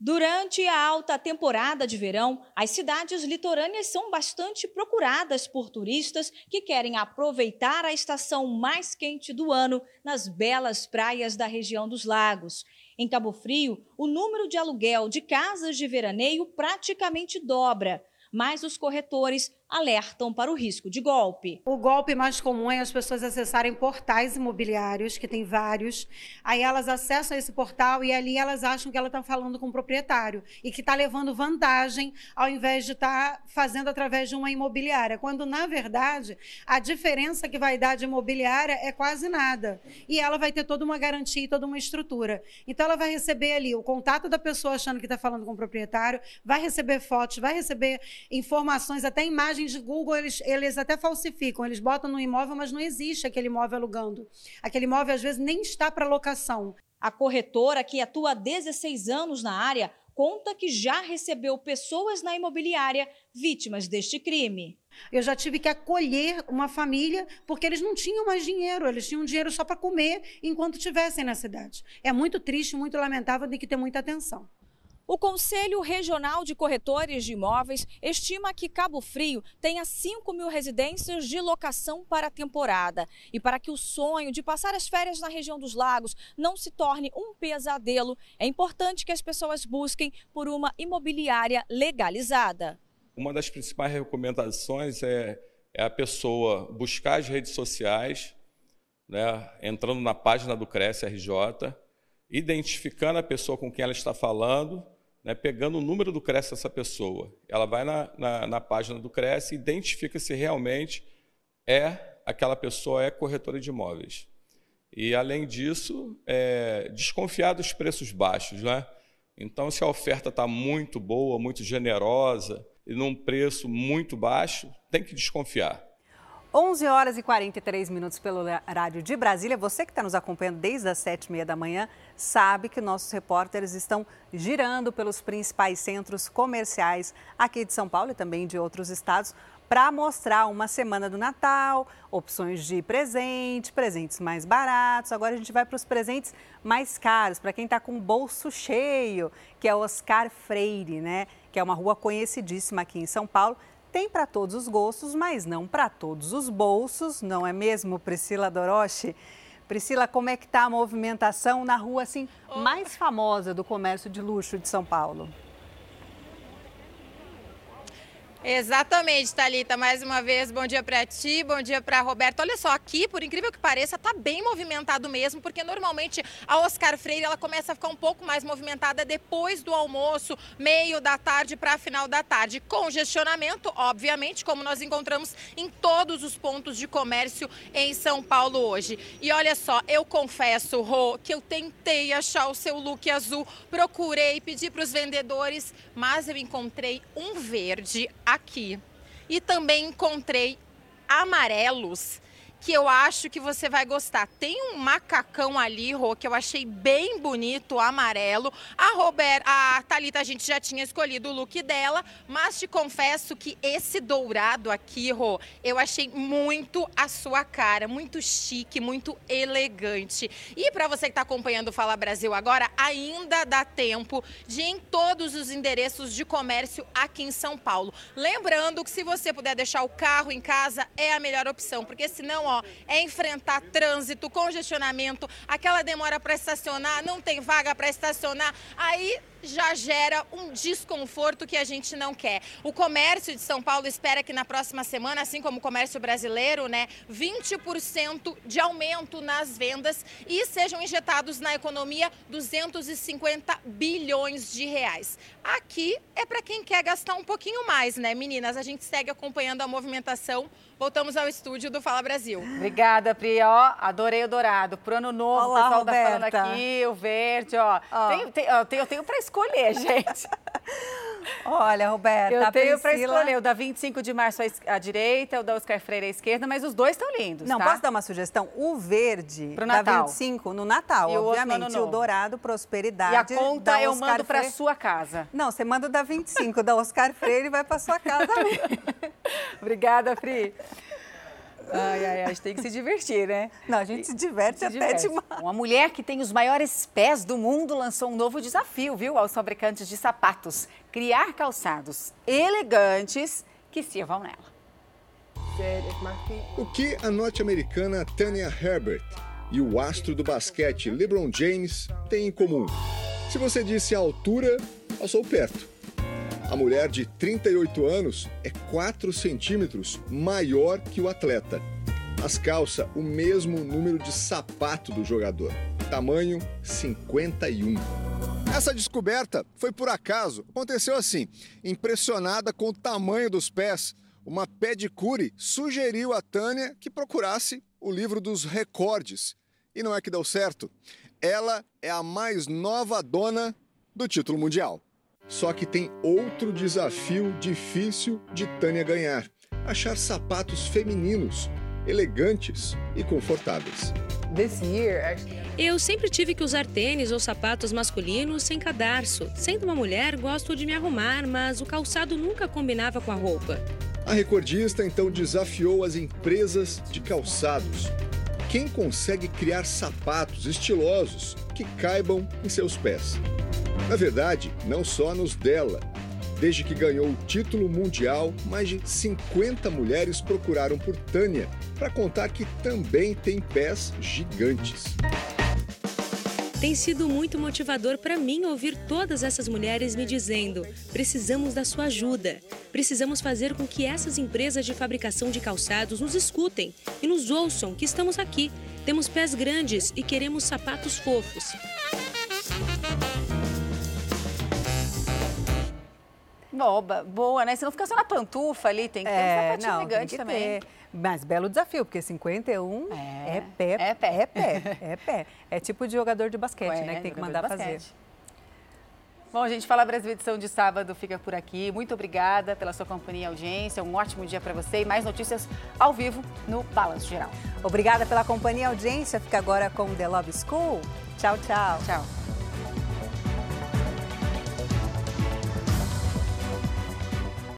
Durante a alta temporada de verão, as cidades litorâneas são bastante procuradas por turistas que querem aproveitar a estação mais quente do ano nas belas praias da região dos lagos. Em Cabo Frio, o número de aluguel de casas de veraneio praticamente dobra, mas os corretores alertam para o risco de golpe. O golpe mais comum é as pessoas acessarem portais imobiliários, que tem vários. Aí elas acessam esse portal e ali elas acham que ela está falando com o proprietário e que está levando vantagem ao invés de estar tá fazendo através de uma imobiliária. Quando, na verdade, a diferença que vai dar de imobiliária é quase nada. E ela vai ter toda uma garantia e toda uma estrutura. Então ela vai receber ali o contato da pessoa achando que está falando com o proprietário, vai receber fotos, vai receber informações, até imagens imagens de Google, eles, eles até falsificam, eles botam no imóvel, mas não existe aquele imóvel alugando. Aquele imóvel, às vezes, nem está para locação. A corretora, que atua há 16 anos na área, conta que já recebeu pessoas na imobiliária vítimas deste crime. Eu já tive que acolher uma família porque eles não tinham mais dinheiro, eles tinham dinheiro só para comer enquanto estivessem na cidade. É muito triste, muito lamentável, tem que ter muita atenção. O Conselho Regional de Corretores de Imóveis estima que Cabo Frio tenha 5 mil residências de locação para a temporada. E para que o sonho de passar as férias na região dos lagos não se torne um pesadelo, é importante que as pessoas busquem por uma imobiliária legalizada. Uma das principais recomendações é, é a pessoa buscar as redes sociais, né, entrando na página do Cresce RJ, identificando a pessoa com quem ela está falando né, pegando o número do Cresce dessa pessoa. Ela vai na, na, na página do Cresce e identifica se realmente é aquela pessoa é corretora de imóveis. E, além disso, é, desconfiar dos preços baixos. Né? Então, se a oferta está muito boa, muito generosa e num preço muito baixo, tem que desconfiar. 11 horas e 43 minutos pelo horário de Brasília. Você que está nos acompanhando desde as 7h30 da manhã sabe que nossos repórteres estão girando pelos principais centros comerciais aqui de São Paulo e também de outros estados para mostrar uma semana do Natal, opções de presente, presentes mais baratos. Agora a gente vai para os presentes mais caros, para quem está com o bolso cheio, que é Oscar Freire, né? Que é uma rua conhecidíssima aqui em São Paulo tem para todos os gostos, mas não para todos os bolsos, não é mesmo, Priscila Doroche? Priscila, como é que está a movimentação na rua assim mais famosa do comércio de luxo de São Paulo? Exatamente, Talita. Mais uma vez, bom dia para ti, bom dia para Roberto. Olha só, aqui, por incrível que pareça, tá bem movimentado mesmo, porque normalmente a Oscar Freire ela começa a ficar um pouco mais movimentada depois do almoço, meio da tarde para final da tarde. Congestionamento, obviamente, como nós encontramos em todos os pontos de comércio em São Paulo hoje. E olha só, eu confesso, Rô, que eu tentei achar o seu look azul, procurei, pedi para os vendedores, mas eu encontrei um verde aqui. E também encontrei amarelos que eu acho que você vai gostar. Tem um macacão ali, Rô, que eu achei bem bonito, amarelo. A Robert, a Thalita, a gente já tinha escolhido o look dela, mas te confesso que esse dourado aqui, Rô, eu achei muito a sua cara, muito chique, muito elegante. E para você que está acompanhando o Fala Brasil agora, ainda dá tempo de ir em todos os endereços de comércio aqui em São Paulo. Lembrando que se você puder deixar o carro em casa, é a melhor opção, porque senão, ó, ó, é enfrentar trânsito, congestionamento, aquela demora para estacionar, não tem vaga para estacionar, aí já gera um desconforto que a gente não quer. O comércio de São Paulo espera que na próxima semana, assim como o comércio brasileiro, né, 20% de aumento nas vendas e sejam injetados na economia 250 bilhões de reais. Aqui é para quem quer gastar um pouquinho mais, né, meninas? A gente segue acompanhando a movimentação Voltamos ao estúdio do Fala Brasil. Obrigada, Pri. Ó, adorei o dourado. Pro ano novo, Olá, o pessoal Roberta. tá falando aqui, o verde, ó. ó. Tem, tem, ó, eu tenho para escolher, gente. Olha, Roberta, eu tenho para escolher o da 25 de março à direita, o da Oscar Freire à esquerda, mas os dois estão lindos, Não, tá? posso dar uma sugestão? O verde Pro Natal. da 25 no Natal, e obviamente. O, o dourado, prosperidade. E a conta eu mando para sua casa. Não, você manda o da 25, da Oscar Freire e vai para sua casa. Obrigada, Pri. Ai, ai, a gente tem que se divertir, né? Não, a gente se diverte se até diverte. demais. Uma mulher que tem os maiores pés do mundo lançou um novo desafio, viu, aos fabricantes de sapatos. Criar calçados elegantes que sirvam nela. O que a norte-americana Tanya Herbert e o astro do basquete LeBron James têm em comum? Se você disse altura, passou perto. A mulher de 38 anos é 4 centímetros maior que o atleta. As calça o mesmo número de sapato do jogador, tamanho 51. Essa descoberta foi por acaso. Aconteceu assim. Impressionada com o tamanho dos pés, uma pedicure sugeriu a Tânia que procurasse o livro dos recordes. E não é que deu certo. Ela é a mais nova dona do título mundial. Só que tem outro desafio difícil de Tânia ganhar: achar sapatos femininos, elegantes e confortáveis. Eu sempre tive que usar tênis ou sapatos masculinos sem cadarço. Sendo uma mulher, gosto de me arrumar, mas o calçado nunca combinava com a roupa. A recordista então desafiou as empresas de calçados. Quem consegue criar sapatos estilosos que caibam em seus pés? Na verdade, não só nos dela. Desde que ganhou o título mundial, mais de 50 mulheres procuraram por Tânia para contar que também tem pés gigantes. Tem sido muito motivador para mim ouvir todas essas mulheres me dizendo: precisamos da sua ajuda. Precisamos fazer com que essas empresas de fabricação de calçados nos escutem e nos ouçam que estamos aqui. Temos pés grandes e queremos sapatos fofos. Boba, boa, né? Você não fica só na pantufa ali, tem que ter um é, sapatinho elegante também. Ter. Mas belo desafio, porque 51 é, é pé, é pé, é pé, é pé. É tipo de jogador de basquete, Ué, né? Que tem que mandar fazer. Bom, gente, Fala Brasil edição de sábado fica por aqui. Muito obrigada pela sua companhia e audiência. Um ótimo dia para você e mais notícias ao vivo no Balanço Geral. Obrigada pela companhia e audiência. Fica agora com The Love School. Tchau, tchau. Tchau.